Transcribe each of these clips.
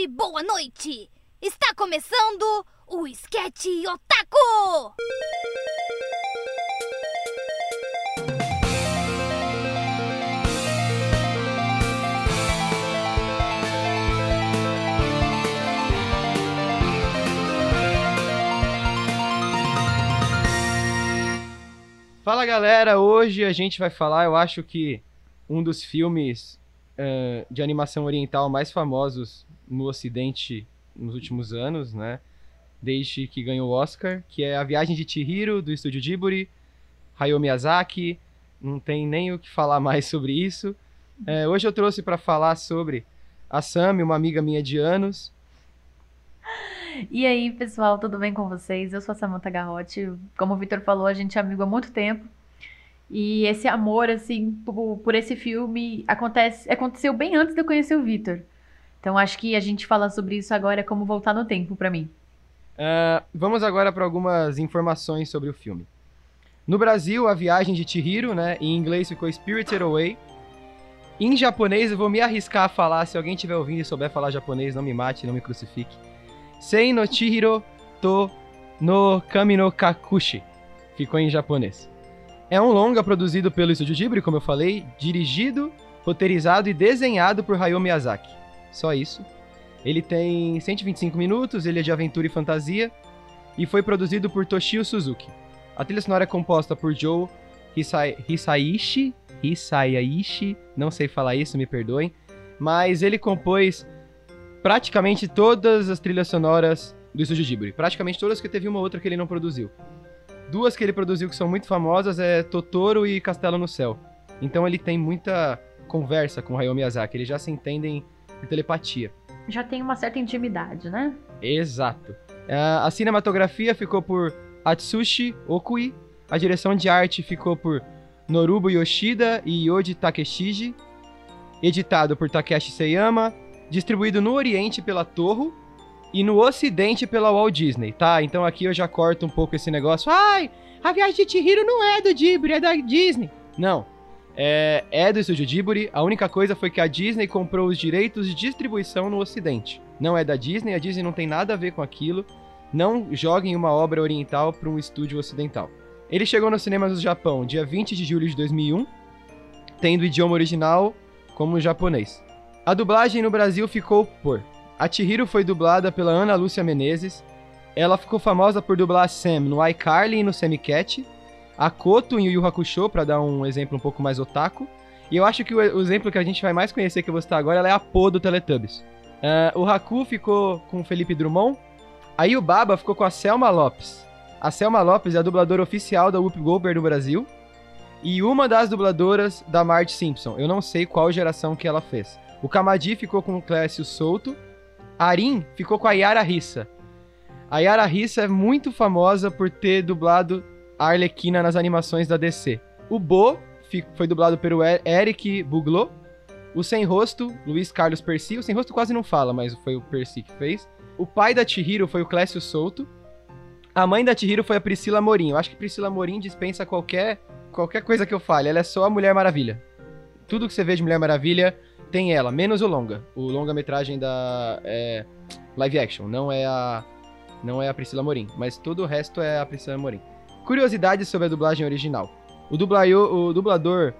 noite, boa noite! Está começando o Sketch Otaku! Fala galera, hoje a gente vai falar, eu acho que um dos filmes uh, de animação oriental mais famosos no ocidente nos últimos anos, né? Desde que ganhou o Oscar, que é A Viagem de Chihiro, do estúdio Ghibli, Hayao Miyazaki, não tem nem o que falar mais sobre isso. Uh, hoje eu trouxe para falar sobre a Sami, uma amiga minha de anos. E aí, pessoal, tudo bem com vocês? Eu sou a Samantha Garrote. Como o Vitor falou, a gente é amigo há muito tempo. E esse amor, assim, por, por, esse filme acontece, aconteceu bem antes de eu conhecer o Vitor. Então acho que a gente falar sobre isso agora é como voltar no tempo para mim. Uh, vamos agora para algumas informações sobre o filme. No Brasil, a viagem de Chihiro, né? Em inglês ficou Spirited Away. Em japonês, eu vou me arriscar a falar. Se alguém estiver ouvindo e souber falar japonês, não me mate, não me crucifique. Sei no Chihiro to no Kami no Kakushi. Ficou em japonês. É um longa produzido pelo Estúdio Ghibli, como eu falei, dirigido, roteirizado e desenhado por Hayao Miyazaki. Só isso. Ele tem 125 minutos, ele é de aventura e fantasia e foi produzido por Toshio Suzuki. A trilha sonora é composta por Joe Hisai Hisaishi, Hisaishi, não sei falar isso, me perdoem, mas ele compôs praticamente todas as trilhas sonoras do Estúdio Ghibli. Praticamente todas, que teve uma outra que ele não produziu. Duas que ele produziu que são muito famosas é Totoro e Castelo no Céu. Então ele tem muita conversa com Hayao Miyazaki, eles já se entendem por telepatia. Já tem uma certa intimidade, né? Exato. Uh, a cinematografia ficou por Atsushi Okui, a direção de arte ficou por Norubo Yoshida e Yoji Takeshiji, editado por Takeshi Seiyama, distribuído no Oriente pela Torro e no Ocidente pela Walt Disney, tá? Então aqui eu já corto um pouco esse negócio. Ai, a viagem de Chihiro não é do Ghibli, é da Disney. Não. É, é do estúdio Ghibli. A única coisa foi que a Disney comprou os direitos de distribuição no Ocidente. Não é da Disney, a Disney não tem nada a ver com aquilo. Não joguem uma obra oriental para um estúdio ocidental. Ele chegou nos cinemas do Japão dia 20 de julho de 2001, tendo o idioma original como japonês. A dublagem no Brasil ficou por. A Chihiro foi dublada pela Ana Lúcia Menezes. Ela ficou famosa por dublar Sam no iCarly e no Semicat. A Koto em Yu Hakusho, pra dar um exemplo um pouco mais otaku. E eu acho que o, exemplo que a gente vai mais conhecer que eu vou citar agora é a Po do Teletubbies. Uh, o Haku ficou com o Felipe Drummond. Aí o Baba ficou com a Selma Lopes. A Selma Lopes é a dubladora oficial da Whoop Goldberg no Brasil. E uma das dubladoras da Marge Simpson. Eu não sei qual geração que ela fez. O Kamadi ficou com o Clécio Souto. A Arin ficou com a Yara Rissa. A Yara Rissa é muito famosa por ter dublado Arlequina nas animações da DC. O Bo foi dublado pelo Eric Buglot. O Sem Rosto, Luiz Carlos Percy. O Sem Rosto quase não fala, mas foi o Percy que fez. O pai da Chihiro foi o Clécio Souto. A mãe da Chihiro foi a Priscila Morim. Eu acho que Priscila Morim dispensa qualquer, qualquer coisa que eu fale. Ela é só a Mulher Maravilha. Tudo que você vê de Mulher Maravilha tem ela, menos o longa. O longa-metragem da é, live action, não é a não é a Priscila Morim, mas todo o resto é a Priscila Morim. Curiosidades sobre a dublagem original. O, dublaio, o dublador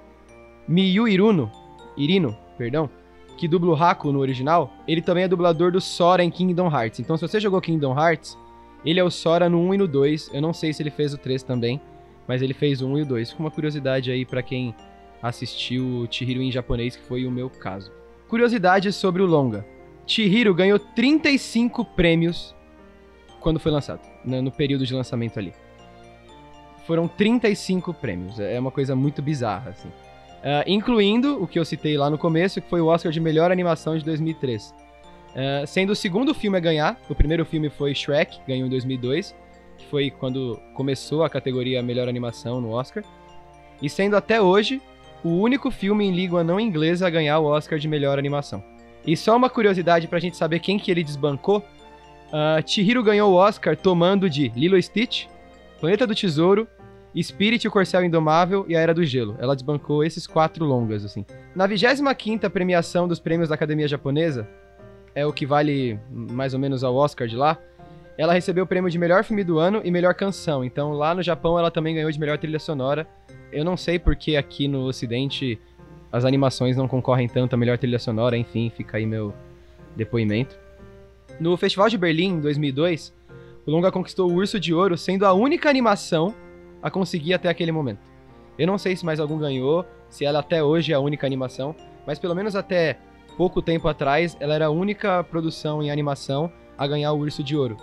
Miyu Iruno, Irino, perdão, que dubla o Haku no original, ele também é dublador do Sora em Kingdom Hearts. Então se você jogou Kingdom Hearts, ele é o Sora no 1 e no 2. Eu não sei se ele fez o 3 também, mas ele fez o 1 e o 2. Fica uma curiosidade aí para quem assistiu Chihiro em japonês, que foi o meu caso. Curiosidades sobre o longa. Chihiro ganhou 35 prêmios quando foi lançado, né, no período de lançamento ali. Foram 35 prêmios, é uma coisa muito bizarra, assim. Uh, incluindo o que eu citei lá no começo, que foi o Oscar de melhor animação de 2003. Uh, sendo o segundo filme a ganhar, o primeiro filme foi Shrek, ganhou em 2002, que foi quando começou a categoria melhor animação no Oscar. E sendo até hoje o único filme em língua não inglesa a ganhar o Oscar de melhor animação. E só uma curiosidade pra gente saber quem que ele desbancou. Uh, Chihiro ganhou o Oscar tomando de Lilo Stitch, Planeta do Tesouro, Spirit, o Corcel Indomável e A Era do Gelo. Ela desbancou esses quatro longas, assim. Na 25ª premiação dos prêmios da Academia Japonesa, é o que vale mais ou menos ao Oscar de lá, ela recebeu o prêmio de melhor filme do ano e melhor canção. Então lá no Japão ela também ganhou de melhor trilha sonora. Eu não sei porque aqui no Ocidente as animações não concorrem tanto a melhor trilha sonora, enfim, fica aí meu depoimento. No Festival de Berlim, em 2002, o longa conquistou o Urso de Ouro, sendo a única animação a conseguir até aquele momento. Eu não sei se mais algum ganhou, se ela até hoje é a única animação, mas pelo menos até pouco tempo atrás, ela era a única produção em animação a ganhar o Urso de Ouro.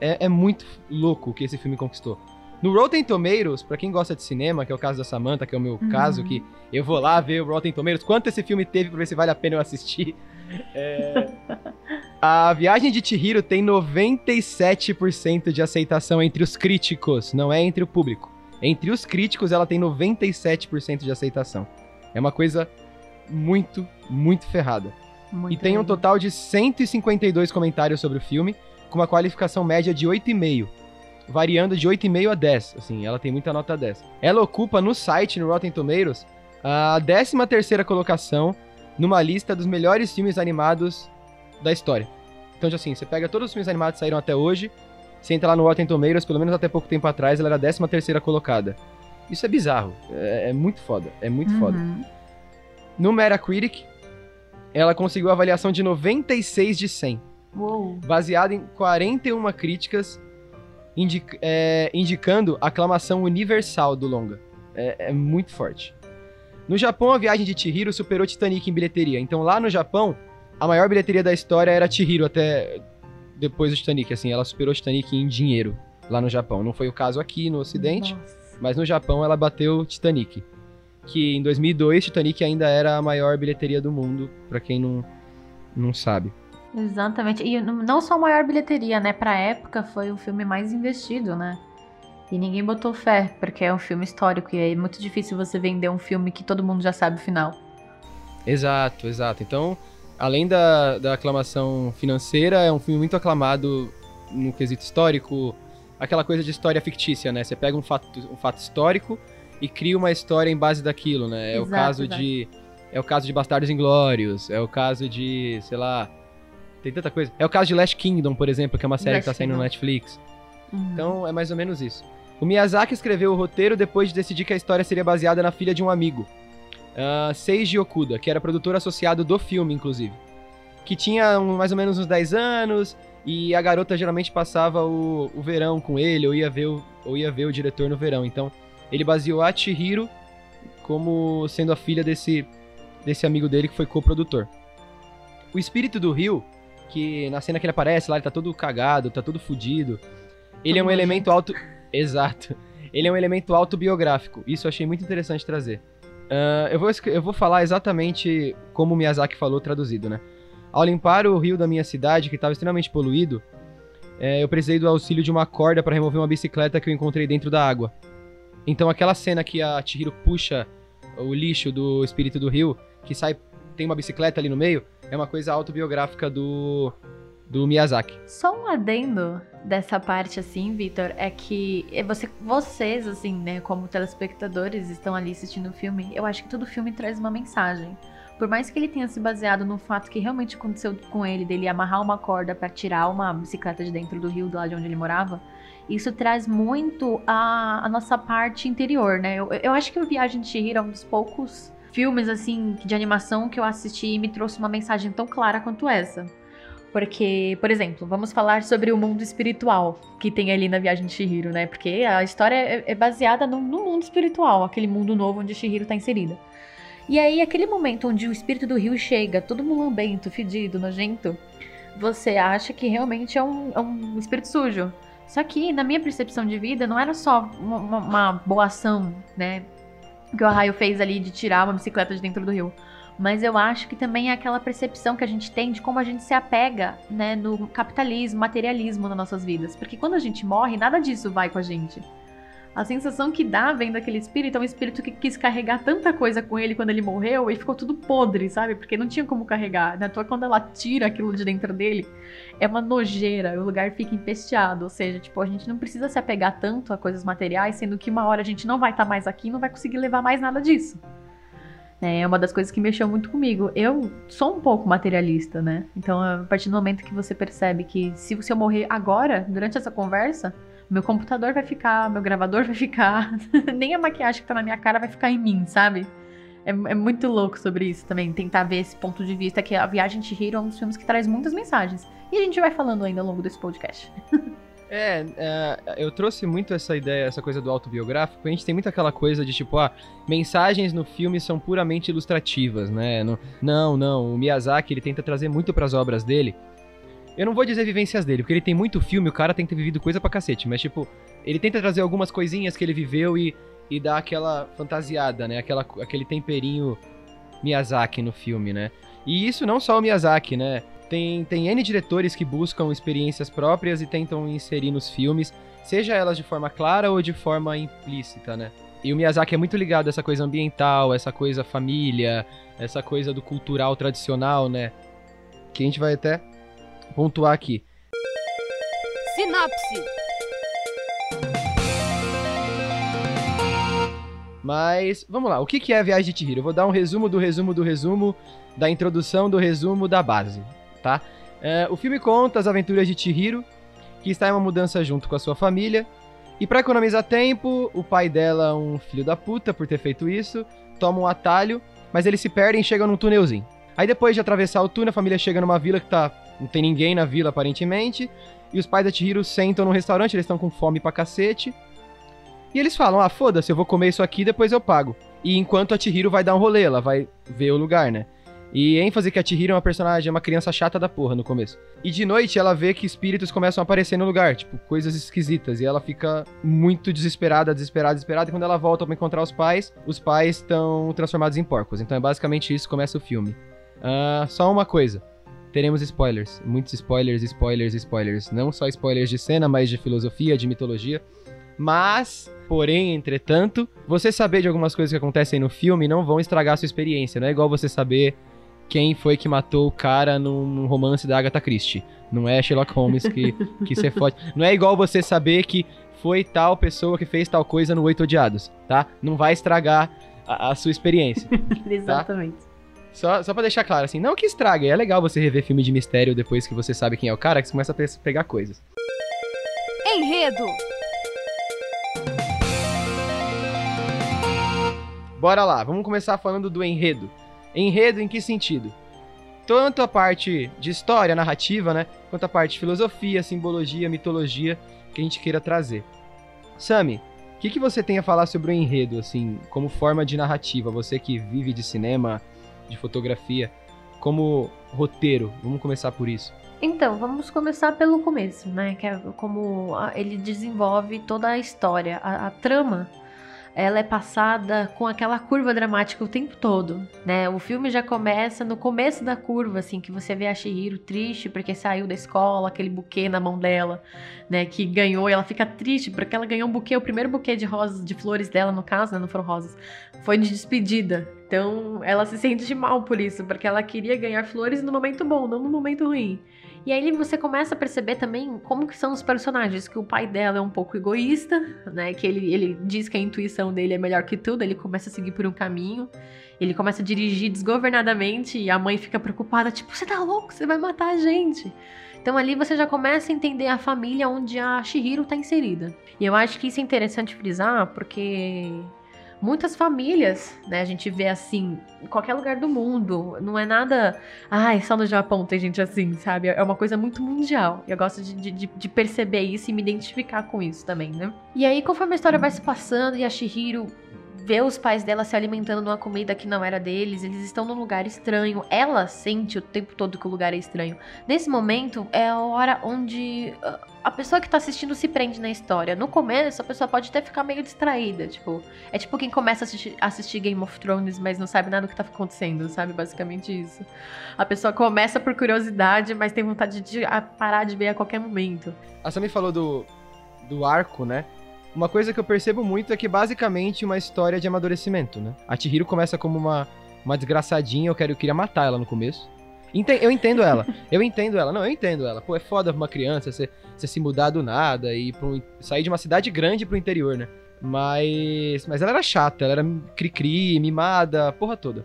É, é muito louco o que esse filme conquistou. No Rotten Tomatoes, pra quem gosta de cinema, que é o caso da Samantha, que é o meu Uhum. caso, que eu vou lá ver o Rotten Tomatoes, quanto esse filme teve pra ver se vale a pena eu assistir. É, A Viagem de Chihiro tem 97% de aceitação entre os críticos, não é entre o público. Entre os críticos, ela tem 97% de aceitação. É uma coisa muito, muito ferrada. Muito E tem um total de 152 comentários sobre o filme, com uma qualificação média de 8,5, variando de 8,5 a 10. Assim, ela tem muita nota 10. Ela ocupa no site, no Rotten Tomatoes, a 13ª colocação numa lista dos melhores filmes animados da história. Então, assim, você pega todos os filmes animados que saíram até hoje, você entra lá no Rotten Tomatoes, pelo menos até pouco tempo atrás, ela era a 13ª colocada. Isso é bizarro. É, é muito foda. É muito foda. Uhum. No Metacritic, ela conseguiu a avaliação de 96 de 100, Uou. baseada em 41 críticas, indic- é, indicando aclamação universal do longa. É, é muito forte. No Japão, a viagem de Chihiro superou Titanic em bilheteria. Então, lá no Japão, a maior bilheteria da história era Chihiro até depois do Titanic. Assim, ela superou Titanic em dinheiro lá no Japão. Não foi o caso aqui no Ocidente. Nossa. Mas no Japão ela bateu Titanic. Que em 2002 Titanic ainda era a maior bilheteria do mundo, pra quem não, não sabe. Exatamente. E não só a maior bilheteria, né? Pra época foi o filme mais investido, né? E ninguém botou fé, porque é um filme histórico e é muito difícil você vender um filme que todo mundo já sabe o final. Exato, exato. Então, além da, da aclamação financeira, é um filme muito aclamado no quesito histórico. Aquela coisa de história fictícia, né? Você pega um fato, um fato histórico e cria uma história em base daquilo, né? É o Exato, caso exato. de. É o caso de Bastardos Inglórios, é o caso de, sei lá. Tem tanta coisa. É o caso de Last Kingdom, por exemplo, que é uma série que tá Last saindo no Kingdom. Netflix. Uhum. Então é mais ou menos isso. O Miyazaki escreveu o roteiro depois de decidir que a história seria baseada na filha de um amigo, ah, Seiji Okuda, que era produtor associado do filme, inclusive. Que tinha um- mais ou menos uns 10 anos e a garota geralmente passava o, o verão com ele ou ia, ver o, ou ia ver o diretor no verão. Então ele baseou a Chihiro como sendo a filha desse, desse amigo dele que foi co-produtor. O espírito do rio, que na cena que ele aparece lá, ele tá todo cagado, tá todo fudido. Ele é um elemento auto. Exato. Ele é um elemento autobiográfico. Isso eu achei muito interessante trazer. Ah, eu, vou, eu vou falar exatamente como Miyazaki falou traduzido, né? Ao limpar o rio da minha cidade, que estava extremamente poluído, eh, eu precisei do auxílio de uma corda para remover uma bicicleta que eu encontrei dentro da água. Então aquela cena que a Chihiro puxa o lixo do espírito do rio, que sai, tem uma bicicleta ali no meio, é uma coisa autobiográfica do, do Miyazaki. Só um adendo dessa parte, assim, Vitor, é que você, vocês, assim, né, como telespectadores, estão ali assistindo o filme. Eu acho que todo filme traz uma mensagem. Por mais que ele tenha se baseado no fato que realmente aconteceu com ele, dele amarrar uma corda pra tirar uma bicicleta de dentro do rio, do lado de onde ele morava, isso traz muito a, a nossa parte interior, né? Eu, eu acho que o Viagem de Chihiro é um dos poucos filmes, assim, de animação que eu assisti e me trouxe uma mensagem tão clara quanto essa. Porque, por exemplo, vamos falar sobre o mundo espiritual que tem ali na Viagem de Chihiro, né? Porque a história é, é baseada no, no mundo espiritual, aquele mundo novo onde Chihiro tá inserida. E aí, aquele momento onde o espírito do rio chega, todo mulambento, fedido, nojento, você acha que realmente é um, é um espírito sujo. Só que, na minha percepção de vida, não era só uma, uma- uma boa ação, né? Que o Arraio fez ali de tirar uma bicicleta de dentro do rio. Mas eu acho que também é aquela percepção que a gente tem de como a gente se apega, né, no capitalismo, materialismo nas nossas vidas. Porque quando a gente morre, nada disso vai com a gente. A sensação que dá vendo aquele espírito é um espírito que quis carregar tanta coisa com ele quando ele morreu e ficou tudo podre, sabe? Porque não tinha como carregar. Na toa, quando ela tira aquilo de dentro dele, é uma nojeira, o lugar fica empesteado. Ou seja, tipo, a gente não precisa se apegar tanto a coisas materiais, sendo que uma hora a gente não vai estar mais aqui e não vai conseguir levar mais nada disso. É uma das coisas que mexeu muito comigo. Eu sou um pouco materialista, né? Então, a partir do momento que você percebe que se, se eu morrer agora, durante essa conversa, meu computador vai ficar, meu gravador vai ficar, nem a maquiagem que tá na minha cara vai ficar em mim, sabe? É, é, muito louco sobre isso também, tentar ver esse ponto de vista, que a Viagem de Hiro é um dos filmes que traz muitas mensagens. E a gente vai falando ainda ao longo desse podcast. É, é, eu trouxe muito essa ideia, essa coisa do autobiográfico. A gente tem muito aquela coisa de tipo, ah, mensagens no filme são puramente ilustrativas, né? Não, não. O Miyazaki ele tenta trazer muito para as obras dele. Eu não vou dizer vivências dele, porque ele tem muito filme, o cara tem que ter vivido coisa pra cacete, mas tipo, ele tenta trazer algumas coisinhas que ele viveu e, e dar aquela fantasiada, né? Aquela, aquele temperinho Miyazaki no filme, né? E isso não só o Miyazaki, né? Tem, tem N diretores que buscam experiências próprias e tentam inserir nos filmes, seja elas de forma clara ou de forma implícita, né? E o Miyazaki é muito ligado a essa coisa ambiental, essa coisa família, essa coisa do cultural tradicional, né? Que a gente vai até pontuar aqui. Sinopse. Mas, vamos lá, o que é a Viagem de Chihiro? Eu vou dar um resumo do resumo do resumo, da introdução do resumo da base tá? É, o filme conta as aventuras de Chihiro, que está em uma mudança junto com a sua família. E para economizar tempo, o pai dela, um filho da puta por ter feito isso, toma um atalho, mas eles se perdem e chegam num túnelzinho. Aí depois de atravessar o túnel, a família chega numa vila que tá. Não tem ninguém na vila, aparentemente. E os pais da Chihiro sentam num restaurante, eles estão com fome pra cacete. E eles falam: ah, foda-se, eu vou comer isso aqui depois eu pago. E enquanto a Chihiro vai dar um rolê, ela vai ver o lugar, né? E ênfase que a Chihiro é uma personagem, é uma criança chata da porra no começo. E de noite ela vê que espíritos começam a aparecer no lugar, tipo, coisas esquisitas. E ela fica muito desesperada, desesperada, desesperada. E quando ela volta para encontrar os pais, os pais estão transformados em porcos. Então é basicamente isso começa o filme. Uh, só uma coisa. Teremos spoilers. Muitos spoilers, spoilers, spoilers. Não só spoilers de cena, mas de filosofia, de mitologia. Mas, porém, entretanto, você saber de algumas coisas que acontecem no filme não vão estragar a sua experiência. Não é igual você saber quem foi que matou o cara num romance da Agatha Christie. Não é Sherlock Holmes que, que você fode. Não é igual você saber que foi tal pessoa que fez tal coisa no Oito Odiados, tá? Não vai estragar a, a sua experiência. Tá? Exatamente. Tá? Só, só pra deixar claro, assim, não que estrague, é legal você rever filme de mistério depois que você sabe quem é o cara, que você começa a pegar coisas. Enredo! Bora lá, vamos começar falando do enredo. Enredo em que sentido? Tanto a parte de história, narrativa, né? Quanto a parte de filosofia, simbologia, mitologia que a gente queira trazer. Sami, o que, que você tem a falar sobre o enredo, assim, como forma de narrativa? Você que vive de cinema, de fotografia, como roteiro. Vamos começar por isso. Então, vamos começar pelo começo, né? Que é como ele desenvolve toda a história, a, a trama ela é passada com aquela curva dramática o tempo todo, né? O filme já começa no começo da curva, assim, que você vê a Shihiro triste porque saiu da escola, aquele buquê na mão dela, né? Que ganhou e ela fica triste porque ela ganhou um buquê, o primeiro buquê de rosas, de flores dela, no caso, né? Não foram rosas, foi de despedida. Então ela se sente mal por isso, porque ela queria ganhar flores no momento bom, não no momento ruim. E aí você começa a perceber também como que são os personagens, que o pai dela é um pouco egoísta, né? Que ele, ele diz que a intuição dele é melhor que tudo, ele começa a seguir por um caminho. Ele começa a dirigir desgovernadamente e a mãe fica preocupada, tipo, você tá louco, você vai matar a gente. Então ali você já começa a entender a família onde a Shihiro tá inserida. E eu acho que isso é interessante frisar, porque muitas famílias, né? A gente vê assim, em qualquer lugar do mundo. Não é nada. Ai, só no Japão tem gente assim, sabe? É uma coisa muito mundial. Eu gosto de, de, de perceber isso e me identificar com isso também, né? E aí, conforme a história vai se passando e a Shihiro vê os pais dela se alimentando de uma comida que não era deles, eles estão num lugar estranho. Ela sente o tempo todo que o lugar é estranho. Nesse momento é a hora onde ah, a pessoa que tá assistindo se prende na história. No começo, a pessoa pode até ficar meio distraída, tipo, é tipo quem começa a assistir, assistir Game of Thrones, mas não sabe nada do que tá acontecendo, sabe? Basicamente isso. A pessoa começa por curiosidade, mas tem vontade de parar de ver a qualquer momento. A Sammy falou do, do arco, né? Uma coisa que eu percebo muito é que basicamente uma história de amadurecimento, né? A Chihiro começa como uma, uma desgraçadinha, eu, quero, eu queria matar ela no começo. Eu entendo ela, eu entendo ela, não, eu entendo ela. Pô, é foda pra uma criança você, você se mudar do nada e um, sair de uma cidade grande pro interior, né? Mas, mas ela era chata, ela era cri-cri, mimada, porra toda.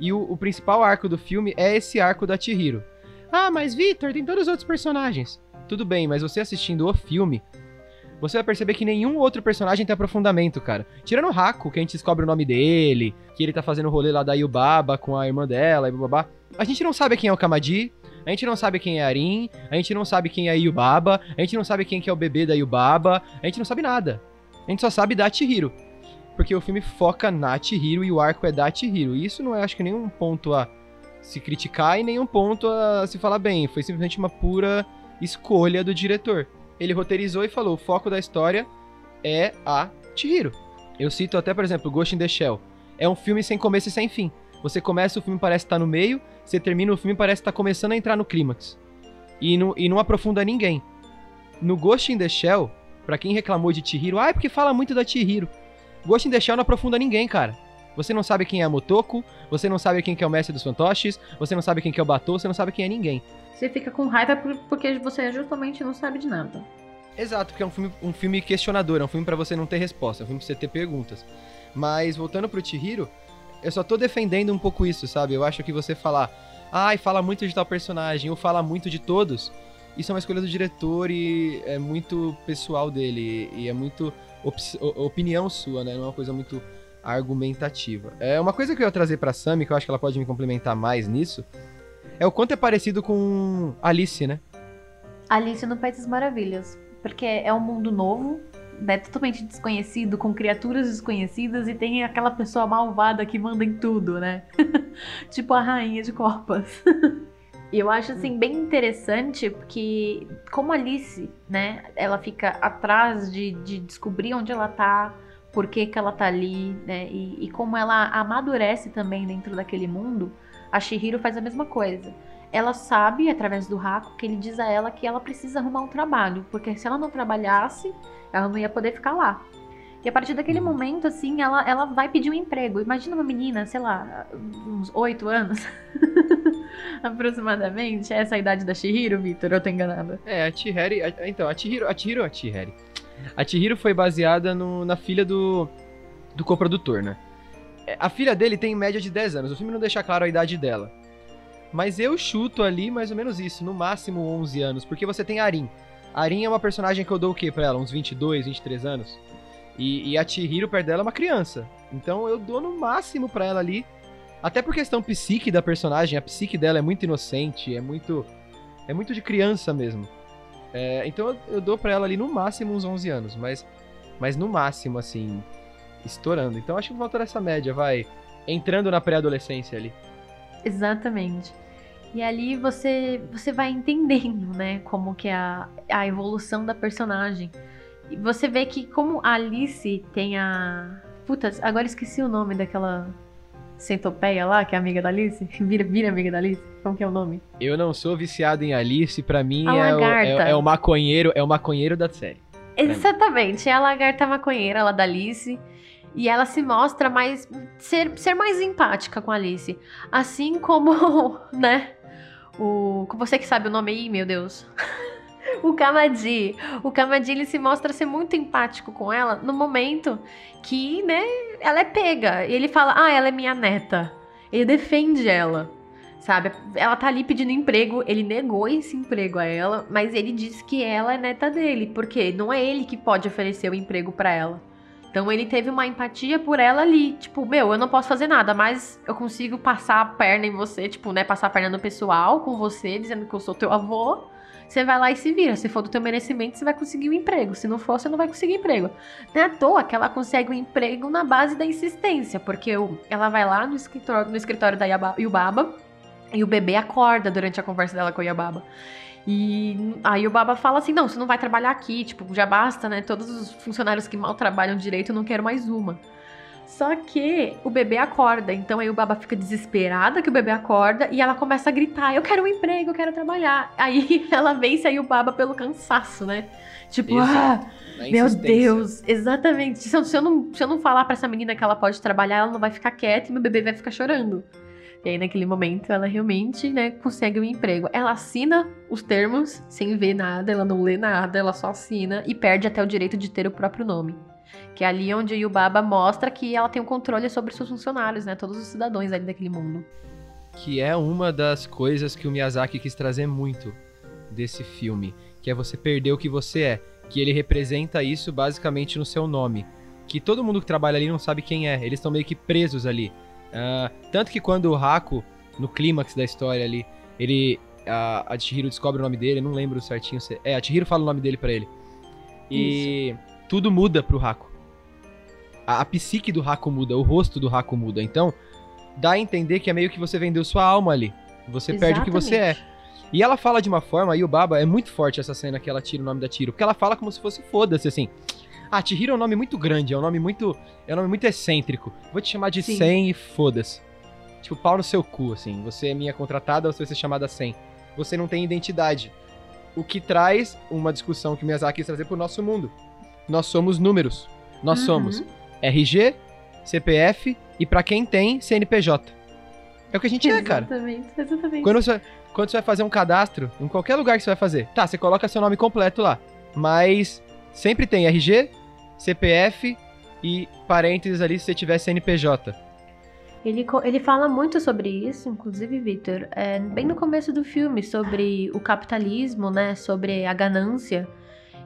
E o, o principal arco do filme é esse arco da Chihiro. Ah, mas Victor, tem todos os outros personagens. Tudo bem, mas você assistindo o filme, você vai perceber que nenhum outro personagem tem aprofundamento, cara. Tirando o Haku, que a gente descobre o nome dele, que ele tá fazendo o rolê lá da Yubaba com a irmã dela e babá. A gente não sabe quem é o Kamadi, a gente não sabe quem é Arin, a gente não sabe quem é Yubaba, a gente não sabe quem que é o bebê da Yubaba, a gente não sabe nada. A gente só sabe da Chihiro. Porque o filme foca na Chihiro e o arco é da Chihiro. E isso não é, acho que, nenhum ponto a se criticar e nenhum ponto a se falar bem. Foi simplesmente uma pura escolha do diretor ele roteirizou e falou: o foco da história é a Chihiro. Eu cito até, por exemplo, Ghost in the Shell. É um filme sem começo e sem fim. Você começa, o filme parece estar no meio, você termina, o filme parece estar começando a entrar no clímax. E não, e não aprofunda ninguém. No Ghost in the Shell, pra quem reclamou de Chihiro, ah, é porque fala muito da Chihiro. Ghost in the Shell não aprofunda ninguém, cara. Você não sabe quem é a Motoko, você não sabe quem é o mestre dos fantoches, você não sabe quem é o Batou, você não sabe quem é ninguém. Você fica com raiva porque você justamente não sabe de nada. Exato, porque é um filme, um filme questionador, é um filme para você não ter resposta, é um filme pra você ter perguntas. Mas voltando pro Chihiro, eu só tô defendendo um pouco isso, sabe? Eu acho que você falar, ai, fala muito de tal personagem, ou fala muito de todos, isso é uma escolha do diretor e é muito pessoal dele, e é muito op opinião sua, né? Não é uma coisa muito argumentativa. É uma coisa que eu ia trazer pra Sammy, que eu acho que ela pode me complementar mais nisso, é o quanto é parecido com Alice, né? Alice no País das Maravilhas. Porque é um mundo novo, né, totalmente desconhecido, com criaturas desconhecidas e tem aquela pessoa malvada que manda em tudo, né? tipo a rainha de copas. E eu acho assim bem interessante porque como Alice, né, ela fica atrás de, de descobrir onde ela tá, por que, que ela tá ali, né? E, e como ela amadurece também dentro daquele mundo, a Shihiro faz a mesma coisa. Ela sabe, através do Haku, que ele diz a ela que ela precisa arrumar um trabalho, porque se ela não trabalhasse, ela não ia poder ficar lá. E a partir daquele uhum. momento, assim, ela, ela vai pedir um emprego. Imagina uma menina, sei lá, uns oito anos, aproximadamente. Essa é a idade da Chihiro, Vitor, eu tô enganada. É, a Chihiro, então, a Chihiro, a Chihiro, a Chihiro. A Chihiro foi baseada no, na filha do, do coprodutor, né? A filha dele tem em média de 10 anos. O filme não deixa claro a idade dela. Mas eu chuto ali mais ou menos isso, no máximo 11 anos, porque você tem a Arin. A Arin é uma personagem que eu dou o quê pra ela? Uns 22, 23 anos? E, e a Chihiro perto dela é uma criança. Então eu dou no máximo pra ela ali. Até por questão psique da personagem, a psique dela é muito inocente, é muito. É muito de criança mesmo. É, então eu, eu dou pra ela ali no máximo uns 11 anos, mas, mas no máximo, assim, estourando. Então acho que volta dessa média, vai entrando na pré-adolescência ali. Exatamente. E ali você você vai entendendo, né, como que é a, a evolução da personagem. E você vê que como a Alice tem a Puta, agora esqueci o nome daquela centopeia lá, que é amiga da Alice. Vira, vira amiga da Alice. Como que é o nome? Eu não sou viciado em Alice, para mim é o, é, é o maconheiro, é o maconheiro da série. Exatamente, é a lagarta maconheira lá da Alice. E ela se mostra mais. ser, ser mais empática com a Alice. Assim como, né? O. Você que sabe o nome aí, meu Deus. o Kamadi. O Kamadi ele se mostra ser muito empático com ela no momento que, né, ela é pega. E ele fala: "Ah, ela é minha neta". Ele defende ela. Sabe? Ela tá ali pedindo emprego, ele negou esse emprego a ela, mas ele diz que ela é neta dele, porque não é ele que pode oferecer o emprego para ela. Então ele teve uma empatia por ela ali. Tipo, meu, eu não posso fazer nada, mas eu consigo passar a perna em você, tipo, né? Passar a perna no pessoal com você, dizendo que eu sou teu avô. Você vai lá e se vira. Se for do teu merecimento, você vai conseguir um emprego. Se não for, você não vai conseguir emprego. Não é à toa que ela consegue um emprego na base da insistência, porque ela vai lá no escritório, no escritório da Yubaba e o bebê acorda durante a conversa dela com a Yubaba. E aí o Baba fala assim: não, você não vai trabalhar aqui, tipo, já basta, né? Todos os funcionários que mal trabalham direito, eu não quero mais uma. Só que o bebê acorda, então aí o Baba fica desesperada que o bebê acorda e ela começa a gritar: Eu quero um emprego, eu quero trabalhar. Aí ela vence aí o Baba pelo cansaço, né? Tipo, Isso, ah, meu Deus, exatamente. Se eu, se eu, não, se eu não falar pra essa menina que ela pode trabalhar, ela não vai ficar quieta e meu bebê vai ficar chorando. E aí, naquele momento, ela realmente, né, consegue um emprego. Ela assina os termos sem ver nada, ela não lê nada, ela só assina e perde até o direito de ter o próprio nome. Que é ali onde Yubaba mostra que ela tem o controle sobre seus funcionários, né? Todos os cidadãos ali daquele mundo. Que é uma das coisas que o Miyazaki quis trazer muito desse filme. Que é você perder o que você é. Que ele representa isso basicamente no seu nome. Que todo mundo que trabalha ali não sabe quem é. Eles estão meio que presos ali. Uh, tanto que quando o Haku, no clímax da história ali, ele. A, a Chihiro descobre o nome dele, não lembro certinho. Se, é, a Chihiro fala o nome dele para ele. E Isso. tudo muda pro Haku. A, a psique do Haku muda, o rosto do Haku muda. Então, dá a entender que é meio que você vendeu sua alma ali. Você Exatamente. perde o que você é. E ela fala de uma forma, aí o Baba, é muito forte essa cena que ela tira o nome da Tiro, porque ela fala como se fosse foda-se, assim. Ah, Chihiro é um nome muito grande, é um nome muito. É um nome muito excêntrico. Vou te chamar de Sim. Sen e foda-se. Tipo, pau no seu cu, assim. Você é minha contratada, você vai ser chamada Sen. Você não tem identidade. O que traz uma discussão que o Miyazaki quis trazer pro nosso mundo. Nós somos números. Nós uhum. somos RG, CPF e para quem tem, CNPJ. É o que a gente exatamente, é, cara. Exatamente, exatamente. Quando você, quando você vai fazer um cadastro, em qualquer lugar que você vai fazer, tá, você coloca seu nome completo lá. Mas sempre tem RG, CPF e parênteses ali se você tiver CNPJ. Ele, ele fala muito sobre isso, inclusive, Victor, é, bem no começo do filme, sobre o capitalismo, né? Sobre a ganância,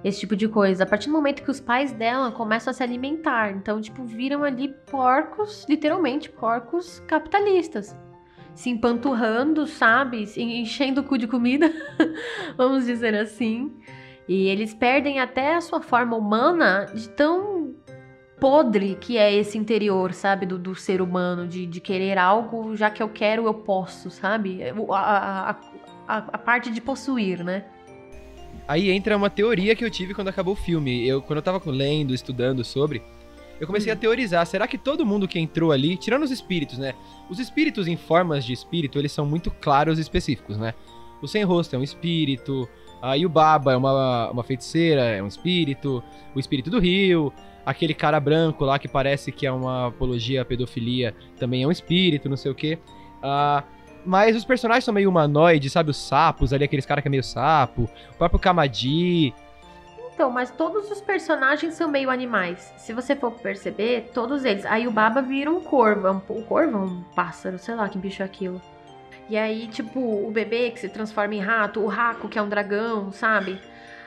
esse tipo de coisa. A partir do momento que os pais dela começam a se alimentar. Então, tipo, viram ali porcos, literalmente, porcos capitalistas. Se empanturrando, sabe? Enchendo o cu de comida, vamos dizer assim. E eles perdem até a sua forma humana de tão podre que é esse interior, sabe? Do, do ser humano, de, de querer algo, já que eu quero, eu posso, sabe? A, a, a, a parte de possuir, né? Aí entra uma teoria que eu tive quando acabou o filme. Eu, quando eu tava lendo, estudando sobre, eu comecei hum. a teorizar, será que todo mundo que entrou ali, tirando os espíritos, né? Os espíritos em formas de espírito, eles são muito claros e específicos, né? O sem rosto é um espírito, a Yubaba é uma, uma feiticeira, é um espírito, o espírito do rio, aquele cara branco lá que parece que é uma apologia à pedofilia também é um espírito, não sei o quê. Uh, mas os personagens são meio humanoides, sabe? Os sapos ali, aqueles caras que é meio sapo, o próprio Kamadi. Então, mas todos os personagens são meio animais. Se você for perceber, todos eles. Aí o Baba vira um corvo. Um, um corvo? Um pássaro, sei lá que bicho é aquilo. E aí, tipo, o bebê que se transforma em rato, o Raco que é um dragão, sabe?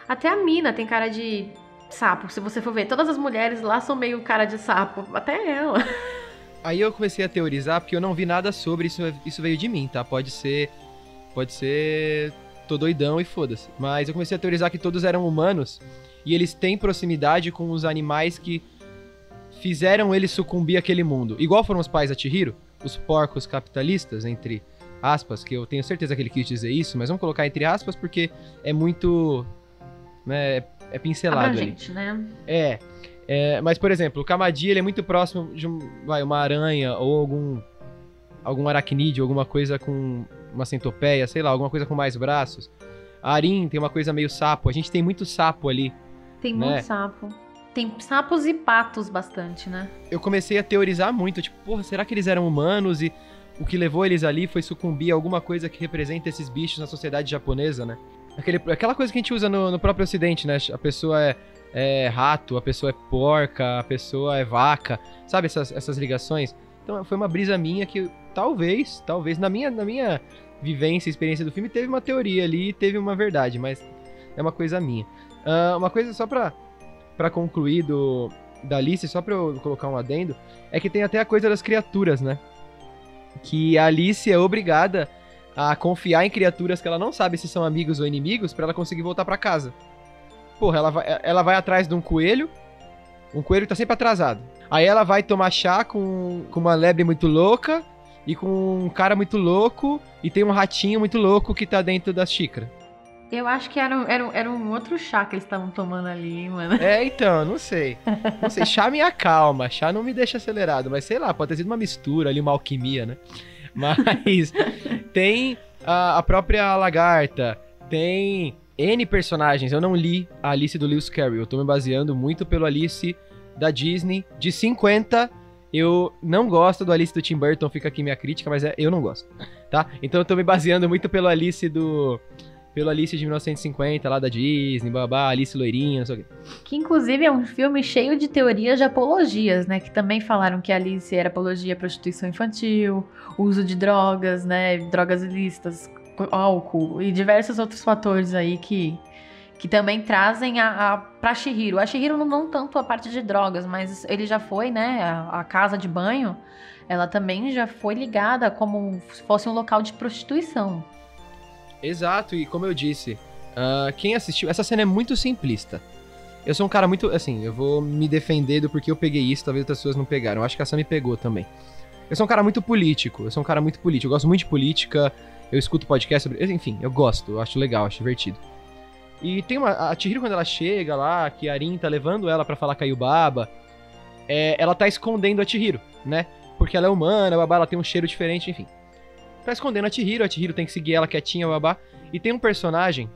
Até a mina tem cara de sapo. Se você for ver, todas as mulheres lá são meio cara de sapo. Até ela. Aí eu comecei a teorizar porque eu não vi nada sobre isso. Isso veio de mim, tá? Pode ser. Pode ser. Tô doidão e foda-se. Mas eu comecei a teorizar que todos eram humanos e eles têm proximidade com os animais que fizeram eles sucumbir àquele mundo. Igual foram os pais da Chihiro, os porcos capitalistas, entre aspas, que eu tenho certeza que ele quis dizer isso, mas vamos colocar entre aspas porque é muito. Né, é pincelado Abrangente, ali. né? É, é. Mas, por exemplo, o Kamadi ele é muito próximo de um, vai, uma aranha ou algum. algum aracnídeo, alguma coisa com uma centopeia, sei lá, alguma coisa com mais braços. A Arin tem uma coisa meio sapo. A gente tem muito sapo ali. Tem né? muito sapo. Tem sapos e patos bastante, né? Eu comecei a teorizar muito, tipo, porra, será que eles eram humanos e o que levou eles ali foi sucumbir a alguma coisa que representa esses bichos na sociedade japonesa, né? Aquele, aquela coisa que a gente usa no, no próprio ocidente, né? A pessoa é, é, rato, a pessoa é porca, a pessoa é vaca, sabe essas, essas ligações? Então foi uma brisa minha que talvez, talvez, na minha, na minha vivência, experiência do filme, teve uma teoria ali e teve uma verdade, mas é uma coisa minha. Uh, uma coisa só pra, pra concluir do, da Alice, só pra eu colocar um adendo, é que tem até a coisa das criaturas, né? Que a Alice é obrigada a confiar em criaturas que ela não sabe se são amigos ou inimigos para ela conseguir voltar para casa. Porra, ela vai, ela vai atrás de um coelho, um coelho que tá sempre atrasado. Aí ela vai tomar chá com, com uma lebre muito louca e com um cara muito louco e tem um ratinho muito louco que tá dentro da xícara. Eu acho que era, era, era um outro chá que eles estavam tomando ali, mano. É, então, não sei. Não sei, chá me acalma, chá não me deixa acelerado, mas sei lá, pode ter sido uma mistura ali, uma alquimia, né? Mas tem a, a própria lagarta, tem N personagens. Eu não li a Alice do Lewis Carroll, eu tô me baseando muito pelo Alice da Disney de 50 eu não gosto do Alice do Tim Burton, fica aqui minha crítica, mas é, eu não gosto, tá? Então eu tô me baseando muito pelo Alice do pelo Alice de 1950, lá da Disney, babá, Alice loirinha, não sei o quê. Que inclusive é um filme cheio de teorias de apologias, né? Que também falaram que Alice era apologia à prostituição infantil, uso de drogas, né? Drogas ilícitas, álcool e diversos outros fatores aí que, que também trazem a, a pra Shihiro. A Shihiro não, não tanto a parte de drogas, mas ele já foi, né? A, a casa de banho, ela também já foi ligada como se fosse um local de prostituição. Exato, e como eu disse, uh, quem assistiu. Essa cena é muito simplista. Eu sou um cara muito. Assim, eu vou me defender do porque eu peguei isso, talvez outras pessoas não pegaram. Eu acho que essa me pegou também. Eu sou um cara muito político. Eu sou um cara muito político. Eu gosto muito de política. Eu escuto podcast sobre. Enfim, eu gosto. Eu acho legal, acho divertido. E tem uma. A Chihiro, quando ela chega lá, que a Arin tá levando ela para falar com a é, ela tá escondendo a Chihiro, né? Porque ela é humana, a Baba ela tem um cheiro diferente, enfim tá escondendo a Chihiro. A Chihiro tem que seguir ela quietinha, babá. E tem um personagem,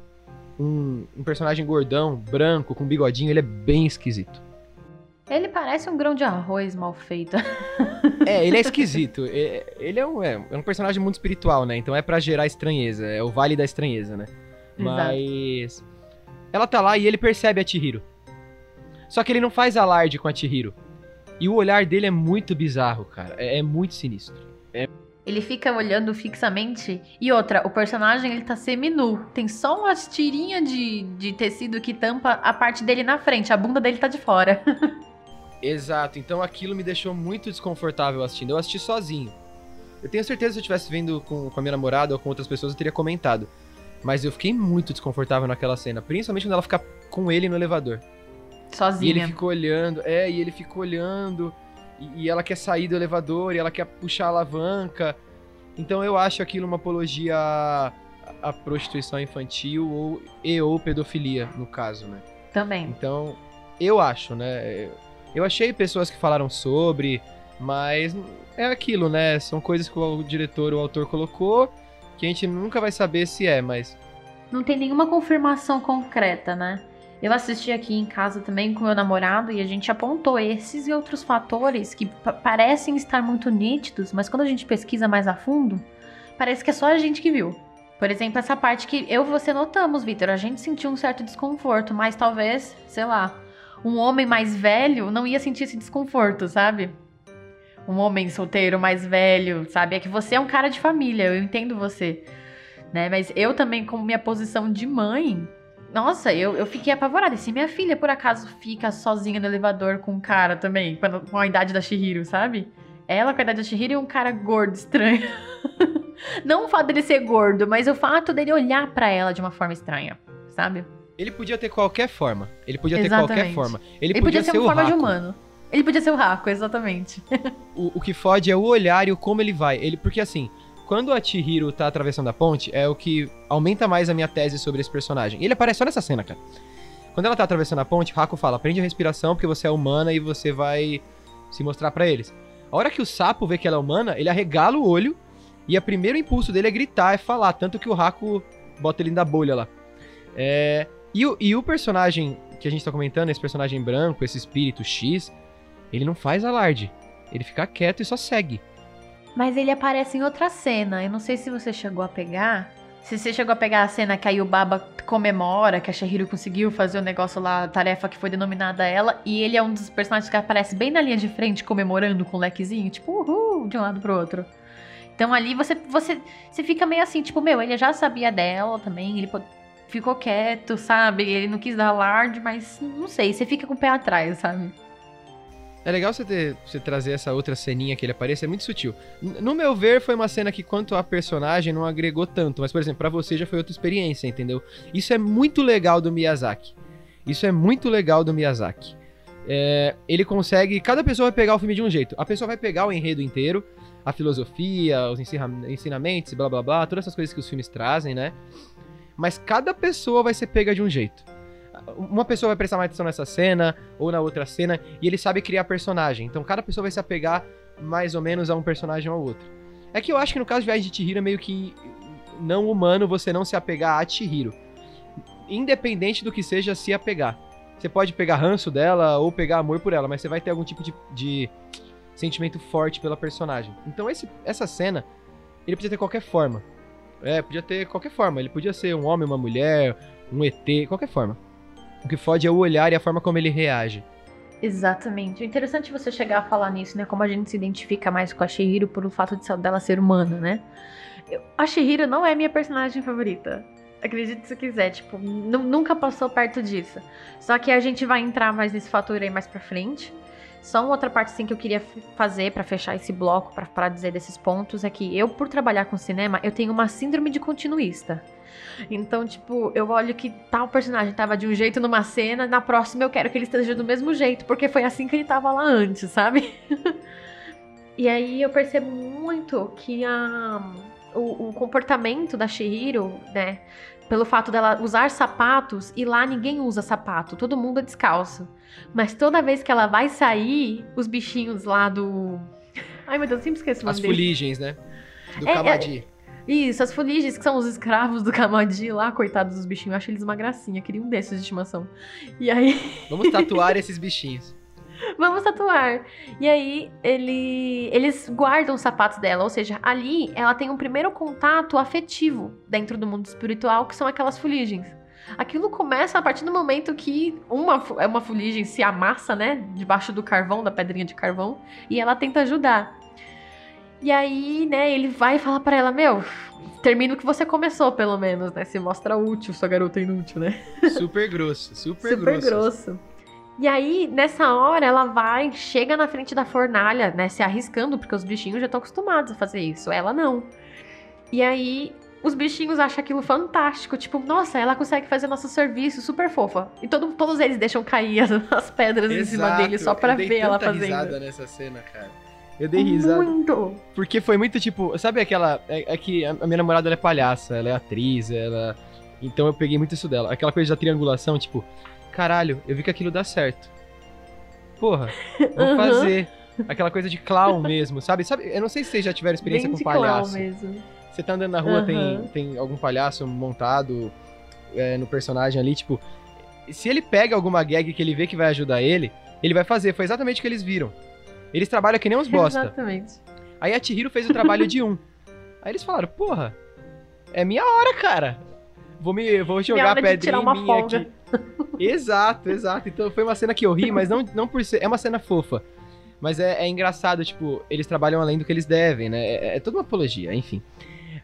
um, um personagem gordão, branco, com bigodinho, ele é bem esquisito. Ele parece um grão de arroz mal feito. é, ele é esquisito. É, ele é um, é, é um personagem muito espiritual, né? Então é para gerar estranheza. É o vale da estranheza, né? Mas. Ela tá lá e ele percebe a Chihiro. Só que ele não faz alarde com a Chihiro. E o olhar dele é muito bizarro, cara. É, é muito sinistro. É ele fica olhando fixamente. E outra, o personagem ele tá seminu. Tem só umas tirinhas de, de tecido que tampa a parte dele na frente. A bunda dele tá de fora. Exato. Então aquilo me deixou muito desconfortável assistindo. Eu assisti sozinho. Eu tenho certeza que se eu estivesse vendo com, com a minha namorada ou com outras pessoas, eu teria comentado. Mas eu fiquei muito desconfortável naquela cena. Principalmente quando ela fica com ele no elevador. Sozinha. E ele ficou olhando. É, e ele ficou olhando e, e ela quer sair do elevador e ela quer puxar a alavanca. Então eu acho aquilo uma apologia à, à prostituição infantil ou, e ou pedofilia, no caso, né? Também. Então, eu acho, né? Eu achei pessoas que falaram sobre, mas é aquilo, né? São coisas que o diretor ou o autor colocou que a gente nunca vai saber se é, mas. Não tem nenhuma confirmação concreta, né? Eu assisti aqui em casa também com meu namorado e a gente apontou esses e outros fatores que parecem estar muito nítidos, mas quando a gente pesquisa mais a fundo, parece que é só a gente que viu. Por exemplo, essa parte que eu e você notamos, Vitor, a gente sentiu um certo desconforto, mas talvez, sei lá, um homem mais velho não ia sentir esse desconforto, sabe? Um homem solteiro mais velho, sabe? É que você é um cara de família, eu entendo você, né? Mas eu também, como minha posição de mãe, nossa, eu, eu fiquei apavorada. E se minha filha, por acaso, fica sozinha no elevador com um cara também, com a idade da Shihiro, sabe? Ela com a idade da Shihiro e um cara gordo, estranho. Não o fato dele ser gordo, mas o fato dele olhar para ela de uma forma estranha, sabe? Ele podia ter qualquer forma. Ele podia exatamente. ter qualquer forma. Ele, ele podia, podia, ser, uma forma Raco. de humano. Ele podia ser o Raco, exatamente. o, o que fode é o olhar e o como ele vai. Ele, porque assim, quando a Chihiro tá atravessando a ponte, é o que aumenta mais a minha tese sobre esse personagem. Ele aparece só nessa cena, cara. Quando ela tá atravessando a ponte, Haku fala: prende a respiração porque você é humana e você vai se mostrar para eles. A hora que o sapo vê que ela é humana, ele arregala o olho e o primeiro impulso dele é gritar, é falar. Tanto que o Haku bota ele na bolha lá. É... E, o, e o personagem que a gente tá comentando, esse personagem branco, esse espírito X, ele não faz alarde. Ele fica quieto e só segue. Mas ele aparece em outra cena. Eu não sei se você chegou a pegar. Se você chegou a pegar a cena que a Yubaba comemora, que a Shihiro conseguiu fazer o negócio lá, a tarefa que foi denominada a ela, e ele é um dos personagens que aparece bem na linha de frente, comemorando com o lequezinho, tipo, uhul, de um lado pro outro. Então ali você, você, você fica meio assim, tipo, meu, ele já sabia dela também, ele ficou quieto, sabe? Ele não quis dar alarde, mas não sei, você fica com o pé atrás, sabe? É legal você, ter, você trazer essa outra ceninha que ele aparece, é muito sutil. No meu ver, foi uma cena que, quanto a personagem, não agregou tanto. Mas, por exemplo, para você já foi outra experiência, entendeu? Isso é muito legal do Miyazaki. Isso é muito legal do Miyazaki. É, ele consegue. Cada pessoa vai pegar o filme de um jeito. A pessoa vai pegar o enredo inteiro, a filosofia, os ensinamentos, blá blá blá, todas essas coisas que os filmes trazem, né? Mas cada pessoa vai ser pega de um jeito uma pessoa vai prestar mais atenção nessa cena ou na outra cena e ele sabe criar personagem. Então cada pessoa vai se apegar mais ou menos a um personagem ou ao outro. É que eu acho que no caso de Viagem de Chihiro é meio que não humano você não se apegar a Chihiro. Independente do que seja se apegar. Você pode pegar ranço dela ou pegar amor por ela, mas você vai ter algum tipo de, de sentimento forte pela personagem. Então esse, essa cena, ele podia ter qualquer forma. É, podia ter qualquer forma. Ele podia ser um homem, uma mulher, um ET, qualquer forma. O que fode é o olhar e a forma como ele reage. Exatamente. O interessante é você chegar a falar nisso, né? Como a gente se identifica mais com a Shihiro por o fato de dela ser humana, né? Eu, a Shihiro não é minha personagem favorita. Acredite se quiser, tipo, nunca passou perto disso. Só que a gente vai entrar mais nesse fator aí mais pra frente. Só uma outra parte assim que eu queria fazer para fechar esse bloco, para dizer desses pontos, é que eu, por trabalhar com cinema, eu tenho uma síndrome de continuista. Então, tipo, eu olho que tal personagem tava de um jeito numa cena, na próxima eu quero que ele esteja do mesmo jeito, porque foi assim que ele tava lá antes, sabe? e aí eu percebo muito que a, o, o comportamento da Shihiro, né? Pelo fato dela usar sapatos e lá ninguém usa sapato, todo mundo é descalço. Mas toda vez que ela vai sair, os bichinhos lá do. Ai meu Deus, eu sempre esqueço o nome As fuligens, né? Do é, Kamadi. É... Isso, as fuligens, que são os escravos do Kamadi lá, coitados dos bichinhos. Eu acho eles uma gracinha, queria um desses de estimação. E aí. Vamos tatuar esses bichinhos. Vamos tatuar. E aí, ele, eles guardam os sapatos dela, ou seja, ali ela tem um primeiro contato afetivo dentro do mundo espiritual, que são aquelas fuligens. Aquilo começa a partir do momento que uma, é uma fuligem se amassa, né? Debaixo do carvão, da pedrinha de carvão, e ela tenta ajudar. E aí, né, ele vai falar para ela, meu, termina o que você começou, pelo menos, né? Se mostra útil, sua garota inútil, né? Super grosso, super, super grosso. grosso. E aí, nessa hora, ela vai, chega na frente da fornalha, né? Se arriscando, porque os bichinhos já estão acostumados a fazer isso. Ela não. E aí, os bichinhos acham aquilo fantástico. Tipo, nossa, ela consegue fazer nosso serviço, super fofa. E todo, todos eles deixam cair as, as pedras Exato. em cima dele só pra ver ela fazendo. Eu dei risada nessa cena, cara. Eu dei risada. Muito! Porque foi muito tipo. Sabe aquela. É, é que a minha namorada é palhaça, ela é atriz, ela. Então eu peguei muito isso dela. Aquela coisa da triangulação, tipo. Caralho, eu vi que aquilo dá certo. Porra, vou uhum. fazer. Aquela coisa de clown mesmo, sabe? sabe? Eu não sei se vocês já tiveram experiência Bem com palhaço. Clown mesmo. Você tá andando na rua, uhum. tem, tem algum palhaço montado é, no personagem ali, tipo. Se ele pega alguma gag que ele vê que vai ajudar ele, ele vai fazer. Foi exatamente o que eles viram. Eles trabalham que nem uns bosta. Exatamente. Aí a Chihiro fez o trabalho de um. Aí eles falaram, porra, é minha hora, cara. Vou, me, vou jogar a pedrinha minha folga. aqui. exato, exato. Então foi uma cena que eu ri, mas não, não por ser. É uma cena fofa. Mas é, é engraçado, tipo, eles trabalham além do que eles devem, né? É, é toda uma apologia, enfim.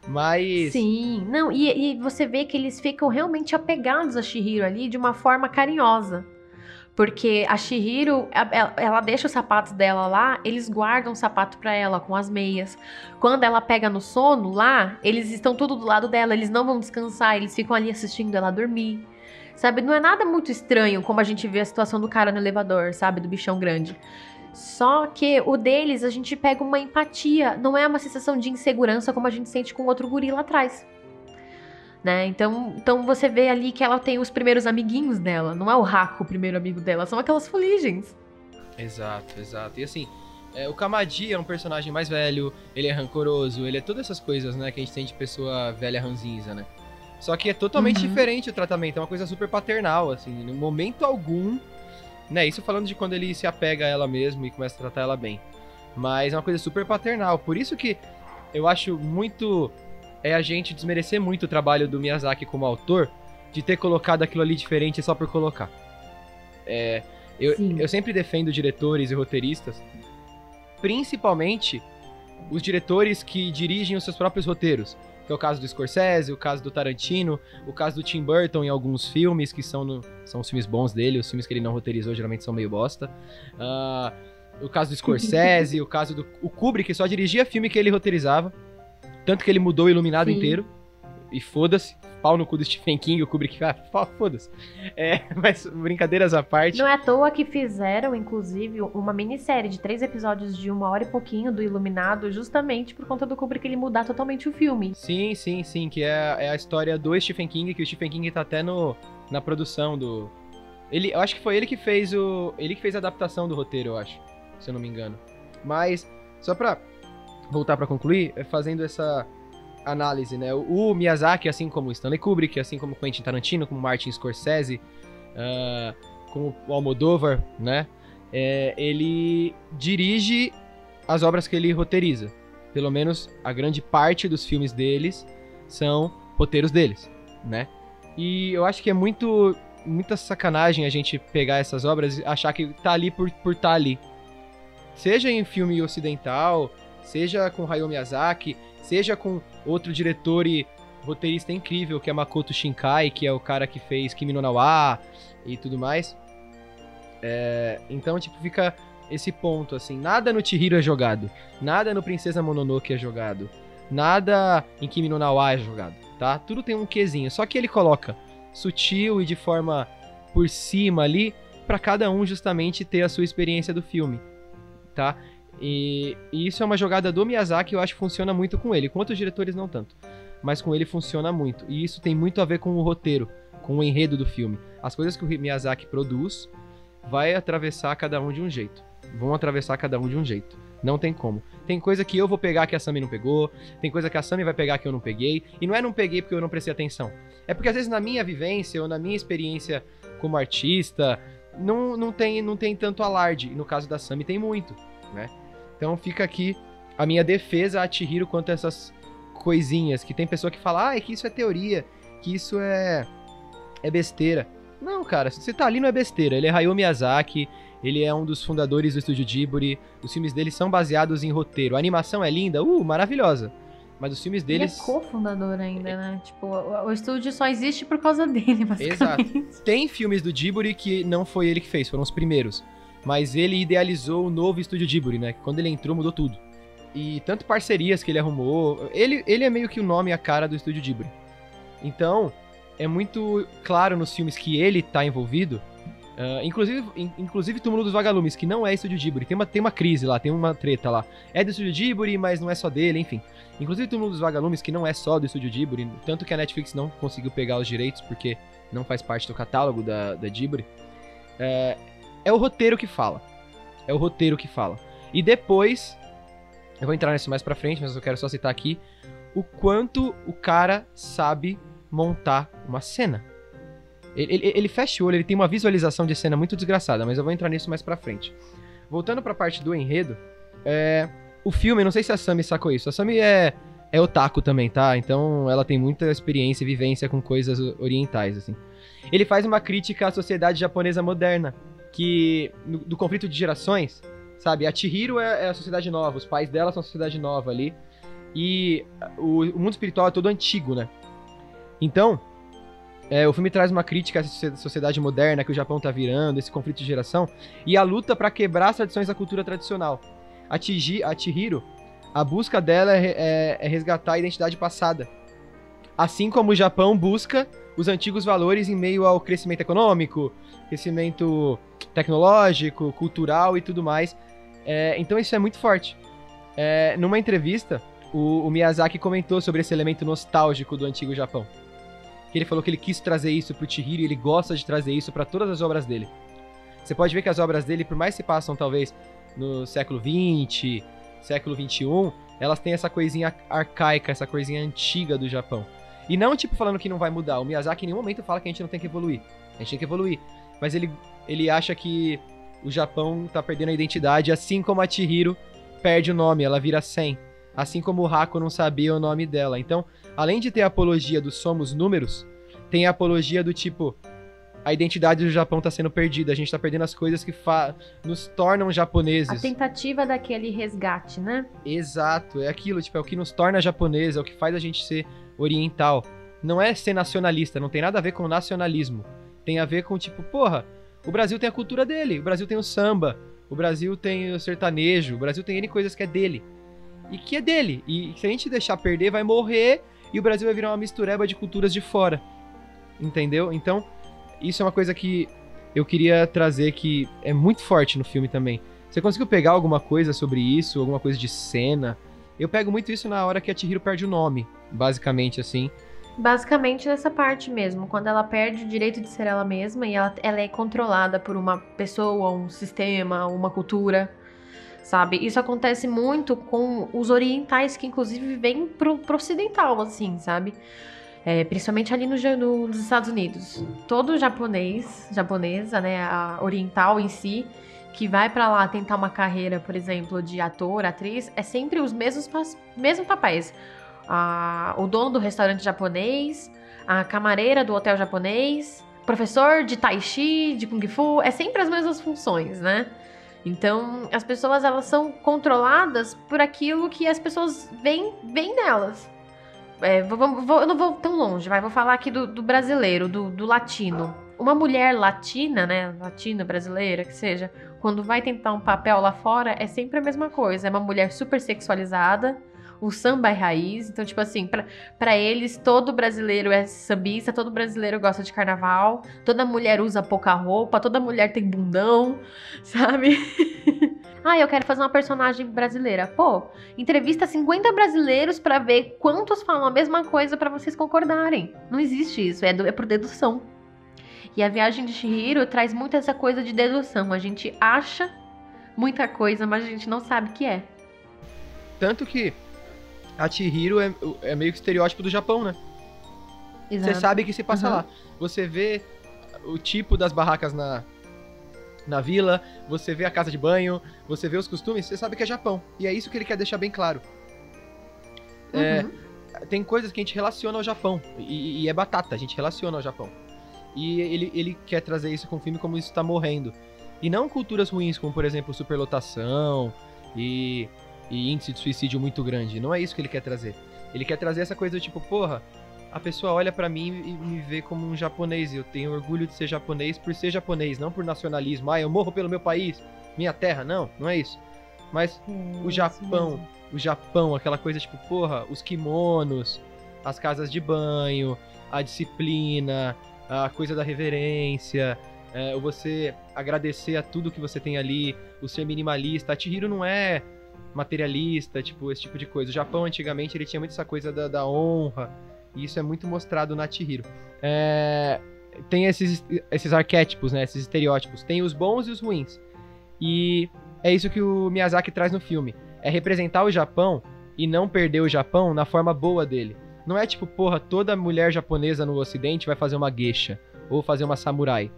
Mas. Sim, não, e, e você vê que eles ficam realmente apegados a Shihiro ali de uma forma carinhosa. Porque a Shihiro, ela, deixa os sapatos dela lá, eles guardam o sapato para ela com as meias. Quando ela pega no sono lá, eles estão tudo do lado dela, eles não vão descansar, eles ficam ali assistindo ela dormir. Sabe, não é nada muito estranho como a gente vê a situação do cara no elevador, sabe, do bichão grande. Só que o deles a gente pega uma empatia, não é uma sensação de insegurança como a gente sente com outro guri lá atrás. Né? Então, então você vê ali que ela tem os primeiros amiguinhos dela, não é o Raco o primeiro amigo dela, são aquelas fuligens. Exato, exato. E assim, é, o Kamadi é um personagem mais velho, ele é rancoroso, ele é todas essas coisas, né, que a gente tem de pessoa velha ranzinza, né? Só que é totalmente uhum. diferente o tratamento, é uma coisa super paternal, assim, no momento algum né, isso falando de quando ele se apega a ela mesmo e começa a tratar ela bem. Mas é uma coisa super paternal. Por isso que eu acho muito. É a gente desmerecer muito o trabalho do Miyazaki como autor de ter colocado aquilo ali diferente só por colocar. É, eu, eu sempre defendo diretores e roteiristas, principalmente os diretores que dirigem os seus próprios roteiros que é o caso do Scorsese, o caso do Tarantino, o caso do Tim Burton em alguns filmes que são, no, são os filmes bons dele, os filmes que ele não roteirizou geralmente são meio bosta. Uh, o caso do Scorsese, o caso do o Kubrick, só dirigia filme que ele roteirizava, tanto que ele mudou o Iluminado Sim. inteiro. E foda-se, pau no cu do Stephen King, o Kubrick, ah, foda-se. É, mas brincadeiras à parte. Não é à toa que fizeram, inclusive, uma minissérie de três episódios de uma hora e pouquinho do Iluminado, justamente por conta do Kubrick ele mudar totalmente o filme. Sim, sim, sim, que é, é a história do Stephen King, que o Stephen King tá até no, na produção do... Ele, eu acho que foi ele que fez o... Ele que fez a adaptação do roteiro, eu acho, se eu não me engano. Mas, só pra voltar para concluir, é fazendo essa análise, né? O, Miyazaki, assim como Stanley Kubrick, assim como Quentin Tarantino, como Martin Scorsese, uh, como o Almodóvar, né? É, ele dirige as obras que ele roteiriza. Pelo menos a grande parte dos filmes deles são roteiros deles, né? E eu acho que é muito muita sacanagem a gente pegar essas obras e achar que tá ali por por tá ali. Seja em filme ocidental, seja com Hayao Miyazaki, seja com outro diretor e roteirista incrível que é Makoto Shinkai, que é o cara que fez Kimi no Nawa e tudo mais. É, então, tipo, fica esse ponto, assim, nada no Chihiro é jogado, nada no Princesa Mononoke é jogado, nada em Kimi no Nawa é jogado, tá? Tudo tem um quezinho, só que ele coloca sutil e de forma por cima ali, para cada um justamente ter a sua experiência do filme, tá? E, e, isso é uma jogada do Miyazaki, eu acho que funciona muito com ele, com outros diretores não tanto, mas com ele funciona muito, e isso tem muito a ver com o roteiro, com o enredo do filme. As coisas que o Miyazaki produz vai atravessar cada um de um jeito. Vão atravessar cada um de um jeito. Não tem como. Tem coisa que eu vou pegar que a Sami não pegou, tem coisa que a Sami vai pegar que eu não peguei, e não é não peguei porque eu não prestei atenção. É porque às vezes na minha vivência ou na minha experiência como artista, não, não, tem, não tem tanto alarde. E no caso da Sami tem muito, né? Então fica aqui a minha defesa a Chihiro quanto a essas coisinhas, que tem pessoa que fala, ah, é que isso é teoria, que isso é, é besteira. Não, cara, se você tá ali não é besteira. Ele é Hayao Miyazaki, ele é um dos fundadores do estúdio Ghibli. Os filmes dele são baseados em roteiro. A animação é linda, uh, maravilhosa. Mas os filmes deles. Ele é cofundador ainda, né? Tipo, o, o, estúdio só existe por causa dele, basicamente. Exato. Tem filmes do Ghibli que não foi ele que fez, foram os primeiros. Mas ele idealizou o novo estúdio Ghibli, né? Quando ele entrou, mudou tudo. E tanto parcerias que ele arrumou. Ele, ele é meio que o nome e a cara do estúdio Ghibli. Então, é muito claro nos filmes que ele tá envolvido Uh, inclusive, in, inclusive Túmulo dos Vagalumes, que não é Estúdio Ghibli. Tem uma, tem uma crise lá, tem uma treta lá. É do Estúdio Ghibli, mas não é só dele, enfim. Inclusive Túmulo dos Vagalumes, que não é só do Estúdio Ghibli, tanto que a Netflix não conseguiu pegar os direitos, porque não faz parte do catálogo da, da Ghibli. É, é o roteiro que fala. É o roteiro que fala. E depois, eu vou entrar nisso mais pra frente, mas eu quero só citar aqui o quanto o cara sabe montar uma cena. Ele, ele, ele, fecha o olho, ele tem uma visualização de cena muito desgraçada, mas eu vou entrar nisso mais pra frente. Voltando pra parte do enredo, é, o filme, não sei se a Sami sacou isso. A Sami é, é otaku também, tá? Então ela tem muita experiência e vivência com coisas orientais, assim. Ele faz uma crítica à sociedade japonesa moderna, que no, do conflito de gerações, sabe? A Chihiro é, é, a sociedade nova, os pais dela são a sociedade nova ali, e o, o mundo espiritual é todo antigo, né? Então, é, o filme traz uma crítica à sociedade moderna que o Japão tá virando, esse conflito de geração, e a luta para quebrar as tradições da cultura tradicional. A, Chihiro, a busca dela é, é, é resgatar a identidade passada. Assim como o Japão busca os antigos valores em meio ao crescimento econômico, crescimento tecnológico, cultural e tudo mais. É, então isso é muito forte. É, numa entrevista, o, o, Miyazaki comentou sobre esse elemento nostálgico do antigo Japão ele falou que ele quis trazer isso pro Chihiro e ele gosta de trazer isso para todas as obras dele. Você pode ver que as obras dele, por mais que se passam talvez no século 20, século 21, elas têm essa coisinha arcaica, essa coisinha antiga do Japão. E não tipo falando que não vai mudar. O Miyazaki em nenhum momento fala que a gente não tem que evoluir. A gente tem que evoluir. Mas ele, ele acha que o Japão tá perdendo a identidade, assim como a Chihiro perde o nome, ela vira 100. Assim como o Hako não sabia o nome dela. Então, além de ter a apologia do somos números, tem a apologia do tipo a identidade do Japão está sendo perdida, a gente está perdendo as coisas que nos tornam japoneses. A tentativa daquele resgate, né? Exato, é aquilo, tipo, é o que nos torna japoneses, é o que faz a gente ser oriental. Não é ser nacionalista, não tem nada a ver com nacionalismo. Tem a ver com, tipo, porra, o Brasil tem a cultura dele, o Brasil tem o samba, o Brasil tem o sertanejo, o Brasil tem N coisas que é dele. E que é dele. E se a gente deixar perder, vai morrer e o Brasil vai virar uma mistureba de culturas de fora. Entendeu? Então, isso é uma coisa que eu queria trazer que é muito forte no filme também. Você conseguiu pegar alguma coisa sobre isso, alguma coisa de cena? Eu pego muito isso na hora que a Chihiro perde o nome, basicamente assim. Basicamente nessa parte mesmo, quando ela perde o direito de ser ela mesma e ela, ela é controlada por uma pessoa, um sistema, uma cultura sabe? Isso acontece muito com os orientais, que inclusive vêm pro, pro ocidental, assim, sabe? É, principalmente ali no, no, nos Estados Unidos. Todo japonês, japonesa, né, a oriental em si, que vai para lá tentar uma carreira, por exemplo, de ator, atriz, é sempre os mesmos, mesmos papéis. a, o dono do restaurante japonês, a camareira do hotel japonês, professor de tai chi, de kung fu, é sempre as mesmas funções, né? Então, as pessoas elas são controladas por aquilo que as pessoas veem, veem nelas. É, vou, vou, eu não vou tão longe, vai, vou falar aqui do, do brasileiro, do, do, latino. Uma mulher latina, né, latina, brasileira, que seja, quando vai tentar um papel lá fora, é sempre a mesma coisa. É uma mulher super sexualizada, o samba é raiz. Então, tipo assim, para eles, todo brasileiro é sambista, todo brasileiro gosta de carnaval, toda mulher usa pouca roupa, toda mulher tem bundão, sabe? ah, eu quero fazer uma personagem brasileira. Pô, entrevista 50 brasileiros para ver quantos falam a mesma coisa para vocês concordarem. Não existe isso, é, do, é por dedução. E a viagem de Shihiro traz muito essa coisa de dedução. A gente acha muita coisa, mas a gente não sabe o que é. Tanto que a Chihiro é, é meio que estereótipo do Japão, né? Você sabe que se passa uhum. lá. Você vê o tipo das barracas na, na vila, você vê a casa de banho, você vê os costumes, você sabe que é Japão. E é isso que ele quer deixar bem claro. É, uhum. É, tem coisas que a gente relaciona ao Japão. E, e, é batata, a gente relaciona ao Japão. E ele, ele quer trazer isso com o filme como isso está morrendo. E não culturas ruins, como por exemplo superlotação e e índice de suicídio muito grande. Não é isso que ele quer trazer. Ele quer trazer essa coisa do tipo, porra, a pessoa olha para mim e me vê como um japonês. E eu tenho orgulho de ser japonês por ser japonês, não por nacionalismo. Ah, eu morro pelo meu país, minha terra. Não, não é isso. Mas o Japão, o Japão, aquela coisa tipo, porra, os kimonos, as casas de banho, a disciplina, a coisa da reverência, é, você agradecer a tudo que você tem ali, o ser minimalista. A Chihiro não é materialista, tipo, esse tipo de coisa. O Japão, antigamente, ele tinha muito essa coisa da, da honra, e isso é muito mostrado na Chihiro. É, tem esses, esses arquétipos, né, esses estereótipos. Tem os bons e os ruins. E é isso que o Miyazaki traz no filme. É representar o Japão e não perder o Japão na forma boa dele. Não é tipo, porra, toda mulher japonesa no ocidente vai fazer uma geisha ou fazer uma samurai.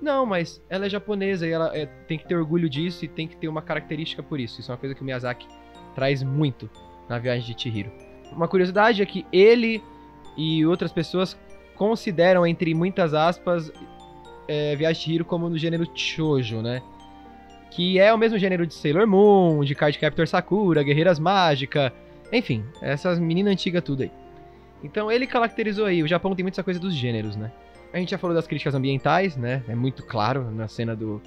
Não, mas ela é japonesa e ela é, tem que ter orgulho disso e tem que ter uma característica por isso. Isso é uma coisa que o Miyazaki traz muito na viagem de Chihiro. Uma curiosidade é que ele e outras pessoas consideram, entre muitas aspas, é, Viagem de Chihiro como no gênero shoujo, né? Que é o mesmo gênero de Sailor Moon, de Card Captor Sakura, Guerreiras Mágica, enfim, essas meninas antigas tudo aí. Então ele caracterizou aí, o Japão tem muita coisa dos gêneros, né? A gente já falou das críticas ambientais, né? É muito claro na cena do,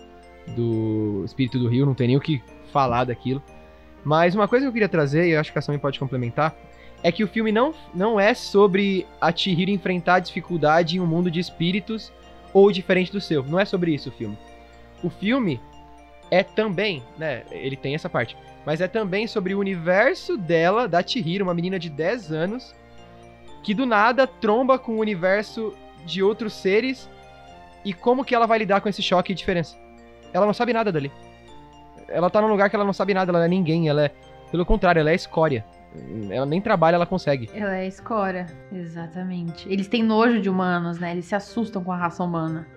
do Espírito do Rio, não tem nem o que falar daquilo. Mas uma coisa que eu queria trazer, e eu acho que a Sammy pode complementar, é que o filme não, não é sobre a Chihiro enfrentar dificuldade em um mundo de espíritos ou diferente do seu. Não é sobre isso o filme. O filme é também, né? Ele tem essa parte. Mas é também sobre o universo dela, da Chihiro, uma menina de 10 anos, que do nada tromba com o universo de outros seres e como que ela vai lidar com esse choque e diferença. Ela não sabe nada dali. Ela tá num lugar que ela não sabe nada, ela não é ninguém, ela é. Pelo contrário, ela é escória. Ela nem trabalha, ela consegue. Ela é escória, exatamente. Eles têm nojo de humanos, né? Eles se assustam com a raça humana.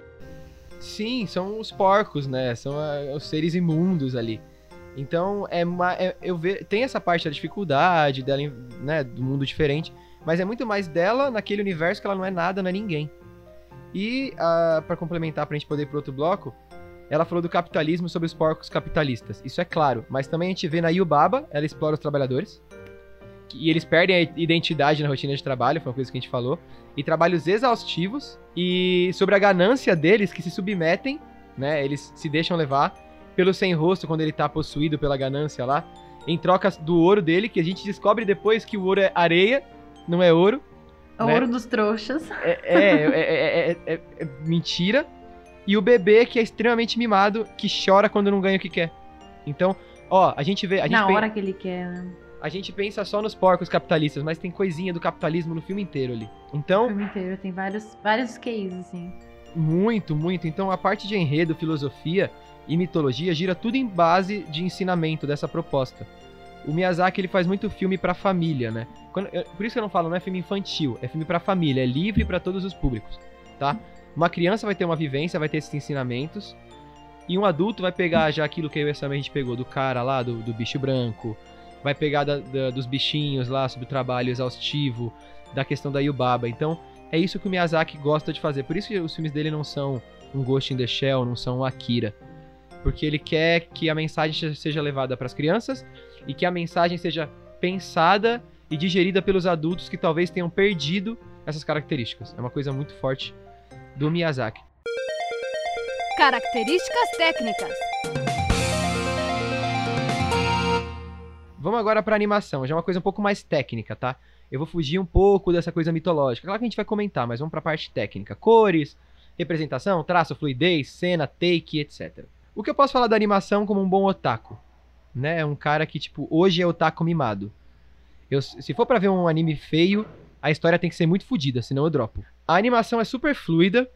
Sim, são os porcos, né? São uh, os seres imundos ali. Então, é, uma, é eu ve, tem essa parte da dificuldade dela, né, do mundo diferente, mas é muito mais dela naquele universo que ela não é nada, não é ninguém. E, uh, ah, para complementar, pra gente poder ir pro outro bloco, ela falou do capitalismo sobre os porcos capitalistas. Isso é claro, mas também a gente vê na Yubaba, ela explora os trabalhadores. E eles perdem a identidade na rotina de trabalho, foi uma coisa que a gente falou. E trabalhos exaustivos. E sobre a ganância deles que se submetem, né? Eles se deixam levar pelo sem rosto quando ele tá possuído pela ganância lá. Em troca do ouro dele, que a gente descobre depois que o ouro é areia, não é ouro. É né? ouro dos trouxas. É, é, é, é, mentira. E o bebê que é extremamente mimado, que chora quando não ganha o que quer. Então, ó, a gente vê. A gente Na hora que ele quer, né? A gente pensa só nos porcos capitalistas, mas tem coisinha do capitalismo no filme inteiro ali. Então. No filme inteiro, tem vários, vários cases, assim. Muito, muito. Então a parte de enredo, filosofia e mitologia gira tudo em base de ensinamento dessa proposta. O Miyazaki ele faz muito filme para família, né? Quando, eu, por isso que eu não falo, não é filme infantil, é filme para família, é livre para todos os públicos, tá? Uma criança vai ter uma vivência, vai ter esses ensinamentos, e um adulto vai pegar já aquilo que eu e a a gente pegou do cara lá, do, do bicho branco, vai pegar da- da- dos bichinhos lá sobre o trabalho exaustivo, da questão da Yubaba. Então, é isso que o Miyazaki gosta de fazer. Por isso que os filmes dele não são um Ghost in the Shell, não são um Akira. Porque ele quer que a mensagem seja levada para as crianças e que a mensagem seja pensada e digerida pelos adultos que talvez tenham perdido essas características. É uma coisa muito forte do Miyazaki. Características técnicas. Vamos agora pra animação, já é uma coisa um pouco mais técnica, tá? Eu vou fugir um pouco dessa coisa mitológica. Claro que a gente vai comentar, mas vamos pra parte técnica. Cores, representação, traço, fluidez, cena, take, etc. O que eu posso falar da animação como um bom otaku? Né? É um cara que, tipo, hoje é otaku mimado. Eu, se for pra ver um anime feio, a história tem que ser muito fodida, senão eu dropo. A animação é super fluida.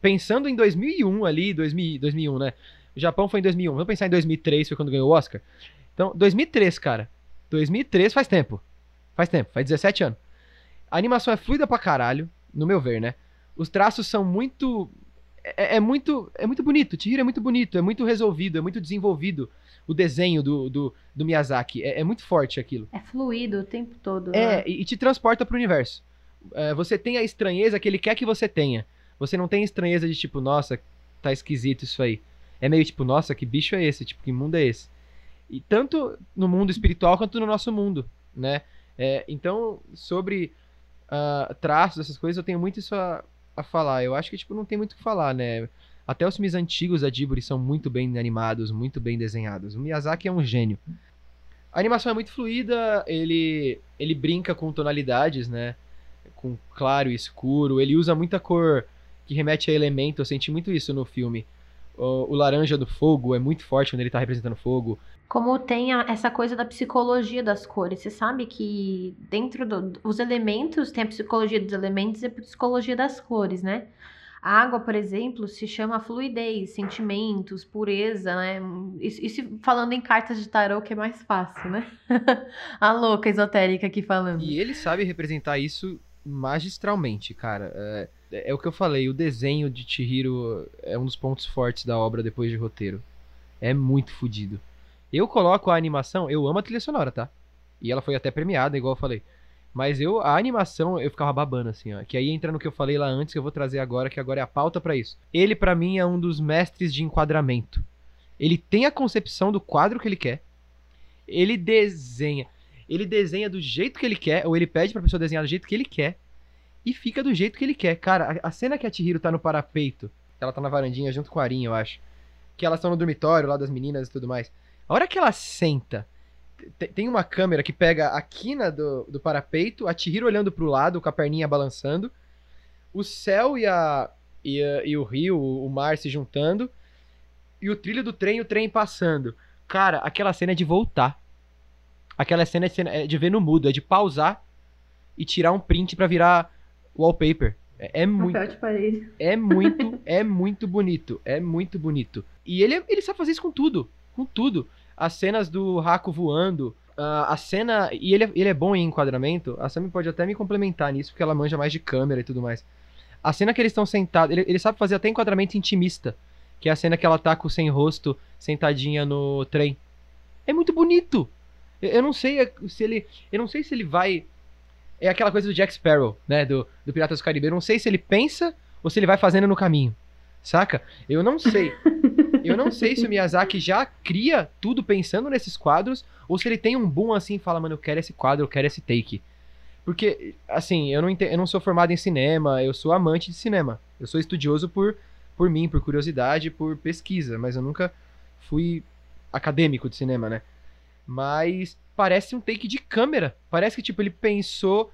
Pensando em 2001 ali, 2000, 2001, né? O Japão foi em 2001. Vamos pensar em 2003, foi quando ganhou o Oscar. Então, 2003, cara. 2003 faz tempo. Faz tempo, faz 17 anos. A animação é fluida pra caralho, no meu ver, né? Os traços são muito. É, é muito. É muito bonito. Chihiro é muito bonito, é muito resolvido, é muito desenvolvido. O desenho do, do, do Miyazaki. É, é muito forte aquilo. É fluido o tempo todo. É, né? e, e te transporta pro universo. É, você tem a estranheza que ele quer que você tenha. Você não tem estranheza de tipo, nossa, tá esquisito isso aí. É meio tipo, nossa, que bicho é esse? Tipo, que mundo é esse? E tanto no mundo espiritual quanto no nosso mundo, né? É, então, sobre ah, traços, essas coisas, eu tenho muito isso a, a falar. Eu acho que, tipo, não tem muito o que falar, né? Até os filmes antigos da Ghibli são muito bem animados, muito bem desenhados. O Miyazaki é um gênio. A animação é muito fluida, ele, ele brinca com tonalidades, né? Com claro e escuro. Ele usa muita cor que remete a elemento. Eu senti muito isso no filme. O, o laranja do fogo é muito forte quando ele tá representando fogo. Como tem a- essa coisa da psicologia das cores. Você sabe que dentro dos elementos tem a psicologia dos elementos e a psicologia das cores, né? A água, por exemplo, se chama fluidez, sentimentos, pureza, né? Isso, falando em cartas de tarô, que é mais fácil, né? a louca esotérica aqui falando. E ele sabe representar isso magistralmente, cara. É, é o que eu falei, o desenho de Chihiro é um dos pontos fortes da obra depois de roteiro. É muito fodido. Eu coloco a animação, eu amo a trilha sonora, tá? E ela foi até premiada, igual eu falei. Mas eu, a animação, eu ficava babando, assim, ó. Que aí entra no que eu falei lá antes, que eu vou trazer agora, que agora é a pauta pra isso. Ele, pra mim, é um dos mestres de enquadramento. Ele tem a concepção do quadro que ele quer. Ele desenha. Ele desenha do jeito que ele quer, ou ele pede pra pessoa desenhar do jeito que ele quer. E fica do jeito que ele quer. Cara, a, a cena que a Chihiro tá no parapeito, ela tá na varandinha junto com a Arin, eu acho. Que elas estão no dormitório lá das meninas e tudo mais. A hora que ela senta, tem uma câmera que pega a quina do, do parapeito, a Chihiro olhando pro lado, com a perninha balançando, o céu e, a, e, a- e o rio, o mar se juntando, e o trilho do trem e o trem passando. Cara, aquela cena é de voltar. Aquela cena é de, cena- é de ver no mudo, é de pausar e tirar um print pra virar wallpaper. É, é muito. É muito, é muito bonito. É muito bonito. E ele, ele sabe fazer isso com tudo. Com tudo. As cenas do Raco voando. ah, a cena. E ele, é- ele é bom em enquadramento. A Sammy pode até me complementar nisso, porque ela manja mais de câmera e tudo mais. A cena que eles estão sentados. Ele, ele sabe fazer até enquadramento intimista. Que é a cena que ela tá com o sem rosto, sentadinha no trem. É muito bonito. Eu, eu não sei é, se ele. Eu não sei se ele vai. É aquela coisa do Jack Sparrow, né? Do, do Piratas do Caribe. Eu não sei se ele pensa ou se ele vai fazendo no caminho. Saca? Eu não sei. Eu não sei se o Miyazaki já cria tudo pensando nesses quadros ou se ele tem um boom assim e fala, mano, eu quero esse quadro, eu quero esse take. Porque, assim, eu não, eu não sou formado em cinema, eu sou amante de cinema. Eu sou estudioso por, por mim, por curiosidade, por pesquisa, mas eu nunca fui acadêmico de cinema, né? Mas parece um take de câmera. Parece que, tipo, ele pensou.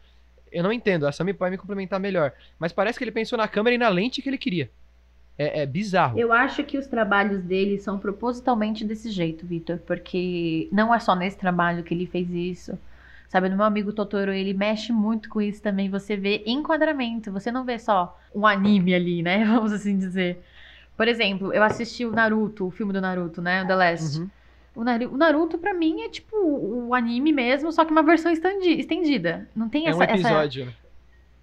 Eu não entendo, a Sammy pode me complementar melhor. Mas parece que ele pensou na câmera e na lente que ele queria. É, é bizarro. Eu acho que os trabalhos dele são propositalmente desse jeito, Vitor, porque não é só nesse trabalho que ele fez isso. Sabe, no meu amigo Totoro, ele mexe muito com isso também. Você vê enquadramento, você não vê só um anime ali, né? Vamos assim dizer. Por exemplo, eu assisti o Naruto, o filme do Naruto, né? O The Last. Uhum. O, Naru- o Naruto, pra mim, é tipo o anime mesmo, só que uma versão estendi- estendida. Não tem É essa, um essa- episódio, né?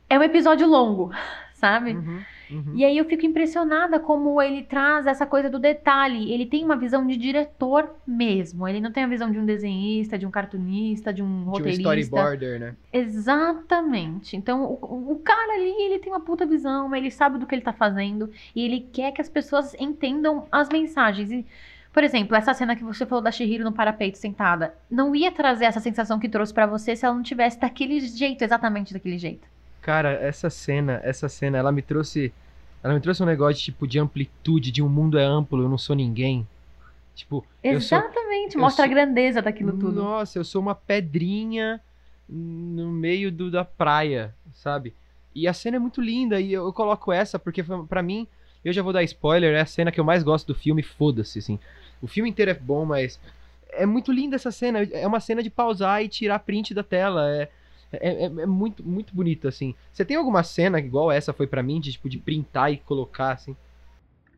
É um episódio longo, sabe? Uhum. Uhum. E aí eu fico impressionada como ele traz essa coisa do detalhe. Ele tem uma visão de diretor mesmo. Ele não tem a visão de um desenhista, de um cartunista, de um De um roteirista. storyboarder, né? Exatamente. Então, o, o cara ali, ele tem uma puta visão, ele sabe do que ele tá fazendo e ele quer que as pessoas entendam as mensagens. E, por exemplo, essa cena que você falou da Shihiro no parapeito sentada, não ia trazer essa sensação que trouxe pra você se ela não tivesse daquele jeito, exatamente daquele jeito. Cara, essa cena, essa cena, ela me trouxe. Ela me trouxe um negócio, tipo, de amplitude, de um mundo é amplo, eu não sou ninguém. Tipo, eu sou. Exatamente, eu mostra sou- a grandeza daquilo tudo. Nossa, eu sou uma pedrinha no meio do, da praia, sabe? E a cena é muito linda e eu, eu coloco essa porque pra mim, eu já vou dar spoiler, é a cena que eu mais gosto do filme, foda-se, assim. O filme inteiro é bom, mas é muito linda essa cena, é uma cena de pausar e tirar print da tela, é é, é- é muito muito bonito assim. Você tem alguma cena igual essa foi pra mim de tipo de printar e colocar assim?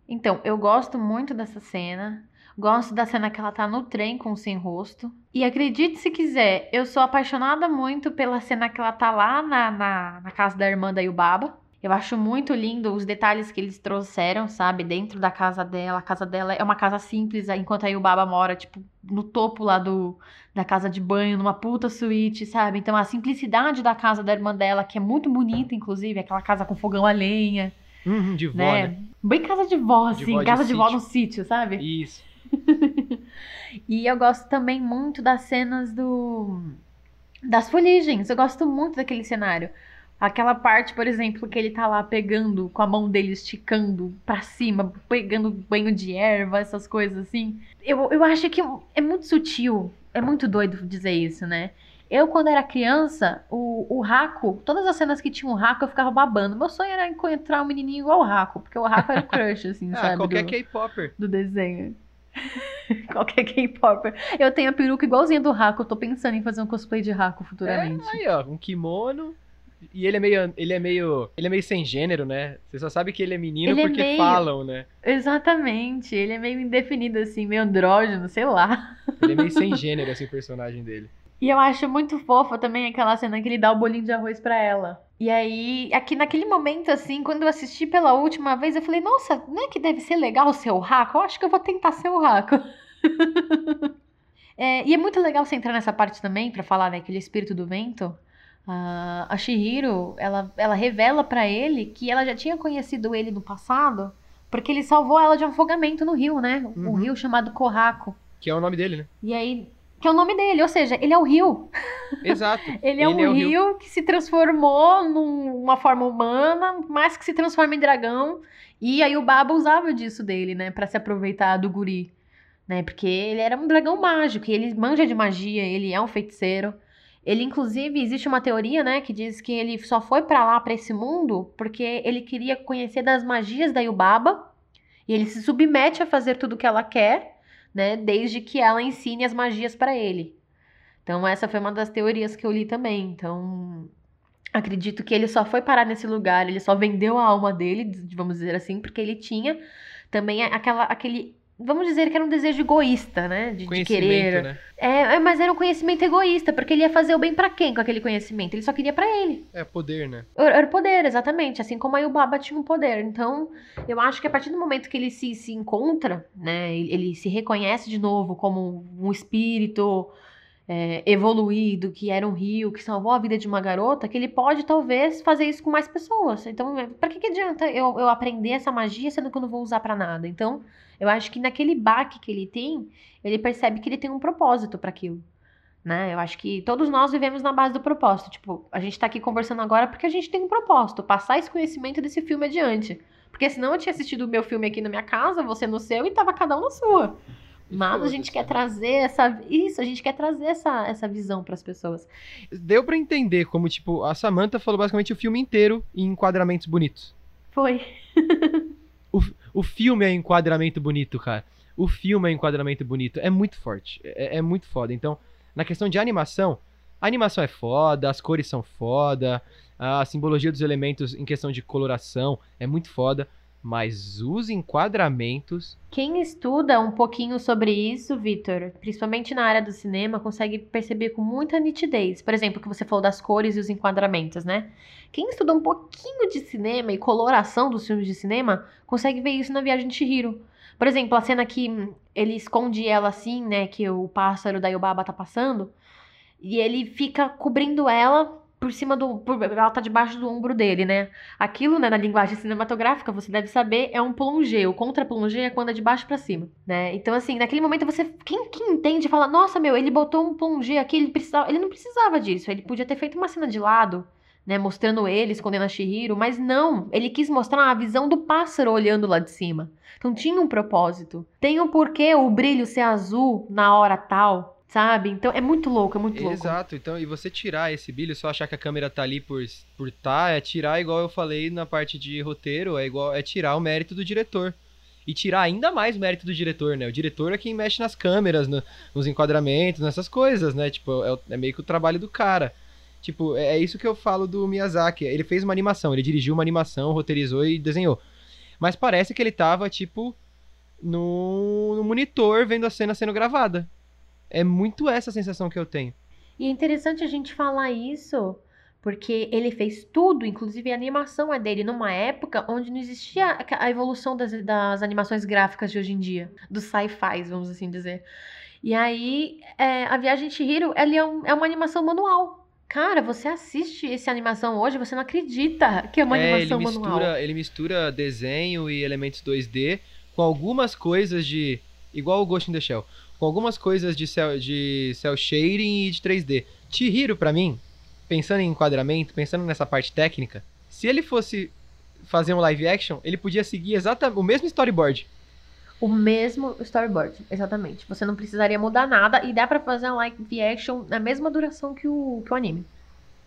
Então, eu gosto muito dessa cena. Gosto da cena que ela tá no trem com o sem rosto. E acredite se quiser, eu sou apaixonada muito pela cena que ela tá lá na, na, na casa da irmã da Yubaba. Eu acho muito lindo os detalhes que eles trouxeram, sabe? Dentro da casa dela. A casa dela é uma casa simples, enquanto a Yubaba mora, tipo, no topo lá do, da casa de banho, numa puta suíte, sabe? Então a simplicidade da casa da irmã dela, que é muito bonita, inclusive, aquela casa com fogão a lenha, Uhum, de vó, né? né? Bem casa de vó, De assim, vó de casa de vó no sítio, sabe? Isso. E eu gosto também muito das cenas do das fuligens. Eu gosto muito daquele cenário. Aquela parte, por exemplo, que ele tá lá pegando com a mão dele, esticando pra cima, pegando banho de erva, essas coisas assim. Eu, eu acho que é muito sutil. É muito doido dizer isso, né? Eu, quando era criança, o, o Raco, todas as cenas que tinha o Raco, eu ficava babando. Meu sonho era encontrar um menininho igual o Raco, porque o Raco era o crush, assim, Ah, sabe? qualquer K-popper. do desenho. Qualquer K-popper. Eu tenho a peruca igualzinha do Raco. Eu tô pensando em fazer um cosplay de Raco futuramente. Aí, ó, um kimono. E ele é meio. Ele é meio. Ele é meio sem gênero, né? Você só sabe que ele é menino Ele é porque meio- falam, né? Exatamente. Ele é meio indefinido, assim, meio andrógeno, sei lá. Ele é meio sem gênero, assim, o personagem dele. E eu acho muito fofa também aquela cena que ele dá o bolinho de arroz pra ela. E aí, aqui naquele momento, assim, quando eu assisti pela última vez, eu falei, nossa, não é que deve ser legal ser o Raco? Eu acho que eu vou tentar ser o Raco. É, e é muito legal você entrar nessa parte também, pra falar, né, aquele espírito do vento. Ah, a Shihiro, ela, ela revela pra ele que ela já tinha conhecido ele no passado, porque ele salvou ela de um afogamento no rio, né? Um Uhum. rio chamado Korrako. Que é o nome dele, né? E aí, que é o nome dele, ou seja, ele é o rio. Exato. Ele é um o rio, que se transformou numa forma humana, mas que se transforma em dragão. E aí o Baba usava disso dele, né, Pra se aproveitar do guri, né? Porque ele era um dragão mágico, e ele manja de magia, ele é um feiticeiro. Ele inclusive existe uma teoria, né, que diz que ele só foi pra lá pra esse mundo porque ele queria conhecer das magias da Yubaba. E ele se submete a fazer tudo o que ela quer, né, desde que ela ensine as magias pra ele. Então, essa foi uma das teorias que eu li também. Então, acredito que ele só foi parar nesse lugar, ele só vendeu a alma dele, vamos dizer assim, porque ele tinha também aquela, aquele. Vamos dizer que era um desejo egoísta, né? De, de querer. né? É, é, mas era um conhecimento egoísta, porque ele ia fazer o bem pra quem com aquele conhecimento? Ele só queria pra ele. É poder, né? Era poder, exatamente. Assim como a Yubaba tinha um poder. Então, eu acho que a partir do momento que ele se, se encontra, né? Ele, se reconhece de novo como um espírito é, evoluído, que era um rio, que salvou a vida de uma garota, que ele pode talvez fazer isso com mais pessoas. Então, é, pra que, que adianta eu, eu aprender essa magia sendo que eu não vou usar pra nada? Então, eu acho que naquele baque que ele tem, ele percebe que ele tem um propósito pra aquilo. Né? Eu acho que todos nós vivemos na base do propósito. Tipo, a gente tá aqui conversando agora porque a gente tem um propósito, passar esse conhecimento desse filme adiante. Porque senão eu tinha assistido o meu filme aqui na minha casa, você no seu e tava cada um na sua. Mas a gente quer trazer essa. Isso, a gente quer trazer essa, essa visão pras pessoas. Deu pra entender como, tipo, a Samantha falou basicamente o filme inteiro em enquadramentos bonitos. Foi. O filme é enquadramento bonito, cara. O filme é enquadramento bonito. É muito forte. É, é muito foda. Então, na questão de animação, a animação é foda, as cores são foda, a simbologia dos elementos em questão de coloração é muito foda. Mas os enquadramentos. Quem estuda um pouquinho sobre isso, Vitor, principalmente na área do cinema, consegue perceber com muita nitidez. Por exemplo, que você falou das cores e os enquadramentos, né? Quem estuda um pouquinho de cinema e coloração dos filmes de cinema, consegue ver isso na Viagem de Chihiro. Por exemplo, a cena que ele esconde ela assim, né, que o pássaro da Yubaba tá passando, e ele fica cobrindo ela por cima do. Por, ela tá debaixo do ombro dele, né? Aquilo, né, na linguagem cinematográfica, você deve saber, é um plongé. O contra-plongé é quando é de baixo para cima, né? Então, assim, naquele momento você. Quem, quem entende fala, nossa, meu, ele botou um plongé aqui, ele precisava. Ele não precisava disso. Ele podia ter feito uma cena de lado. Né, mostrando ele escondendo a Shihiro, mas não, ele quis mostrar a visão do pássaro olhando lá de cima. Então tinha um propósito. Tem um porquê o brilho ser azul na hora tal, Sabe? Então é muito louco, é muito louco. Exato. Então, e você tirar esse brilho, só achar que a câmera tá ali por por tá, é tirar igual eu falei na parte de roteiro, é igual é tirar o mérito do diretor. E tirar ainda mais o mérito do diretor, né? O diretor é quem mexe nas câmeras, no, nos enquadramentos, nessas coisas, né? Tipo, é, é, meio que o trabalho do cara. Tipo, é, é isso que eu falo do Miyazaki. Ele fez uma animação, ele dirigiu uma animação, roteirizou e desenhou. Mas parece que ele tava, tipo, no, no monitor vendo a cena sendo gravada. É muito essa sensação que eu tenho. E é interessante a gente falar isso, porque ele fez tudo, inclusive a animação é dele, numa época onde não existia a evolução das, das animações gráficas de hoje em dia, dos sci-fi, vamos assim dizer. E aí, é, a Viagem de Chihiro, ela é, um, é uma animação manual. Cara, você assiste essa animação hoje, você não acredita que é uma é, animação ele mistura, manual. Ele mistura desenho e elementos 2D com algumas coisas de... Igual o Ghost in the Shell com algumas coisas de cel, de cel shading e de 3D. Chihiro, para mim, pensando em enquadramento, pensando nessa parte técnica, se ele fosse fazer um live action, ele podia seguir exatamente o mesmo storyboard. O mesmo storyboard, exatamente. Você não precisaria mudar nada e dá para fazer um live action na mesma duração que o, que o anime.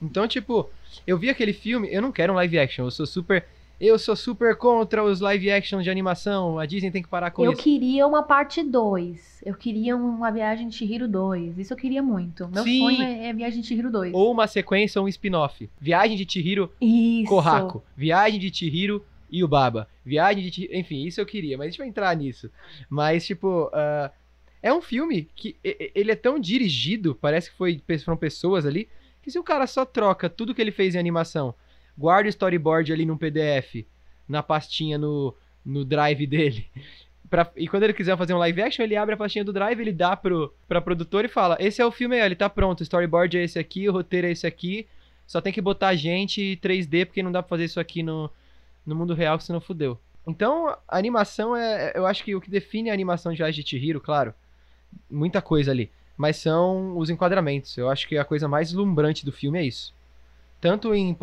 Então, tipo, eu vi aquele filme, eu não quero um live action, eu sou super eu sou super contra os live action de animação. A Disney tem que parar com eu isso. Eu queria uma parte 2. Eu queria uma Viagem de Chihiro 2. Isso eu queria muito. Meu Sim. sonho é, é Viagem de Chihiro 2. Ou uma sequência ou um spin-off. Viagem de Chihiro isso. Kohaku. Viagem de Chihiro e o Baba. Viagem de Chihiro... Enfim, isso eu queria, mas a gente vai entrar nisso. Mas, tipo... Uh, é um filme que ele é tão dirigido, parece que foi, foram pessoas ali, que se o cara só troca tudo que ele fez em animação guarda o storyboard ali num PDF, na pastinha no, no drive dele. Pra, e quando ele quiser fazer um live action, ele abre a pastinha do drive, ele dá pro, pra produtor e fala: Esse é o filme aí, ele tá pronto, o storyboard é esse aqui, o roteiro é esse aqui. Só tem que botar gente 3D, porque não dá pra fazer isso aqui no, no mundo real, senão fudeu. Então, a animação é. Eu acho que o que define a animação de Viagem de Chihiro, claro, muita coisa ali. Mas são os enquadramentos. Eu acho que a coisa mais lumbrante do filme é isso. Tanto em,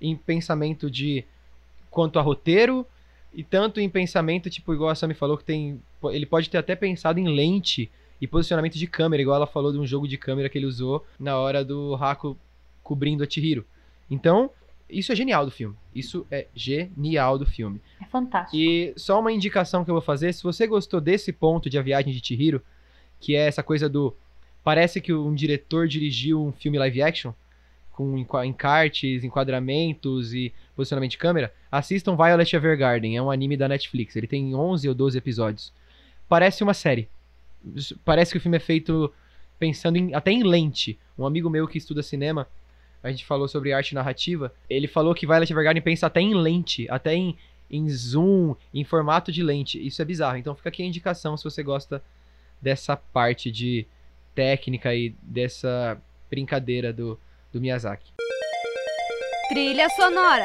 em pensamento de quanto a roteiro e tanto em pensamento, tipo, igual a Sammy falou, que tem. Ele pode ter até pensado em lente e posicionamento de câmera, igual ela falou de um jogo de câmera que ele usou na hora do Haku cobrindo a Chihiro. Então, isso é genial do filme. Isso é genial do filme. É fantástico. E só uma indicação que eu vou fazer, se você gostou desse ponto de A Viagem de Chihiro, que é essa coisa do parece que um diretor dirigiu um filme live action, com encartes, enquadramentos e posicionamento de câmera, assistam Violet Evergarden, é um anime da Netflix. Ele tem 11 ou 12 episódios. Parece uma série. Parece que o filme é feito pensando em, até em lente. Um amigo meu que estuda cinema, a gente falou sobre arte narrativa, ele falou que Violet Evergarden pensa até em lente, até em, em zoom, em formato de lente. Isso é bizarro. Então fica aqui a indicação se você gosta dessa parte de técnica e dessa brincadeira do, do Miyazaki. Trilha sonora.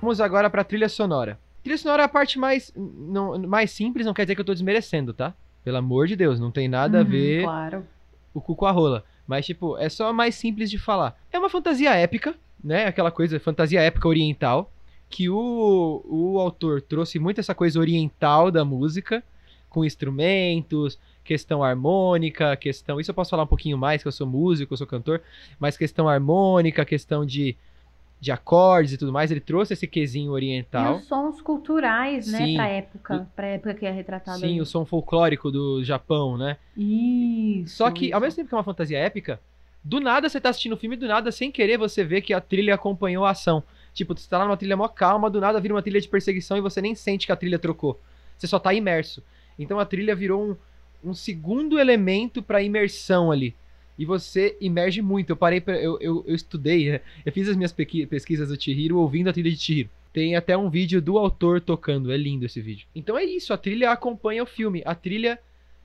Vamos agora para trilha sonora. Trilha sonora é a parte mais, não, mais simples, não quer dizer que eu estou desmerecendo, tá? Pelo amor de Deus, não tem nada uhum, a ver claro. o cu com a rola. Mas, tipo, é só mais simples de falar. É uma fantasia épica, né? Aquela coisa, fantasia épica oriental. Que o, o autor trouxe muito essa coisa oriental da música, com instrumentos, questão harmônica, questão. Isso eu posso falar um pouquinho mais, que eu sou músico, eu sou cantor, mas questão harmônica, questão de, de acordes e tudo mais. Ele trouxe esse quesinho oriental. E os sons culturais, né, Sim. pra época, pra época que é retratado. Sim, o som folclórico do Japão, né? Isso. Só que, isso. ao mesmo tempo que é uma fantasia épica, do nada você tá assistindo o filme, do nada, sem querer, você vê que a trilha acompanhou a ação. Tipo, você tá lá numa trilha mó calma, do nada vira uma trilha de perseguição e você nem sente que a trilha trocou. Você só tá imerso. Então a trilha virou um, um segundo elemento pra imersão ali. E você imerge muito. Eu parei, pra, eu, eu, eu estudei, né? eu fiz as minhas pesquisas do Chihiro ouvindo a trilha de Chihiro. Tem até um vídeo do autor tocando, é lindo esse vídeo. Então é isso, a trilha acompanha o filme. A trilha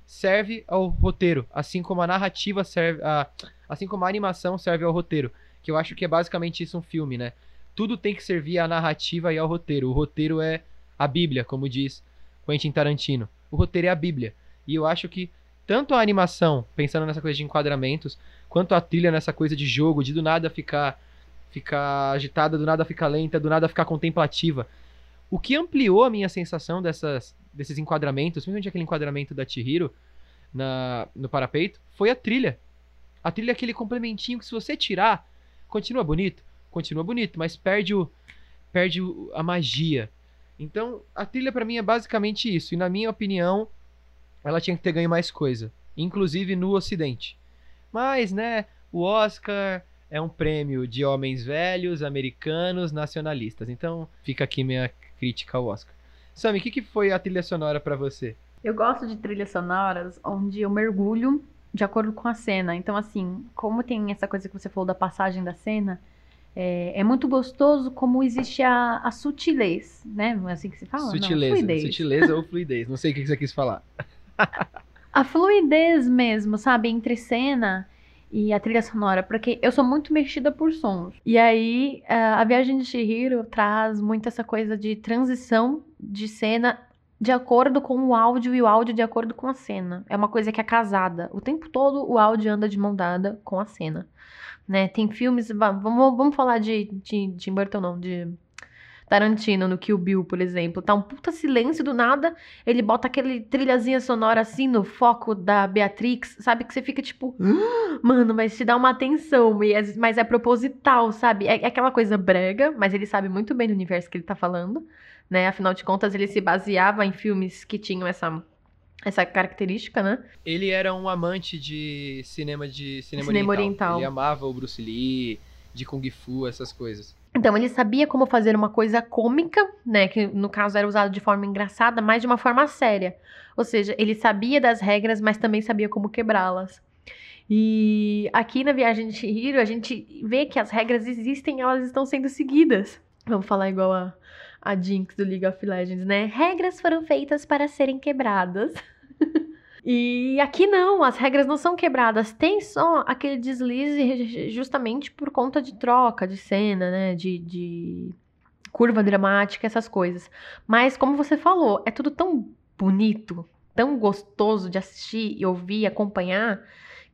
serve ao roteiro, assim como a narrativa serve a, assim como a animação serve ao roteiro, que eu acho que é basicamente isso um filme, né? Tudo tem que servir à narrativa e ao roteiro. O roteiro é a Bíblia, como diz Quentin Tarantino. O roteiro é a Bíblia. E eu acho que tanto a animação, pensando nessa coisa de enquadramentos, quanto a trilha nessa coisa de jogo, de do nada ficar ficar agitada, do nada ficar lenta, do nada ficar contemplativa. O que ampliou a minha sensação dessas, desses enquadramentos, principalmente aquele enquadramento da Chihiro na, no parapeito, foi a trilha. A trilha é aquele complementinho que se você tirar, continua bonito, continua bonito, mas perde o perde o- a magia. Então, a trilha pra mim é basicamente isso. E na minha opinião, ela tinha que ter ganho mais coisa, inclusive no ocidente. Mas, né, o Oscar é um prêmio de homens velhos, americanos, nacionalistas. Então, fica aqui minha crítica ao Oscar. Sammy, o que, que foi a trilha sonora pra você? Eu gosto de trilhas sonoras onde eu mergulho de acordo com a cena. Então, assim, como tem essa coisa que você falou da passagem da cena, é, é muito gostoso como existe a, a sutilez, né? Não é assim que se fala? Não, sutileza. fluidez. Sutileza ou fluidez. Não sei o que você quis falar. A fluidez mesmo, sabe? Entre cena e a trilha sonora, porque eu sou muito mexida por sons. E aí, a Viagem de Chihiro traz muito essa coisa de transição de cena de acordo com o áudio e o áudio de acordo com a cena. É uma coisa que é casada. O tempo todo o áudio anda de mão dada com a cena. Né? Tem filmes. va- Vamos, vamos falar de, de, Tim Burton, não, de Tarantino no Kill Bill, por exemplo. Tá um puta silêncio do nada. Ele bota aquele trilhazinha sonora assim no foco da Beatrix, sabe? Que você fica tipo, "Ah, mano, mas te dá uma atenção, é- mas é proposital, sabe? É, é aquela coisa brega, mas ele sabe muito bem do universo que ele tá falando, né? Afinal de contas, ele se baseava em filmes que tinham essa, essa característica, né? Ele era um amante de cinema de cinema, Cinema oriental. oriental. Ele amava o Bruce Lee, de Kung Fu, essas coisas. Então, ele sabia como fazer uma coisa cômica, né? Que no caso era usado de forma engraçada, mas de uma forma séria. Ou seja, ele sabia das regras, mas também sabia como quebrá-las. E aqui na Viagem de Chihiro, a gente vê que as regras existem, elas estão sendo seguidas. Vamos falar igual a, a Jinx do League of Legends, né? Regras foram feitas para serem quebradas. E aqui não, as regras não são quebradas, tem só aquele deslize justamente por conta de troca de cena, né? De, de curva dramática, essas coisas. Mas, como você falou, é tudo tão bonito, tão gostoso de assistir e ouvir acompanhar,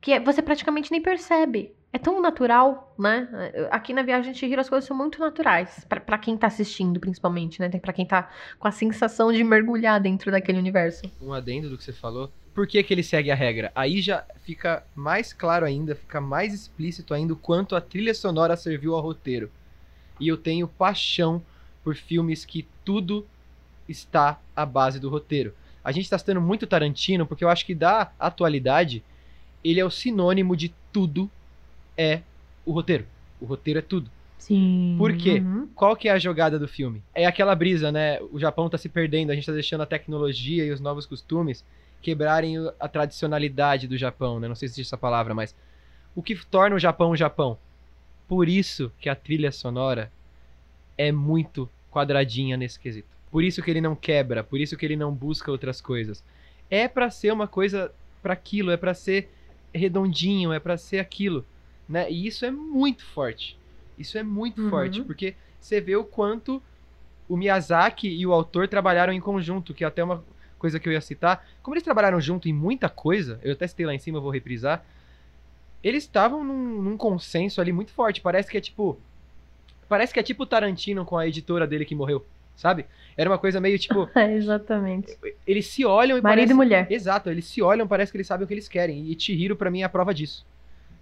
que você praticamente nem percebe. É tão natural, né? Aqui na Viagem de Chihiro as coisas são muito naturais, pra quem tá assistindo, principalmente, né? Pra quem tá com a sensação de mergulhar dentro daquele universo. Um adendo do que você falou. Por que, que ele segue a regra? Aí já fica mais claro ainda, fica mais explícito ainda o quanto a trilha sonora serviu ao roteiro. E eu tenho paixão por filmes que tudo está à base do roteiro. A gente está citando muito Tarantino porque eu acho que da atualidade ele é o sinônimo de tudo é o roteiro. O roteiro é tudo. Sim. Por quê? Uhum. Qual que é a jogada do filme? É aquela brisa, né? O Japão tá se perdendo, a gente tá deixando a tecnologia e os novos costumes quebrarem a tradicionalidade do Japão, né? Não sei se existe essa palavra, mas o que torna o Japão o Japão? Por isso que a trilha sonora é muito quadradinha nesse quesito. Por isso que ele não quebra, por isso que ele não busca outras coisas. É pra ser uma coisa pra aquilo, é pra ser redondinho, é pra ser aquilo, né? E isso é muito forte. Isso é muito Uhum. forte, porque você vê o quanto o Miyazaki e o autor trabalharam em conjunto, que é até uma coisa que eu ia citar. Como eles trabalharam junto em muita coisa, eu até citei lá em cima, eu vou reprisar. Eles estavam num, num consenso ali muito forte. Parece que é tipo. Parece que é tipo o Tarantino com a editora dele que morreu, sabe? Era uma coisa meio tipo. É, exatamente. Eles se olham e Marido parece... e mulher. Exato, eles se olham, parece que eles sabem o que eles querem. E Chihiro, pra mim, é a prova disso.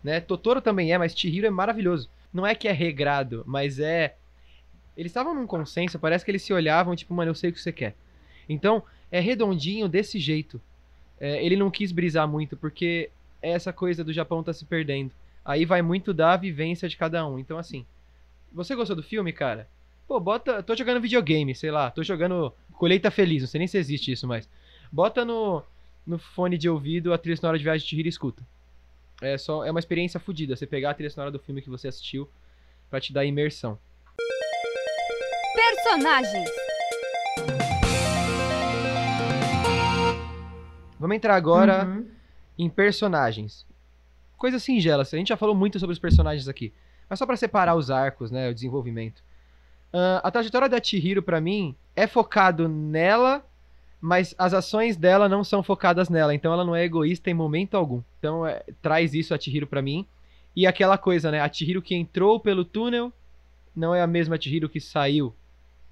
Né? Totoro também é, mas Chihiro é maravilhoso. Não é que é regrado, mas é. Eles estavam num consenso, parece que eles se olhavam, tipo, mano, eu sei o que você quer. Então, é redondinho desse jeito. É, ele não quis brisar muito, porque essa coisa do Japão tá se perdendo. Aí vai muito da vivência de cada um. Então, assim, você gostou do filme, cara? Pô, bota. Tô jogando videogame, sei lá. Tô jogando Colheita Feliz, não sei nem se existe isso, mas. Bota no, no fone de ouvido a trilha sonora de Viagem de Chihiro e escuta. É, só, é uma experiência fodida. Você pegar a trilha sonora do filme que você assistiu pra te dar imersão. Personagens. Vamos entrar agora Uhum. em personagens. Coisa singela, a gente já falou muito sobre os personagens aqui. Mas só pra separar os arcos, né, o desenvolvimento. Ah, a trajetória da Chihiro, pra mim, é focado nela, mas as ações dela não são focadas nela. Então ela não é egoísta em momento algum. Então é, traz isso a Chihiro pra mim. E aquela coisa, né, a Chihiro que entrou pelo túnel não é a mesma Chihiro que saiu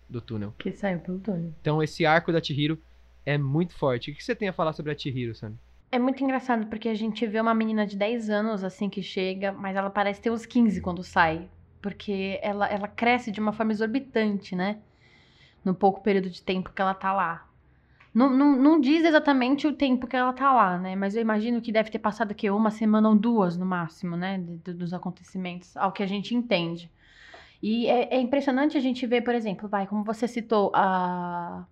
do túnel. Que saiu pelo túnel. Então esse arco da Chihiro é muito forte. O que você tem a falar sobre a Chihiro, Sam? É muito engraçado porque a gente vê uma menina de 10 anos assim que chega, mas ela parece ter uns 15 quando sai. Porque ela, ela cresce de uma forma exorbitante, né? No pouco período de tempo que ela tá lá. Não, não, não diz exatamente o tempo que ela tá lá, né? Mas eu imagino que deve ter passado aqui uma semana ou duas no máximo, né? de- dos acontecimentos, ao que a gente entende. E é, é impressionante a gente ver, por exemplo, vai, como você citou, a,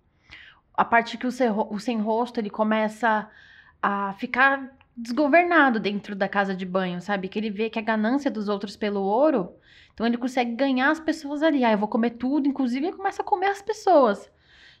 a parte que o, o sem rosto ele começa a ficar desgovernado dentro da casa de banho, sabe? Que ele vê que a ganância dos outros pelo ouro, então ele consegue ganhar as pessoas ali. Ah, eu vou comer tudo, inclusive ele começa a comer as pessoas.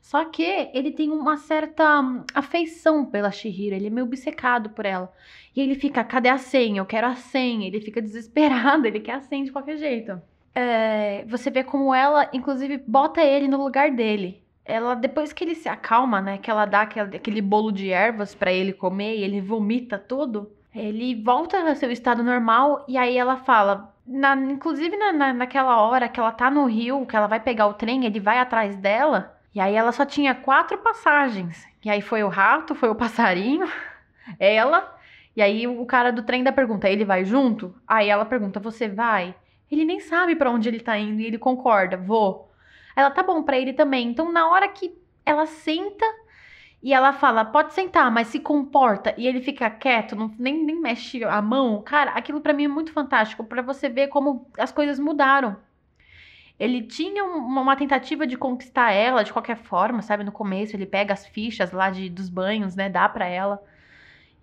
Só que ele tem uma certa hum, afeição pela Shihiro, ele é meio obcecado por ela. E ele fica, cadê a senha? Eu quero a senha. Ele fica desesperado, ele quer a senha de qualquer jeito. É, você vê como ela, inclusive, bota ele no lugar dele. Ela, depois que ele se acalma, né? Que ela dá aquele, aquele bolo de ervas pra ele comer e ele vomita tudo. Ele volta ao seu estado normal e aí ela fala. na- inclusive na, na- naquela hora que ela tá no rio, que ela vai pegar o trem, ele vai atrás dela. E aí ela só tinha quatro passagens. E aí foi o rato, foi o passarinho, ela. E aí o cara do trem da pergunta, ele vai junto? Aí ela pergunta, você vai? Ele nem sabe pra onde ele tá indo e ele concorda, vou. Ela tá bom pra ele também. Então na hora que ela senta e ela fala, pode sentar, mas se comporta, e ele fica quieto, não, nem, nem mexe a mão, cara, aquilo pra mim é muito fantástico, pra você ver como as coisas mudaram. Ele tinha um- uma, uma tentativa de conquistar ela de qualquer forma, sabe? No começo ele pega as fichas lá de, dos banhos, né? Dá pra ela.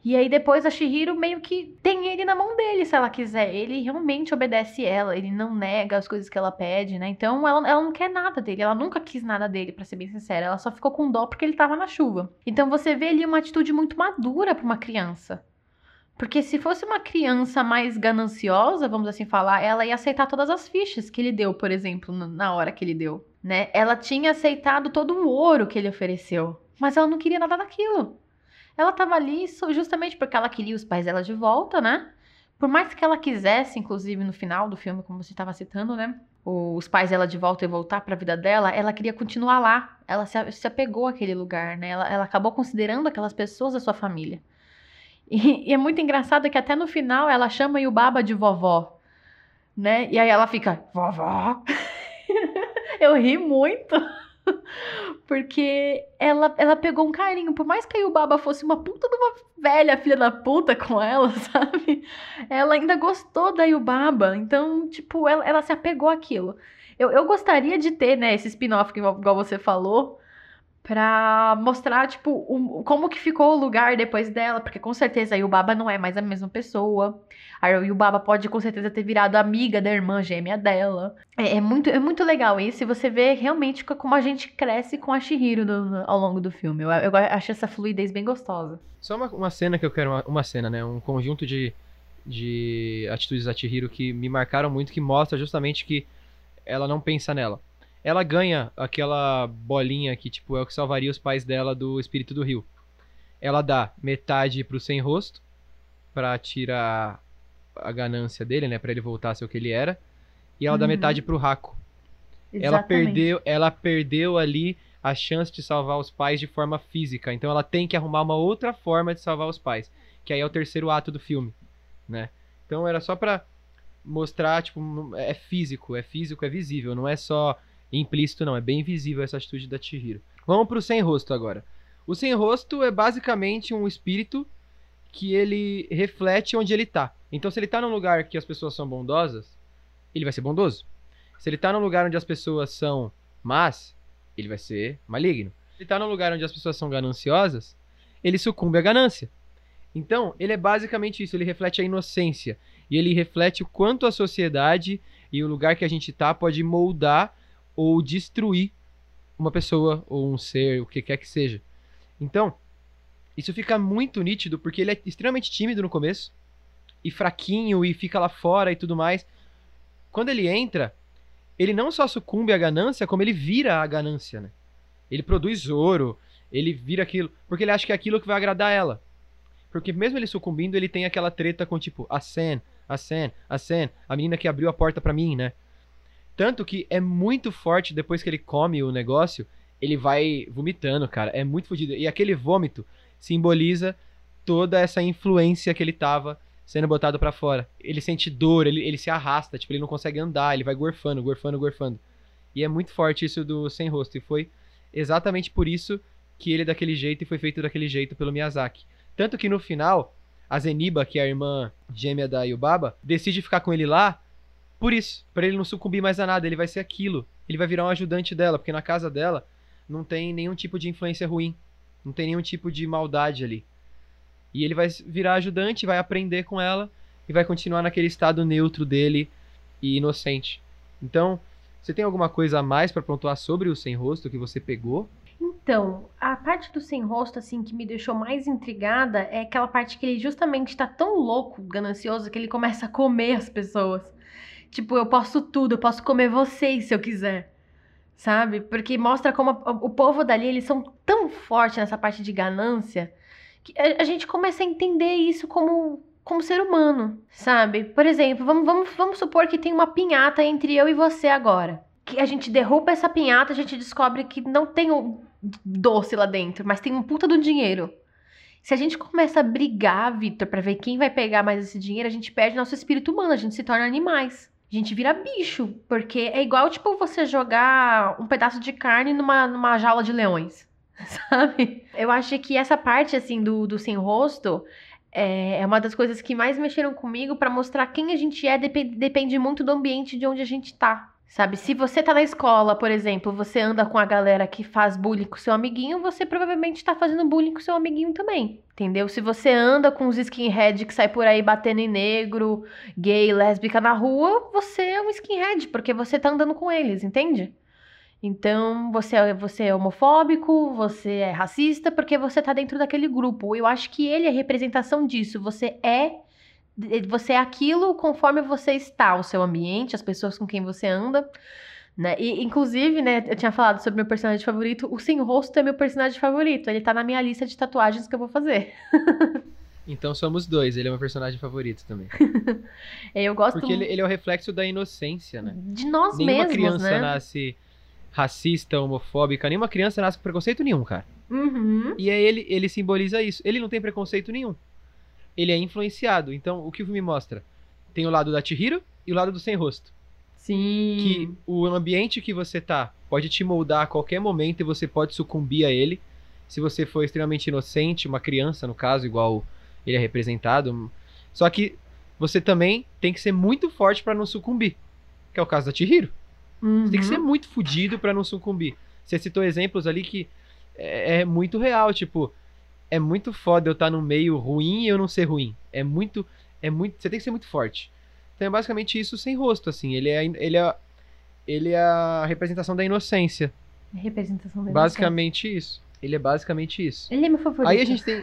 E aí depois a Shihiro meio que tem ele na mão dele, se ela quiser. Ele realmente obedece ela, ele não nega as coisas que ela pede, né? Então ela, ela não quer nada dele, ela nunca quis nada dele, pra ser bem sincera. Ela só ficou com dó porque ele tava na chuva. Então você vê ali uma atitude muito madura pra uma criança. Porque se fosse uma criança mais gananciosa, vamos assim falar, ela ia aceitar todas as fichas que ele deu, por exemplo, na hora que ele deu, né? Ela tinha aceitado todo o ouro que ele ofereceu, mas ela não queria nada daquilo. Ela tava ali justamente porque ela queria os pais dela de volta, né? Por mais que ela quisesse, inclusive no final do filme, como você estava citando, né? Os pais dela de volta e voltar para a vida dela, ela queria continuar lá. Ela se, a- apegou àquele lugar, né? Ela, ela acabou considerando aquelas pessoas da sua família. E, é muito engraçado que até no final ela chama Yubaba de vovó, né? E aí ela fica, vovó? Eu ri muito. Porque ela, ela pegou um carinho. Por mais que a Yubaba fosse uma puta de uma velha filha da puta com ela, sabe? Ela ainda gostou da Yubaba. Então, tipo, ela, ela se apegou àquilo. Eu, eu gostaria de ter, né, esse spin-off, igual você falou, pra mostrar, tipo, como que ficou o lugar depois dela. Porque com certeza a Yubaba não é mais a mesma pessoa. A Yubaba pode com certeza ter virado amiga da irmã gêmea dela. É, é muito, é muito legal isso. E você vê realmente co- como a gente cresce com a Shihiro no- ao longo do filme. Eu, eu acho essa fluidez bem gostosa. Só uma, uma cena que eu quero. Uma, uma cena, né? Um conjunto de, de atitudes da Chihiro que me marcaram muito, que mostra justamente que ela não pensa nela. Ela ganha aquela bolinha que, tipo, é o que salvaria os pais dela do espírito do rio. Ela dá metade pro sem rosto, pra tirar a ganância dele, né? Pra ele voltar a ser o que ele era. E ela dá Uhum. metade pro Raco. Ela perdeu, ela perdeu ali a chance de salvar os pais de forma física. Então ela tem que arrumar uma outra forma de salvar os pais, que aí é o terceiro ato do filme, né? Então era só pra mostrar, tipo, é físico, é físico, é visível, não é só implícito não, é bem visível essa atitude da Chihiro. Vamos pro sem rosto agora. O sem rosto é basicamente um espírito que ele reflete onde ele tá. Então se ele tá num lugar que as pessoas são bondosas, ele vai ser bondoso. Se ele tá num lugar onde as pessoas são más, ele vai ser maligno. Se ele tá num lugar onde as pessoas são gananciosas, ele sucumbe à ganância. Então, ele é basicamente isso, ele reflete a inocência. E ele reflete o quanto a sociedade e o lugar que a gente tá pode moldar ou destruir uma pessoa ou um ser, o que quer que seja. Então, isso fica muito nítido porque ele é extremamente tímido no começo e fraquinho e fica lá fora e tudo mais. Quando ele entra, ele não só sucumbe à ganância, como ele vira a ganância, né? Ele produz ouro, ele vira aquilo, porque ele acha que é aquilo que vai agradar ela. Porque mesmo ele sucumbindo, ele tem aquela treta com tipo, a Sen, a Sen, a Sen, a menina que abriu a porta para mim, né? Tanto que é muito forte depois que ele come o negócio, ele vai vomitando, cara. É muito fodido. E aquele vômito simboliza toda essa influência que ele tava sendo botado para fora. Ele sente dor, ele, ele se arrasta, tipo, ele não consegue andar, ele vai gorfando, gorfando, gorfando. E é muito forte isso do sem rosto. E foi exatamente por isso que ele é daquele jeito e foi feito daquele jeito pelo Miyazaki. Tanto que no final, a Zeniba, que é a irmã gêmea da Yubaba, decide ficar com ele lá por isso, para ele não sucumbir mais a nada, ele vai ser aquilo. Ele vai virar um ajudante dela, porque na casa dela não tem nenhum tipo de influência ruim, não tem nenhum tipo de maldade ali. E ele vai virar ajudante, vai aprender com ela e vai continuar naquele estado neutro dele e inocente. Então, você tem alguma coisa a mais para pontuar sobre o sem rosto que você pegou? Então, a parte do sem rosto, assim, que me deixou mais intrigada é aquela parte que ele justamente tá tão louco, ganancioso, que ele começa a comer as pessoas. Tipo, eu posso tudo, eu posso comer vocês se eu quiser. Sabe? Porque mostra como a- o povo dali, eles são tão fortes nessa parte de ganância, que a, a gente começa a entender isso como, como ser humano, sabe? Por exemplo, vamos, vamos, vamos supor que tem uma pinhata entre eu e você agora. Que a gente derruba essa pinhata, a gente descobre que não tem um doce lá dentro, mas tem um puta do dinheiro. Se a gente começa a brigar, Victor, pra ver quem vai pegar mais esse dinheiro, a gente perde nosso espírito humano, a gente se torna animais. A gente vira bicho, porque é igual, tipo, você jogar um pedaço de carne numa, numa jaula de leões, sabe? Eu acho que essa parte, assim, do, do sem rosto é, é uma das coisas que mais mexeram comigo pra mostrar quem a gente é, depende, depende muito do ambiente de onde a gente tá. Sabe, se você tá na escola, por exemplo, você anda com a galera que faz bullying com seu amiguinho, você provavelmente tá fazendo bullying com seu amiguinho também. Entendeu? Se você anda com os skinhead que sai por aí batendo em negro, gay, lésbica na rua, você é um skinhead, porque você tá andando com eles, entende? Então, você é, você é homofóbico, você é racista, porque você tá dentro daquele grupo. Eu acho que ele é representação disso. Você é você é aquilo conforme você está, o seu ambiente, as pessoas com quem você anda. Né? E, inclusive, né, eu tinha falado sobre meu personagem favorito. O Sem Rosto é meu personagem favorito. Ele tá na minha lista de tatuagens que eu vou fazer. Então somos dois, ele é meu personagem favorito também. Eu gosto Porque ele, ele é o reflexo da inocência, né? de nós Nenhuma mesmos, criança né? nasce racista, homofóbica, nenhuma criança nasce com preconceito nenhum, cara. Uhum. E aí ele, ele simboliza isso. Ele não tem preconceito nenhum. Ele é influenciado. Então, o que o filme mostra? Tem o lado da Chihiro e o lado do sem rosto. Sim. Que o ambiente que você tá pode te moldar a qualquer momento e você pode sucumbir a ele. Se você for extremamente inocente, uma criança, no caso, igual ele é representado. Só que você também tem que ser muito forte pra não sucumbir. Que é o caso da Chihiro. Uhum. Você tem que ser muito fudido pra não sucumbir. Você citou exemplos ali que é, é muito real, tipo, é muito foda eu estar no meio ruim e eu não ser ruim. É muito, é muito, você tem que ser muito forte. Então é basicamente isso sem rosto, assim. Ele é, ele é, ele é a representação da inocência. Representação da Basicamente isso. Ele é basicamente isso. inocência. Ele é meu favorito. Aí a gente tem,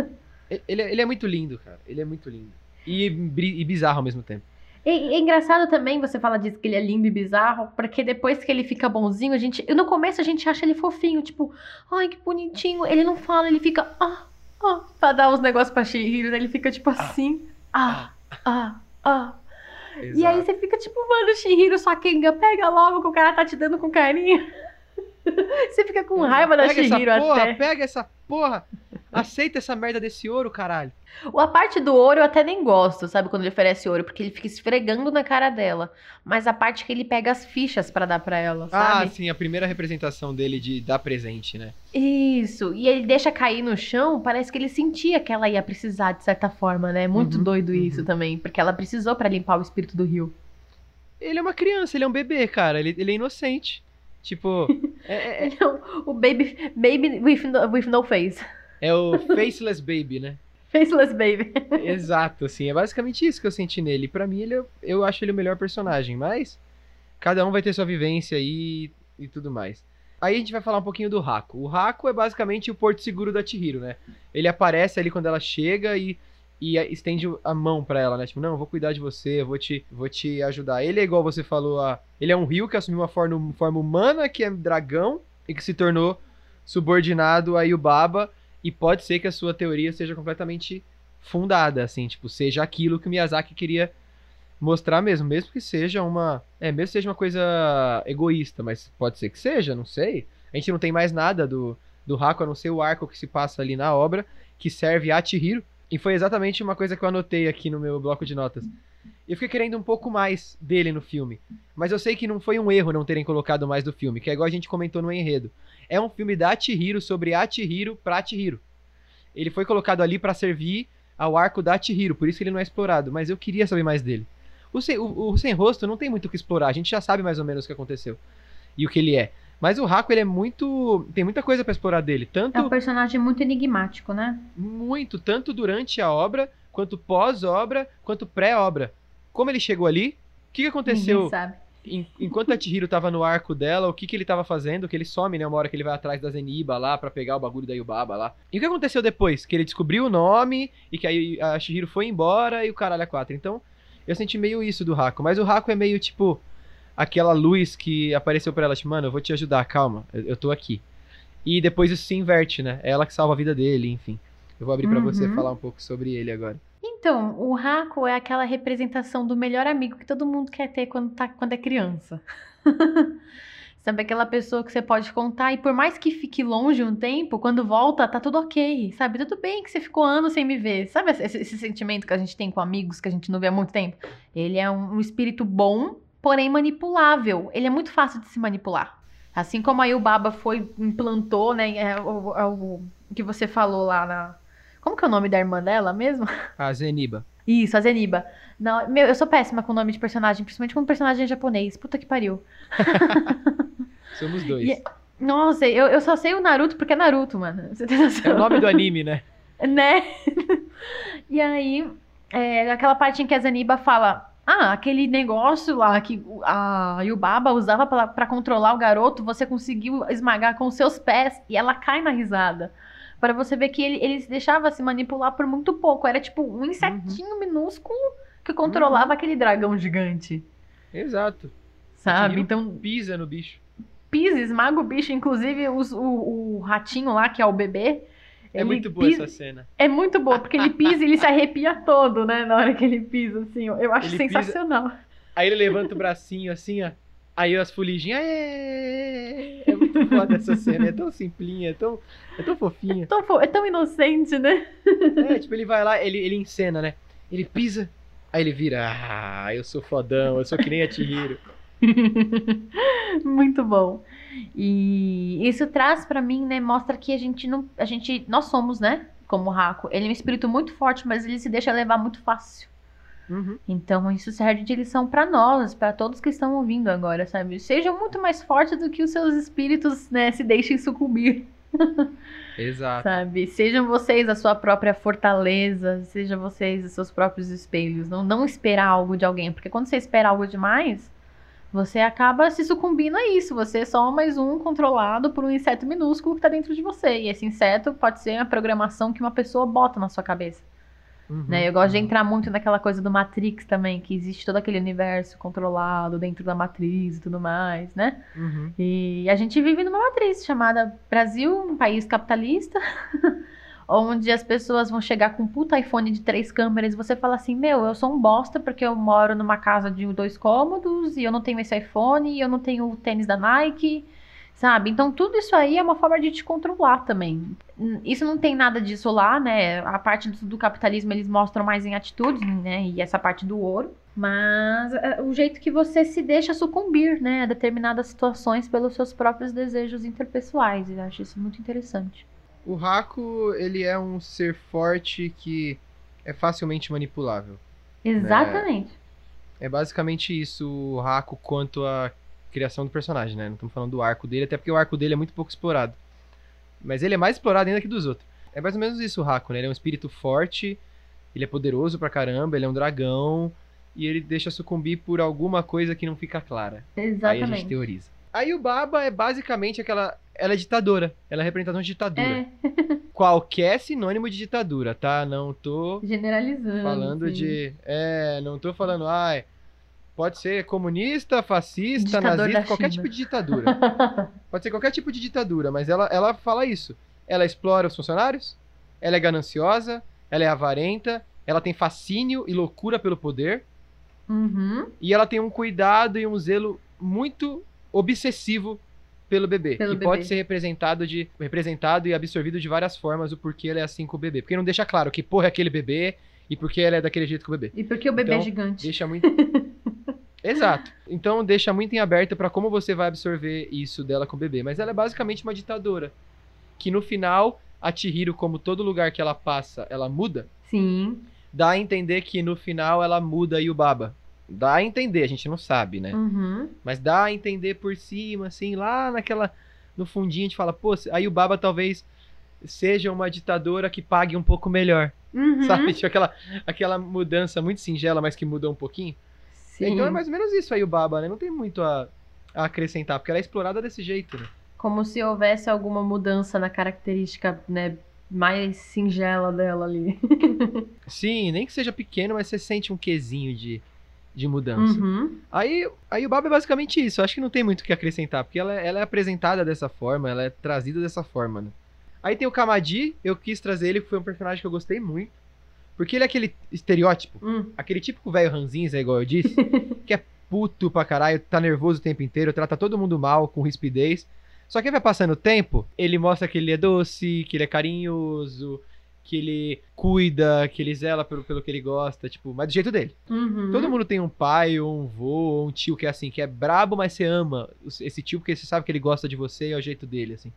ele, é- ele é muito lindo, cara. Ele é muito lindo e, e bizarro ao mesmo tempo. E, é engraçado também você fala disso que ele é lindo e bizarro, porque depois que ele fica bonzinho, a gente. No começo a gente acha ele fofinho, tipo, ai, que bonitinho. Ele não fala, ele fica, ah, ah, pra dar uns negócios pra Shihiro, né? Ele fica tipo assim, ah, ah, ah. E aí você fica tipo, mano, Shihiro, sua Kenga, pega logo que o cara tá te dando com carinho. você fica com raiva da pega Shihiro essa porra, até. pega essa porra. Aceita essa merda desse ouro, caralho. A parte do ouro eu até nem gosto, sabe? Quando ele oferece ouro, porque ele fica esfregando na cara dela. Mas a parte que ele pega as fichas pra dar pra ela, Ah, sabe? sim, a primeira representação dele de dar presente, né? Isso. E ele deixa cair no chão, parece que ele sentia que ela ia precisar, de certa forma, né? Muito Uhum, doido isso uhum. também, porque ela precisou pra limpar o espírito do rio. Ele é uma criança, ele é um bebê, cara. Ele, ele é inocente. Tipo, é, é- Então, o baby, baby with no, with no face. é o faceless baby, né? Faceless baby. Exato, assim. É basicamente isso que eu senti nele. Pra mim, ele, é- eu acho ele o melhor personagem, mas cada um vai ter sua vivência aí e tudo mais. Aí a gente vai falar um pouquinho do Raco. O Raco é basicamente o porto seguro da Chihiro, né? Ele aparece ali quando ela chega e, e estende a mão pra ela, né? Tipo, não, vou cuidar de você, vou te, vou te ajudar. Ele é igual você falou, a, ele é um rio que assumiu uma forma, forma humana, que é dragão, e que se tornou subordinado a Yubaba. E pode ser que a sua teoria seja completamente fundada, assim, tipo, seja aquilo que o Miyazaki queria mostrar mesmo, mesmo que seja uma, é, mesmo seja uma coisa egoísta, mas pode ser que seja, não sei. A gente não tem mais nada do do Haku, a não ser o arco que se passa ali na obra, que serve a Chihiro, e foi exatamente uma coisa que eu anotei aqui no meu bloco de notas. Eu fiquei querendo um pouco mais dele no filme, mas eu sei que não foi um erro não terem colocado mais do filme, que é igual a gente comentou no enredo. É um filme da Chihiro sobre a pra Chihiro. Ele foi colocado ali pra servir ao arco da Chihiro, por isso que ele não é explorado, mas eu queria saber mais dele. O sem, o, o sem rosto não tem muito o que explorar, a gente já sabe mais ou menos o que aconteceu e o que ele é. Mas o Haku, ele é muito. Tem muita coisa pra explorar dele. Tanto. É um personagem muito enigmático, né? Muito, tanto durante a obra, quanto pós-obra, quanto pré-obra. Como ele chegou ali, o que, que aconteceu Ninguém sabe. em- enquanto a Chihiro tava no arco dela, o que, que ele tava fazendo, que ele some, né? Uma hora que ele vai atrás da Zeniba lá pra pegar o bagulho da Yubaba lá. E o que aconteceu depois? Que ele descobriu o nome e que aí a Chihiro foi embora e o caralho a quatro. Então, eu senti meio isso do Haku. Mas o Haku é meio tipo aquela luz que apareceu pra ela, tipo, mano, eu vou te ajudar, calma, eu, eu tô aqui. E depois isso se inverte, né? É ela que salva a vida dele, enfim. Eu vou abrir pra você Uhum. falar um pouco sobre ele agora. Então, o Haku é aquela representação do melhor amigo que todo mundo quer ter quando, tá, quando é criança. Sabe, aquela pessoa que você pode contar e por mais que fique longe um tempo, quando volta, tá tudo ok, sabe? Tudo bem que você ficou anos sem me ver. Sabe esse, esse sentimento que a gente tem com amigos que a gente não vê há muito tempo? Ele é um, um espírito bom, porém manipulável. Ele é muito fácil de se manipular. Assim como a Yubaba foi, implantou, né? É, o, é o que você falou lá na. Como que é o nome da irmã dela mesmo? A Zeniba. Isso, a Zeniba. Não, meu, eu sou péssima com nome de personagem, principalmente o personagem japonês. Puta que pariu. Somos dois. E- Nossa, eu, eu só sei o Naruto porque é Naruto, mano. Você tem noção? É o nome do anime, né? Né? e aí, é, aquela parte em que a Zeniba fala: Ah, aquele negócio lá que a Yubaba usava pra, pra controlar o garoto, você conseguiu esmagar com seus pés. E ela cai na risada. Para você ver que ele, ele se deixava se manipular por muito pouco. Era tipo um insetinho minúsculo que controlava aquele dragão gigante. Exato. Sabe? Então, Pisa no bicho. pisa, esmaga o bicho. Inclusive, os- o, o ratinho lá, que é o bebê. É muito boa pisa- essa cena. É muito boa, porque ele pisa e ele se arrepia todo, né? Na hora que ele pisa, assim. Eu acho Ele pisa- sensacional. Aí ele levanta o bracinho assim, ó. Aí as folhinhas. É, é muito foda essa cena. É tão simplinha, é tão, é tão fofinha. Tão fo- É tão inocente, né? É, tipo, ele vai lá, ele, ele encena, né? Ele pisa, aí ele vira. Ah, eu sou fodão, eu sou que nem a. Muito bom. E isso traz pra mim, né? Mostra que a gente não. A gente. Nós somos, né? Como o Raco. Ele é um espírito muito forte, mas ele se deixa levar muito fácil. Uhum. Então isso serve de lição pra nós, pra todos que estão ouvindo agora, sabe? Sejam muito mais fortes do que os seus espíritos, né? Se deixem sucumbir. Exato. Sabe? Sejam vocês a sua própria fortaleza, sejam vocês os seus próprios espelhos. Não, não esperar algo de alguém, porque quando você espera algo demais, você acaba se sucumbindo a isso. Você é só mais um controlado por um inseto minúsculo que tá dentro de você. E esse inseto pode ser a programação que uma pessoa bota na sua cabeça. Uhum. Né? Eu gosto de entrar muito naquela coisa do Matrix também, que existe todo aquele universo controlado dentro da matriz e tudo mais, né? Uhum. E a gente vive numa matriz chamada Brasil, um país capitalista, onde as pessoas vão chegar com um puta iPhone de três câmeras e você fala assim: Meu, eu sou um bosta porque eu moro numa casa de dois cômodos e eu não tenho esse iPhone e eu não tenho o tênis da Nike. Sabe? Então, tudo isso aí é uma forma de te controlar também. Isso não tem nada disso lá, né? A parte do, do capitalismo eles mostram mais em atitudes, né? E essa parte do ouro. Mas é, o jeito que você se deixa sucumbir, né? A determinadas situações pelos seus próprios desejos interpessoais. Eu acho isso muito interessante. O Haku, ele é um ser forte que é facilmente manipulável. Exatamente. É basicamente isso o Raco quanto à criação do personagem, né? Não estamos falando do arco dele, até porque o arco dele é muito pouco explorado. Mas ele é mais explorado ainda que dos outros. É mais ou menos isso o Raco, né? Ele é um espírito forte, ele é poderoso pra caramba, ele é um dragão, e ele deixa sucumbir por alguma coisa que não fica clara. Aí a gente Exatamente. teoriza. Aí o Baba é basicamente aquela. Ela é ditadora. Ela é representação de ditadura. É, Qualquer sinônimo de ditadura, tá? Não tô generalizando. falando assim. de. É, não tô falando, ai. Pode ser comunista, fascista, Ditador nazista, qualquer tipo de ditadura. Pode ser qualquer tipo de ditadura, mas ela, ela fala isso. Ela explora os funcionários, ela é gananciosa, ela é avarenta, ela tem fascínio e loucura pelo poder, Uhum, e ela tem um cuidado e um zelo muito obsessivo pelo bebê, Pelo que bebê. pode ser representado de representado e absorvido de várias formas o porquê ela é assim com o bebê. Porque não deixa claro que porra é aquele bebê e porque ela é daquele jeito com o bebê. E porque o bebê Então, é gigante. Deixa muito Exato. Então deixa muito em aberto pra como você vai absorver isso dela com o bebê, mas ela é basicamente uma ditadora, que no final a Chihiro, como todo lugar que ela passa, ela muda. Sim. Dá a entender que no final ela muda e o Baba. Dá a entender, a gente não sabe, né? Uhum. Mas dá a entender por cima, assim, lá naquela. No fundinho a gente fala, pô, aí o Baba talvez seja uma ditadora que pague um pouco melhor. Uhum. Sabe? Tipo aquela, aquela mudança muito singela, mas que muda um pouquinho. Sim. Então é mais ou menos isso aí o Baba, né? Não tem muito a, a acrescentar, porque ela é explorada desse jeito, né? Como se houvesse alguma mudança na característica, né, mais singela dela ali. Sim, nem que seja pequeno, mas você sente um quesinho de, de mudança. Uhum. Aí, aí o Baba é basicamente isso. Eu acho que não tem muito o que acrescentar, porque ela, ela é apresentada dessa forma, ela é trazida dessa forma, né? Aí tem o Kamadi, eu quis trazer ele, que foi um personagem que eu gostei muito. Porque ele é aquele estereótipo, Hum. aquele típico velho ranzinza, igual eu disse, que é puto pra caralho, tá nervoso o tempo inteiro, trata todo mundo mal, com rispidez. Só que vai passando o tempo, ele mostra que ele é doce, que ele é carinhoso, que ele cuida, que ele zela pelo, pelo que ele gosta, tipo, mas do jeito dele. Uhum. Todo mundo tem um pai, ou um vô, ou um tio que é assim, que é brabo, mas você ama esse tio porque você sabe que ele gosta de você e é o jeito dele, assim.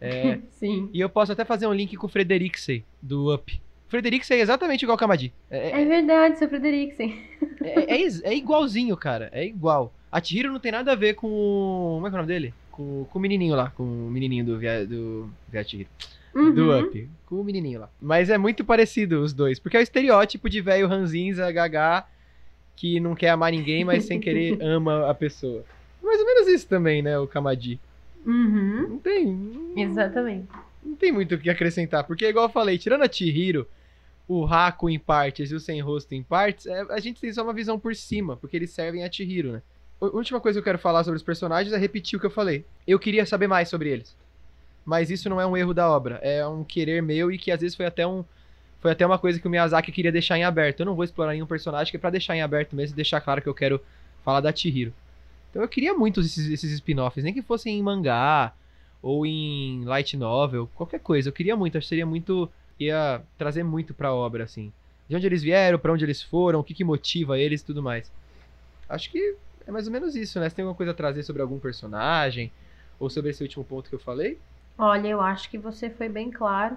É, Sim. e eu posso até fazer um link com o Frederiksen, do Up. O Frederiksen é exatamente igual ao Kamadi. É, É verdade, seu Frederiksen. é, é, é igualzinho, cara. É igual. A Chihiro não tem nada a ver com. o- Como é que é o nome dele? Com, com o menininho lá. Com o menininho do Via, do Via Chihiro. Uhum. Do Up. Com o menininho lá. Mas é muito parecido os dois. Porque é o estereótipo de velho ranzinza, gagá, que não quer amar ninguém, mas sem querer ama a pessoa. Mais ou menos isso também, né? O Kamadi. Uhum. Não tem. não- Exatamente. não tem muito o que acrescentar, porque igual eu falei, tirando a Chihiro, o Haku em partes e o Sem Rosto em partes, é, a gente tem só uma visão por cima, porque eles servem a Chihiro, né? A última coisa que eu quero falar sobre os personagens é repetir o que eu falei. Eu queria saber mais sobre eles. Mas isso não é um erro da obra, é um querer meu e que às vezes foi até um foi até uma coisa que o Miyazaki queria deixar em aberto. Eu não vou explorar nenhum personagem que é pra deixar em aberto mesmo deixar claro que eu quero falar da Chihiro. Então eu queria muito esses, esses spin-offs, nem que fossem em mangá, ou em light novel, qualquer coisa. Eu queria muito, acho que seria muito. ia trazer muito pra obra, assim. De onde eles vieram, pra onde eles foram, o que, que motiva eles e tudo mais. Acho que é mais ou menos isso, né? Você tem alguma coisa a trazer sobre algum personagem? Ou sobre esse último ponto que eu falei? Olha, eu acho que você foi bem claro.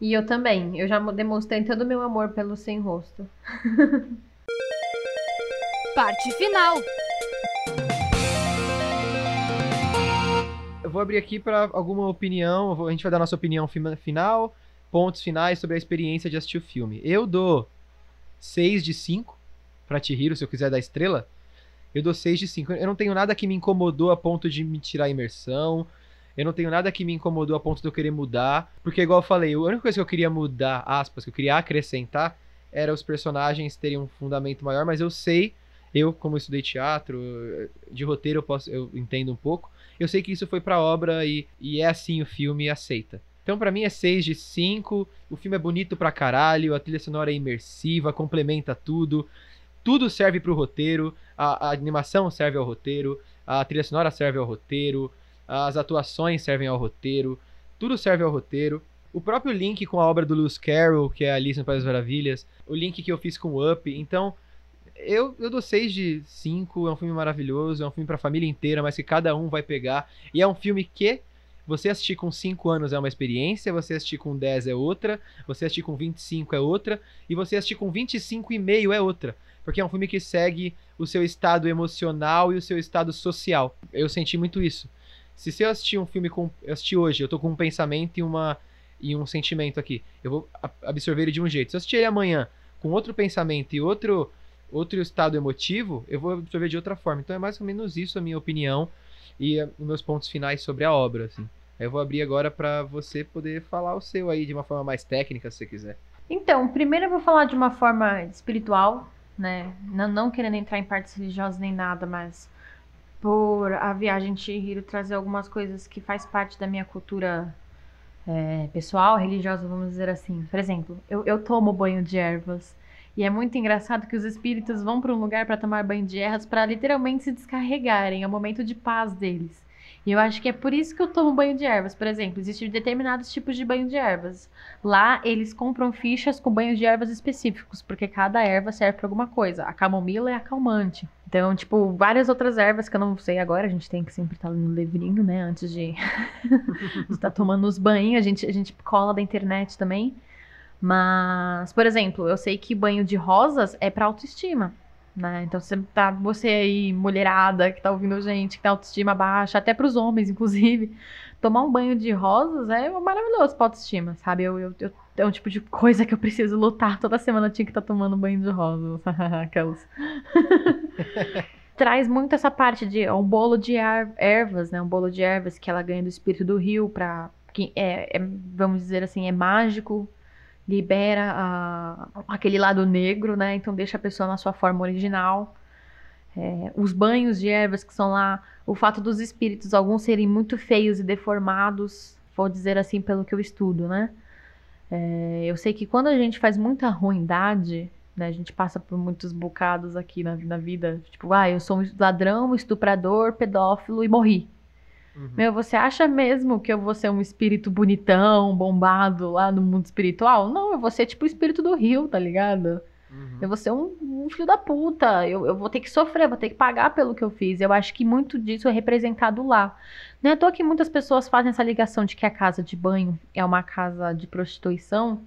E eu também. Eu já demonstrei todo o meu amor pelo sem rosto. Parte final. Eu vou abrir aqui pra alguma opinião. vou- a gente vai dar nossa opinião final, pontos finais sobre a experiência de assistir o filme. Eu dou 6 de 5 pra Chihiro, se eu quiser dar estrela. Eu dou 6 de 5. Eu não tenho nada que me incomodou a ponto de me tirar a imersão. Eu não tenho nada que me incomodou a ponto de eu querer mudar. Porque, igual eu falei, a única coisa que eu queria mudar, aspas, que eu queria acrescentar, era os personagens terem um fundamento maior, mas eu sei, eu, como estudei teatro, de roteiro eu, posso, eu entendo um pouco. Eu sei que isso foi pra obra e, e é assim o filme aceita. Então, pra mim, é 6 de 5. O filme é bonito pra caralho, a trilha sonora é imersiva, complementa tudo. Tudo serve pro roteiro, a, a animação serve ao roteiro, a trilha sonora serve ao roteiro, as atuações servem ao roteiro, tudo serve ao roteiro. O próprio link com a obra do Lewis Carroll, que é Alice no País das Maravilhas, o link que eu fiz com o Up. Então, eu, eu dou 6 de 5, é um filme maravilhoso, é um filme pra família inteira, mas que cada um vai pegar. E é um filme que você assistir com 5 anos é uma experiência, você assistir com 10 é outra, você assistir com 25 é outra, e você assistir com 25 e meio é outra. porque é um filme que segue o seu estado emocional e o seu estado social. Eu senti muito isso. Se eu assistir um filme com. Eu assisti hoje, eu tô com um pensamento e, uma, e um sentimento aqui. Eu vou absorver ele de um jeito. Se eu assistir ele amanhã com outro pensamento e outro, outro estado emotivo, eu vou absorver de outra forma. Então é mais ou menos isso a minha opinião e uh, meus pontos finais sobre a obra, assim. Eu vou abrir agora para você poder falar o seu aí de uma forma mais técnica, se você quiser. Então, primeiro eu vou falar de uma forma espiritual, né? Não, não querendo entrar em partes religiosas nem nada, mas por a viagem de Chihiro trazer algumas coisas que faz parte da minha cultura é, pessoal, religiosa, vamos dizer assim. Por exemplo, eu, eu tomo banho de ervas. E é muito engraçado que os espíritos vão para um lugar para tomar banho de ervas para literalmente se descarregarem, é o momento de paz deles. E eu acho que é por isso que eu tomo banho de ervas. Por exemplo, existem determinados tipos de banho de ervas. Lá eles compram fichas com banhos de ervas específicos, porque cada erva serve para alguma coisa. A camomila é acalmante. Então, tipo, várias outras ervas que eu não sei agora, a gente tem que sempre estar tá no livrinho, né? Antes de estar tá tomando os banhos, a gente, a gente cola da internet também. Mas, por exemplo, eu sei que banho de rosas é para autoestima né? Então você tá, você aí, mulherada que tá ouvindo gente, que tem autoestima baixa, até para os homens, inclusive, tomar um banho de rosas é maravilhoso pra autoestima, sabe? Eu, eu, eu, é um tipo de coisa que eu preciso lutar. Toda semana eu tinha que estar tá tomando banho de rosas. Aquelas. Traz muito essa parte de um bolo de ervas, né? Um bolo de ervas que ela ganha do espírito do rio para que é, é, vamos dizer assim, é mágico, libera a, aquele lado negro, né? Então deixa a pessoa na sua forma original. É, os banhos de ervas que são lá, o fato dos espíritos, alguns serem muito feios e deformados, vou dizer assim pelo que eu estudo, né? É, eu sei que quando a gente faz muita ruindade, né, a gente passa por muitos bocados aqui na, na vida, tipo, ah, eu sou um ladrão, estuprador, pedófilo e morri. Uhum. Meu, você acha mesmo que eu vou ser um espírito bonitão, bombado lá no mundo espiritual? Não, eu vou ser tipo o espírito do rio, tá ligado? Uhum. Eu vou ser um, um, filho da puta. Eu, eu vou ter que sofrer, vou ter que pagar pelo que eu fiz. Eu acho que muito disso é representado lá. Não é à toa que muitas pessoas fazem essa ligação de que a casa de banho é uma casa de prostituição,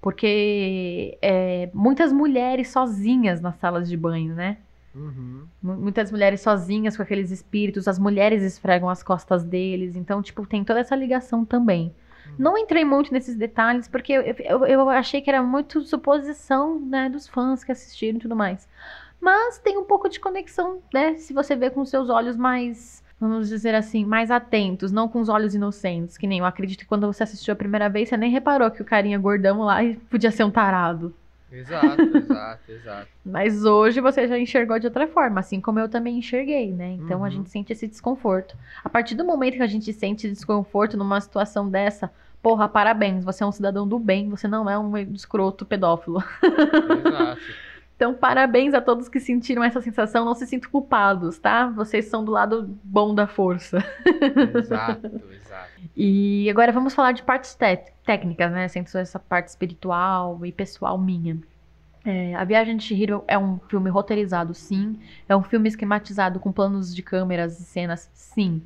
porque é, muitas mulheres sozinhas nas salas de banho, né? Uhum. Muitas mulheres sozinhas com aqueles espíritos, as mulheres esfregam as costas deles, então, tipo, tem toda essa ligação também. Uhum. Não entrei muito nesses detalhes, porque eu, eu, eu, achei que era muito suposição, né, dos fãs que assistiram e tudo mais. Mas tem um pouco de conexão, né, se você vê com seus olhos mais, vamos dizer assim, mais atentos, não com os olhos inocentes, que nem eu acredito que quando você assistiu a primeira vez, você nem reparou que o carinha gordão lá podia ser um tarado. Exato, exato, exato. Mas hoje você já enxergou de outra forma, assim como eu também enxerguei, né? Então uhum. a gente sente esse desconforto. A partir do momento que a gente sente desconforto numa situação dessa, porra, parabéns, você é um cidadão do bem, você não é um escroto pedófilo. Exato. Então, parabéns a todos que sentiram essa sensação, não se sintam culpados, tá? Vocês são do lado bom da força. exato, exato. E agora vamos falar de partes técnicas, né? Sendo essa parte espiritual e pessoal minha. É, a Viagem de Chihiro é um filme roteirizado, sim. É um filme esquematizado com planos de câmeras e cenas, sim.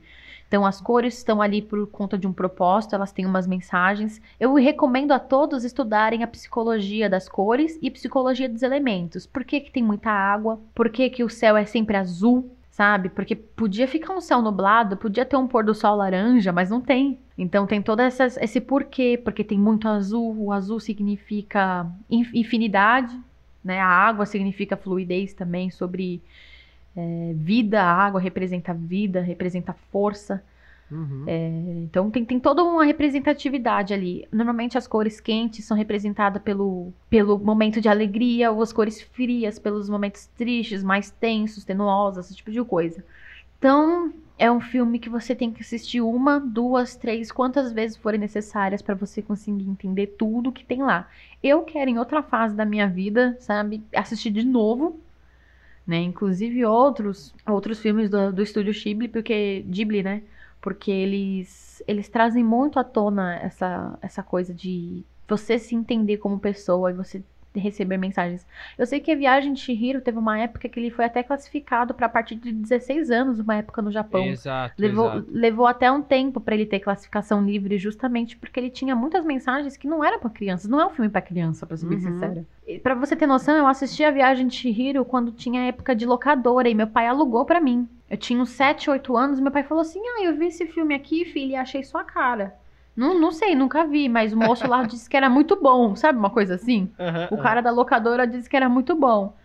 Então as cores estão ali por conta de um propósito, elas têm umas mensagens. Eu recomendo a todos estudarem a psicologia das cores e psicologia dos elementos. Por que, que tem muita água? Por que, que o céu é sempre azul? sabe? Porque podia ficar um céu nublado, podia ter um pôr do sol laranja, mas não tem. Então tem todo essa, esse porquê, porque tem muito azul, o azul significa infinidade, né? A água significa fluidez também, sobre é, vida, a água representa vida, representa força. Uhum. É, então tem, tem toda uma representatividade ali. Normalmente as cores quentes são representadas pelo, pelo momento de alegria, ou as cores frias pelos momentos tristes, mais tensos, tenuosos, esse tipo de coisa. Então é um filme que você tem que assistir uma, duas, três, quantas vezes forem necessárias para você conseguir entender tudo que tem lá. Eu quero em outra fase da minha vida, sabe, assistir de novo né? Inclusive outros outros filmes do, do estúdio Ghibli, porque Ghibli, né? porque eles, eles trazem muito à tona essa, essa coisa de você se entender como pessoa e você receber mensagens. Eu sei que a Viagem de Chihiro teve uma época que ele foi até classificado para a partir de 16 anos, uma época no Japão. Exato, Levou, exato. levou até um tempo pra ele ter classificação livre, justamente porque ele tinha muitas mensagens que não eram pra crianças. Não é um filme pra criança, pra ser bem Uhum. sincera. Pra você ter noção, eu assisti a Viagem de Chihiro quando tinha época de locadora e meu pai alugou pra mim. Eu tinha uns 7, 8 anos e meu pai falou assim: Ah, eu vi esse filme aqui, filha, e achei sua cara. Não, não sei, nunca vi, mas o moço lá disse que era muito bom, sabe uma coisa assim? Aham, O cara da locadora disse que era muito bom.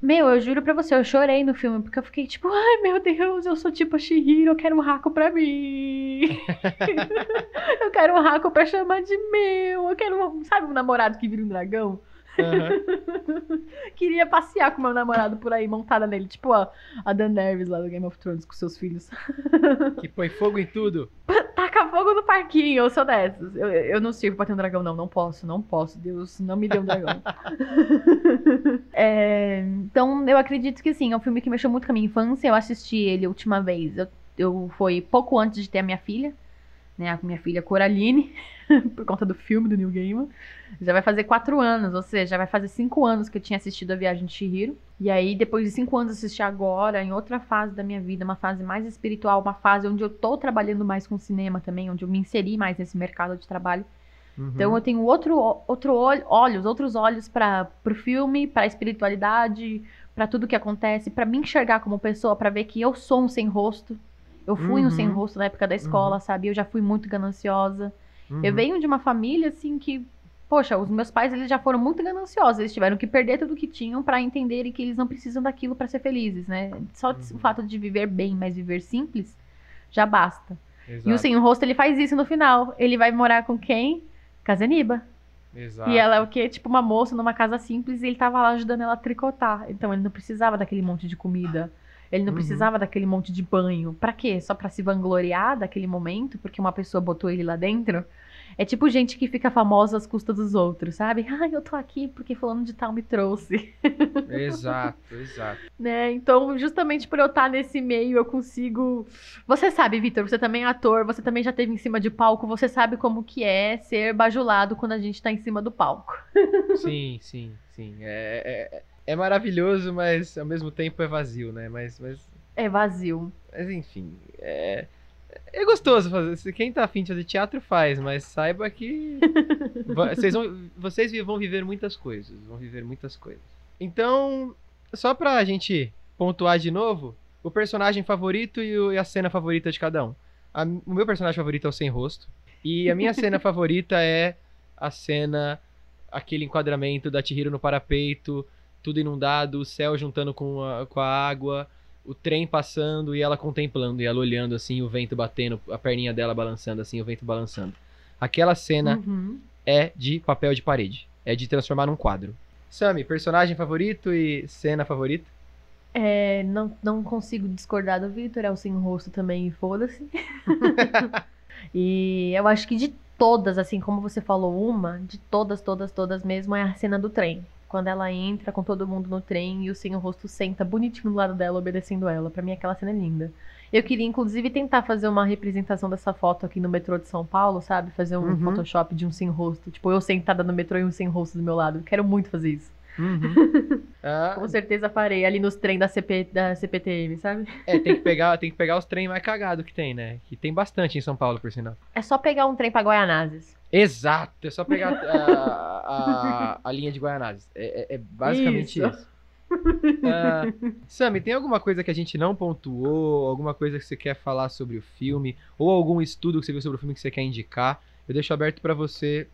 Meu, eu juro pra você, eu chorei no filme, porque eu fiquei tipo, ai meu Deus, eu sou tipo a Shihiro, eu quero um raco pra mim. eu quero um raco pra chamar de meu. Eu quero, um, sabe, um namorado que vira um dragão? Aham. Queria passear com meu namorado por aí, montada nele, tipo a, a Daenerys lá do Game of Thrones com seus filhos. Que põe fogo em tudo. Taca fogo no parquinho, eu sou dessas. Eu, eu não sirvo pra ter um dragão, não. Não posso, não posso. Deus não me deu um dragão. É, então, eu acredito que sim, é um filme que mexeu muito com a minha infância. Eu assisti ele a última vez. Eu, eu foi pouco antes de ter a minha filha, né? A minha filha Coraline, por conta do filme do Neil Gaiman. Já vai fazer quatro anos, ou seja, já vai fazer cinco anos que eu tinha assistido A Viagem de Chihiro. E aí, depois de cinco anos, assisti agora, em outra fase da minha vida, uma fase mais espiritual, uma fase onde eu tô trabalhando mais com cinema também, onde eu me inseri mais nesse mercado de trabalho. Uhum. Então eu tenho outro, outro olho, olhos, outros olhos para pro filme, para a espiritualidade, para tudo que acontece, para me enxergar como pessoa, para ver que eu sou um sem rosto. Eu fui um Uhum. sem rosto na época da escola, sabe? Eu já fui muito gananciosa. Eu Uhum. venho de uma família assim que, poxa, os meus pais eles já foram muito gananciosos, eles tiveram que perder tudo que tinham para entenderem que eles não precisam daquilo para ser felizes, né? Só Uhum. o fato de viver bem, mas viver simples já basta. Exato, E o sem rosto ele faz isso no final. Ele vai morar com quem? Casaniba. exato. E ela é o quê? Tipo uma moça numa casa simples e ele tava lá ajudando ela a tricotar. Então ele não precisava daquele monte de comida. Ele não Uhum. precisava daquele monte de banho. Pra quê? Só pra se vangloriar daquele momento, porque uma pessoa botou ele lá dentro? É tipo gente que fica famosa às custas dos outros, sabe? Ai, eu tô aqui porque fulano de tal me trouxe. Exato, exato. né? Então, justamente por eu estar nesse meio, eu consigo. Você sabe, Vitor, você também é ator, você também já esteve em cima de palco, você sabe como que é ser bajulado quando a gente tá em cima do palco. Sim, sim, sim. É, é, é maravilhoso, mas ao mesmo tempo é vazio, né? Mas, mas, É vazio. mas enfim, é, é gostoso fazer. Quem tá afim de fazer teatro faz, mas saiba que vocês vão, vocês vão viver muitas coisas, vão viver muitas coisas. Então, só pra gente pontuar de novo, o personagem favorito e, o- e a cena favorita de cada um. A- o meu personagem favorito é o Sem Rosto. E a minha cena favorita é a cena, aquele enquadramento da Chihiro no parapeito, tudo inundado, o céu juntando com a, com a água, o trem passando e ela contemplando, e ela olhando assim, o vento batendo, a perninha dela balançando assim, o vento balançando. Aquela cena Uhum. é de papel de parede. É de transformar num quadro. Sami, personagem favorito e cena favorita? É, não, não consigo discordar do Vitor, é o sem rosto também, e foda-se. e eu acho que de todas, assim como você falou, uma, de todas, todas, todas mesmo, é a cena do trem. Quando ela entra com todo mundo no trem e o sem rosto senta bonitinho do lado dela, obedecendo ela. Pra mim, aquela cena é linda. Eu queria, inclusive, tentar fazer uma representação dessa foto aqui no metrô de São Paulo, sabe? Fazer um Uhum. Photoshop de um sem rosto. Tipo, eu sentada no metrô e um sem rosto do meu lado. Eu quero muito fazer isso. Ah, Com certeza farei ali nos trem da, CP, da CPTM, sabe? é, tem que pegar, tem que pegar os trem mais cagados que tem, né? Que tem bastante em São Paulo, por sinal. É só pegar um trem pra Guaianazes. Exato, é só pegar a, a, a linha de Guaianazes. É, é- é basicamente Isso. isso. Ah, Sami, tem alguma coisa que a gente não pontuou? Alguma coisa que você quer falar sobre o filme? Ou algum estudo que você viu sobre o filme que você quer indicar? Eu deixo aberto pra você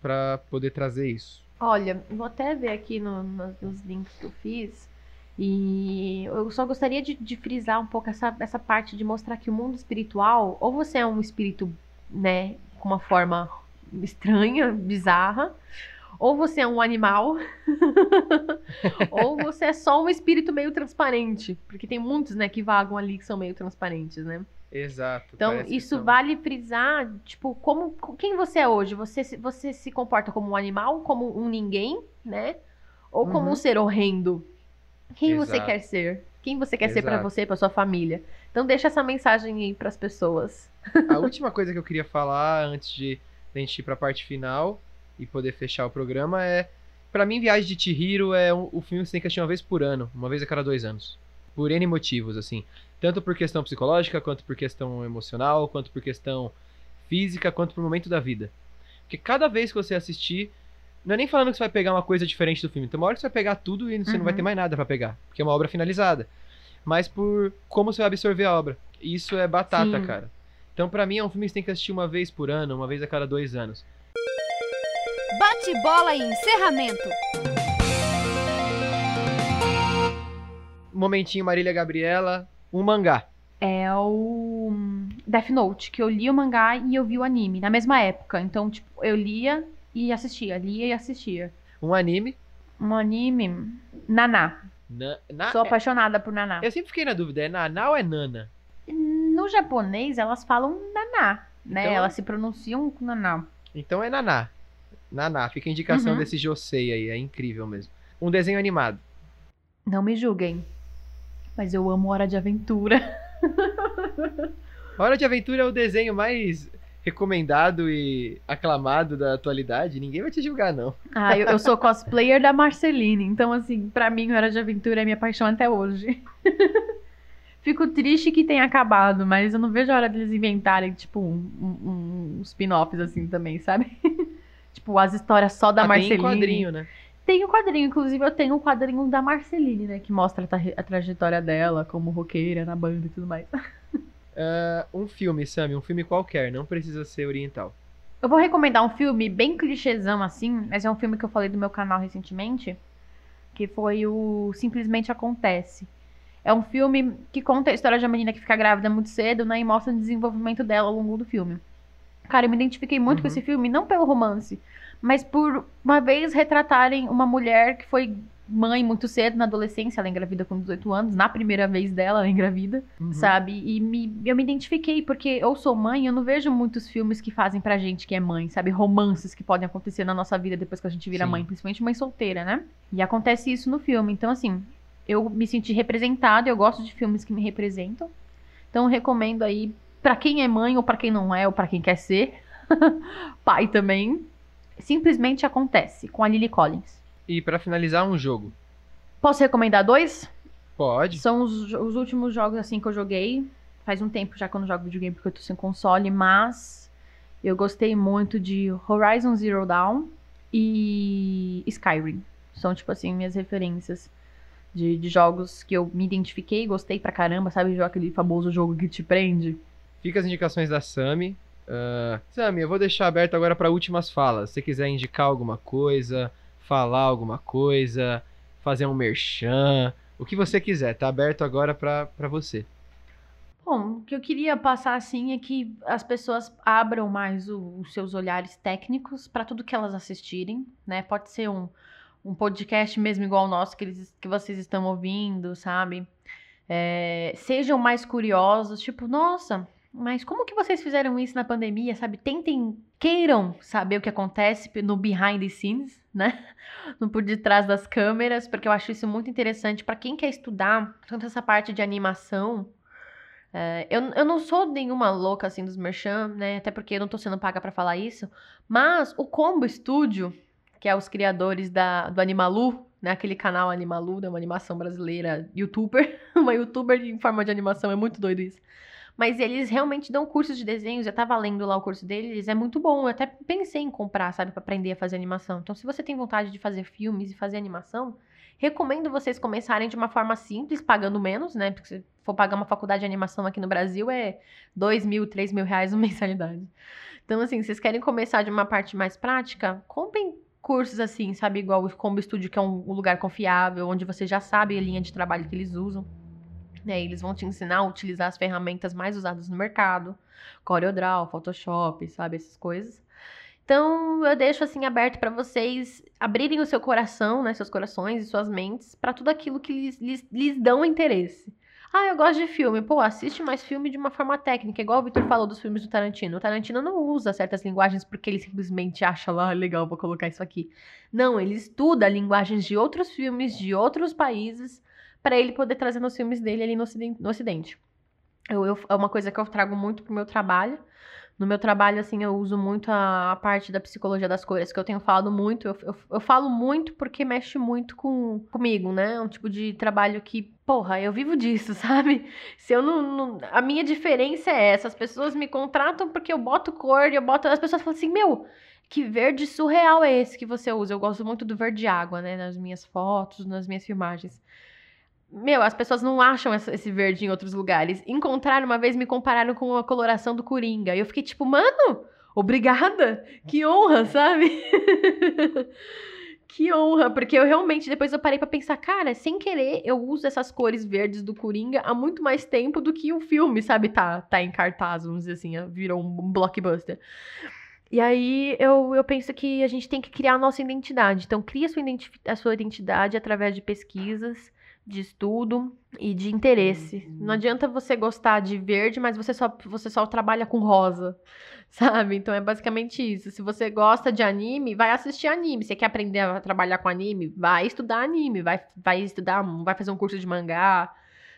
pra poder trazer isso. Olha, vou até ver aqui no- no- nos links que eu fiz. E eu só gostaria de, de frisar um pouco essa, essa parte de mostrar que o mundo espiritual, ou você é um espírito, né, com uma forma estranha, bizarra, ou você é um animal, ou você é só um espírito meio transparente. Porque tem muitos, né, que vagam ali que são meio transparentes, né? Exato. Então, isso vale frisar, tipo, como quem você é hoje? Você, se- você se comporta como um animal, como um ninguém, né? Ou como Uhum. um ser horrendo? Quem você Exato. quer ser? Quem você quer ser pra Exato. você, pra sua família? Então deixa essa mensagem aí pras pessoas. A última coisa que eu queria falar antes de a gente ir pra parte final e poder fechar o programa é Pra mim, Viagem de Chihiro é um, o filme que você tem que assistir uma vez por ano, uma vez a cada dois anos. Por N motivos, assim. Tanto por questão psicológica, quanto por questão emocional, quanto por questão física, quanto por momento da vida. Porque cada vez que você assistir, não é nem falando que você vai pegar uma coisa diferente do filme. Tem uma hora que você vai pegar tudo e você não vai Uhum. ter mais nada pra pegar, porque é uma obra finalizada. Mas por como você vai absorver a obra. Isso é batata, Sim. cara. Então, pra mim, é um filme que você tem que assistir uma vez por ano, uma vez a cada dois anos. Bate-bola e encerramento. Momentinho Marília Gabriela, um mangá. É o Death Note, que eu li o mangá e eu vi o anime na mesma época. Então, tipo, eu lia e assistia, lia e assistia. Um anime. Um anime, Naná. Na, na- Sou apaixonada por Naná. Eu sempre fiquei na dúvida, é Naná ou é Nana? No japonês, elas falam Naná, né? Então- Elas se pronunciam com Naná. Então é Naná. Naná, fica a indicação Uhum. desse Josei aí, é incrível mesmo. Um desenho animado. Não me julguem, mas eu amo Hora de Aventura. Hora de Aventura é o desenho mais recomendado e aclamado da atualidade. Ninguém vai te julgar, não. Ah, eu, eu sou cosplayer da Marceline, então, assim, pra mim, Hora de Aventura é minha paixão até hoje. Fico triste que tenha acabado, mas eu não vejo a hora deles inventarem, tipo, um, um, um spin-offs assim também, sabe? tipo, as histórias só da Ah, Marceline. Tem quadrinho, né? Tem o quadrinho, inclusive eu tenho o quadrinho da Marceline, né? Que mostra a, tra- a trajetória dela como roqueira na banda e tudo mais. Ah, um filme, Sammy, um filme qualquer, não precisa ser oriental. Eu vou recomendar um filme bem clichêzão assim, mas é um filme que eu falei do meu canal recentemente, que foi o Simplesmente Acontece. É um filme que conta a história de uma menina que fica grávida muito cedo, né, e mostra o desenvolvimento dela ao longo do filme. Cara, eu me identifiquei muito com Uhum. esse filme, não pelo romance, mas por uma vez retratarem uma mulher que foi mãe muito cedo na adolescência, ela engravida com 18 anos, na primeira vez dela ela engravida Uhum. sabe? E me, eu me identifiquei, porque eu sou mãe, eu não vejo muitos filmes que fazem pra gente que é mãe, sabe? Romances que podem acontecer na nossa vida depois que a gente vira Sim. mãe, principalmente mãe solteira, né? E acontece isso no filme. Então, assim, eu me senti representada, eu gosto de filmes que me representam. Então, eu recomendo aí pra quem é mãe, ou pra quem não é, ou pra quem quer ser, pai também. Simplesmente acontece com a Lily Collins. E pra finalizar, um jogo. Posso recomendar dois? Pode. São os, os últimos jogos assim que eu joguei. Faz um tempo já que eu não jogo videogame porque eu tô sem console, mas eu gostei muito de Horizon Zero Dawn e Skyrim. São, tipo assim, minhas referências de, de jogos que eu me identifiquei, gostei pra caramba, sabe? Aquele famoso jogo que te prende. Fica as indicações da Sami. Ah, Sami, eu vou deixar aberto agora para últimas falas. Se você quiser indicar alguma coisa, falar alguma coisa, fazer um merchan, o que você quiser, tá aberto agora pra pra você. Bom, o que eu queria passar assim é que as pessoas abram mais o- os seus olhares técnicos para tudo que elas assistirem, né? Pode ser um, um podcast mesmo igual o nosso que, eles, que vocês estão ouvindo, sabe? É, sejam mais curiosos, tipo, nossa, mas como que vocês fizeram isso na pandemia, sabe? Tentem, queiram saber o que acontece no behind the scenes, né? No por detrás das câmeras, porque eu acho isso muito interessante para quem quer estudar tanto essa parte de animação. É, eu, eu não sou nenhuma louca assim dos merchan, né? Até porque eu não tô sendo paga pra falar isso. Mas o Combo Studio, que é os criadores da, do Animalu, né? Aquele canal Animalu, né? Uma animação brasileira, youtuber. Uma youtuber em forma de animação, é muito doido isso. Mas eles realmente dão cursos de desenhos. Eu tava lendo lá o curso deles, é muito bom. Eu até pensei em comprar, sabe, pra aprender a fazer animação. Então, se você tem vontade de fazer filmes e fazer animação, recomendo vocês começarem de uma forma simples, pagando menos, né? Porque se for pagar uma faculdade de animação aqui no Brasil, é dois mil, três mil reais uma mensalidade. Então, assim, vocês querem começar de uma parte mais prática, comprem cursos assim, sabe? Igual o Combo Studio, que é um, um lugar confiável, onde você já sabe a linha de trabalho que eles usam. Né? Eles vão te ensinar a utilizar as ferramentas mais usadas no mercado, CorelDRAW, Photoshop, sabe? Essas coisas. Então, eu deixo assim aberto para vocês abrirem o seu coração, né, seus corações e suas mentes para tudo aquilo que lhes, lhes, lhes dão interesse. Ah, eu gosto de filme. Pô, assiste mais filme de uma forma técnica, igual o Victor falou dos filmes do Tarantino. O Tarantino não usa certas linguagens porque ele simplesmente acha lá, "Ah, legal, vou colocar isso aqui. Não, ele estuda linguagens de outros filmes, de outros países, para ele poder trazer nos filmes dele ali no Ocidente. Eu, eu- é uma coisa que eu trago muito pro meu trabalho, No meu trabalho, assim, eu uso muito a, a parte da psicologia das cores, que eu tenho falado muito. Eu, eu, eu falo muito porque mexe muito com, comigo, né? É um tipo de trabalho que, porra, eu vivo disso, sabe? Se eu não, não. A minha diferença é essa. As pessoas me contratam porque eu boto cor e eu boto. As pessoas falam assim, meu. Que verde surreal é esse que você usa? Eu gosto muito do verde água, né? Nas minhas fotos, nas minhas filmagens. Meu, as pessoas não acham esse verde em outros lugares. Encontraram uma vez, me compararam com a coloração do Coringa. E eu fiquei tipo, mano, obrigada! Que honra, sabe? que honra, porque eu realmente, depois eu parei para pensar, cara, sem querer, eu uso essas cores verdes do Coringa há muito mais tempo do que o filme, sabe? Tá, tá em cartaz, vamos dizer assim, virou um blockbuster. E aí eu, eu penso que a gente tem que criar a nossa identidade. Então, cria a sua, a sua identidade através de pesquisas, de estudo e de interesse. Não adianta você gostar de verde, mas você só, você só trabalha com rosa, sabe? Então é basicamente isso. Se você gosta de anime, vai assistir anime. Você quer aprender a trabalhar com anime, vai estudar anime, vai, vai estudar, vai fazer um curso de mangá,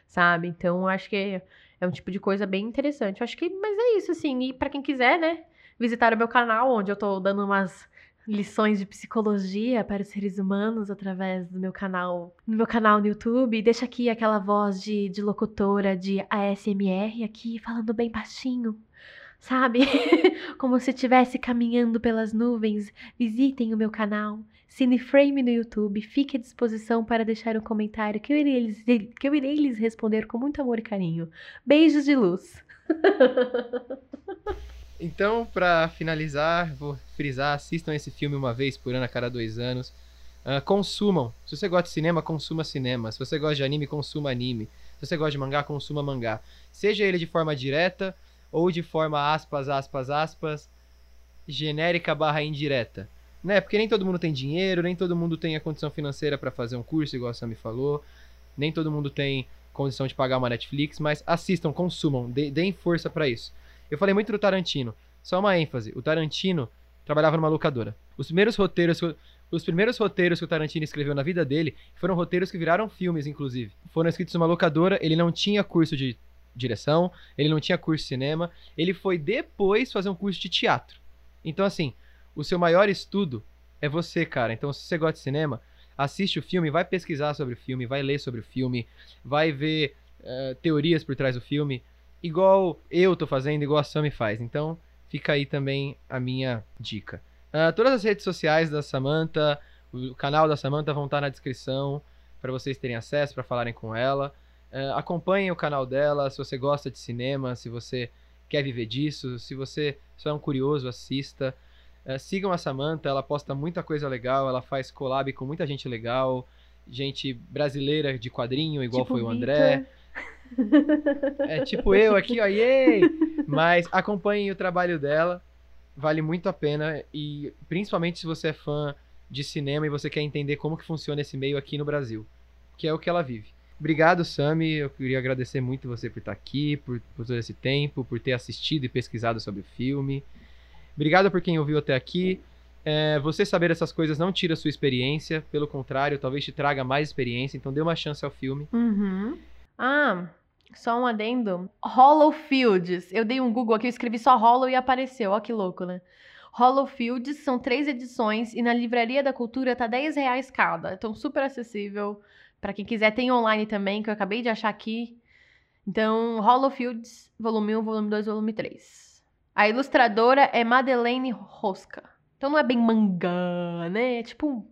sabe? Então acho que é um tipo de coisa bem interessante. acho que, mas é isso, assim. E para quem quiser, né, visitar o meu canal, onde eu tô dando umas lições de psicologia para os seres humanos através do meu canal, no meu canal no YouTube. Deixa aqui aquela voz de, de locutora de ASMR aqui falando bem baixinho. Sabe? Como se estivesse caminhando pelas nuvens. Visitem o meu canal, Cineframe no YouTube. Fique à disposição para deixar um comentário que eu irei, que eu irei lhes responder com muito amor e carinho. Beijos de luz. Então, para finalizar, vou frisar: assistam esse filme uma vez por ano, a cada dois anos. Uh, consumam. Se você gosta de cinema, consuma cinema. Se você gosta de anime, consuma anime. Se você gosta de mangá, consuma mangá. Seja ele de forma direta ou de forma aspas, aspas, aspas, genérica barra indireta. Né? Porque nem todo mundo tem dinheiro, nem todo mundo tem a condição financeira para fazer um curso, igual a Sammy falou. Nem todo mundo tem condição de pagar uma Netflix, mas assistam, consumam, deem força para isso. Eu falei muito do Tarantino. Só uma ênfase. O Tarantino trabalhava numa locadora. Os primeiros roteiros que, os primeiros roteiros que o Tarantino escreveu na vida dele foram roteiros que viraram filmes, inclusive. Foram escritos numa locadora, ele não tinha curso de direção, ele não tinha curso de cinema, ele foi depois fazer um curso de teatro. Então, assim, o seu maior estudo é você, cara. Então, se você gosta de cinema, assiste o filme, vai pesquisar sobre o filme, vai ler sobre o filme, vai ver uh, teorias por trás do filme, igual eu tô fazendo, igual a Sammy faz. Então, fica aí também a minha dica. Uh, todas as redes sociais da Samantha, o canal da Samantha vão estar na descrição para vocês terem acesso, para falarem com ela. Uh, acompanhem o canal dela, se você gosta de cinema, se você quer viver disso, se você só é um curioso, assista. Uh, sigam a Samantha, ela posta muita coisa legal, ela faz collab com muita gente legal, gente brasileira de quadrinho, igual tipo foi o André. Victor. É tipo eu aqui, ó, yay! Mas acompanhem o trabalho dela, vale muito a pena e principalmente se você é fã de cinema e você quer entender como que funciona esse meio aqui no Brasil, que é o que ela vive. Obrigado, Sami. Eu queria agradecer muito você por estar aqui, por, por todo esse tempo, por ter assistido e pesquisado sobre o filme. Obrigado por quem ouviu até aqui. É, você saber essas coisas não tira sua experiência, pelo contrário, talvez te traga mais experiência, então dê uma chance ao filme. Uhum. Ah, só um adendo. Hollow Fields. Eu dei um Google aqui, eu escrevi só Hollow e apareceu. Ó que louco, né? Hollow Fields são três edições e na Livraria da Cultura tá 10 reais cada. Então, super acessível. para quem quiser, tem online também, que eu acabei de achar aqui. Então, Hollow Fields, volume 1, volume 2, volume 3. A ilustradora é Madeleine Rosca. Então não é bem mangá, né? É tipo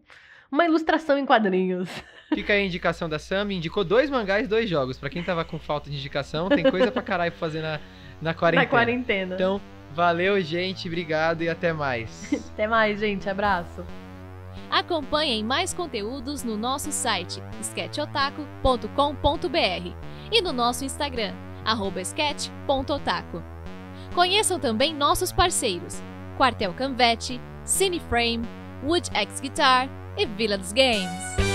uma ilustração em quadrinhos. Fica aí a indicação da Sammy. Indicou dois mangás, dois jogos. Para quem tava com falta de indicação, tem coisa pra caralho pra fazer na, na quarentena. Na quarentena. Então, valeu, gente. Obrigado e até mais. até mais, gente. Abraço. Acompanhem mais conteúdos no nosso site sketchotaku.com.br e no nosso Instagram, sketch.otaku. Conheçam também nossos parceiros, Quartel Canvete, Cineframe, Wood X Guitar e Villa dos Games.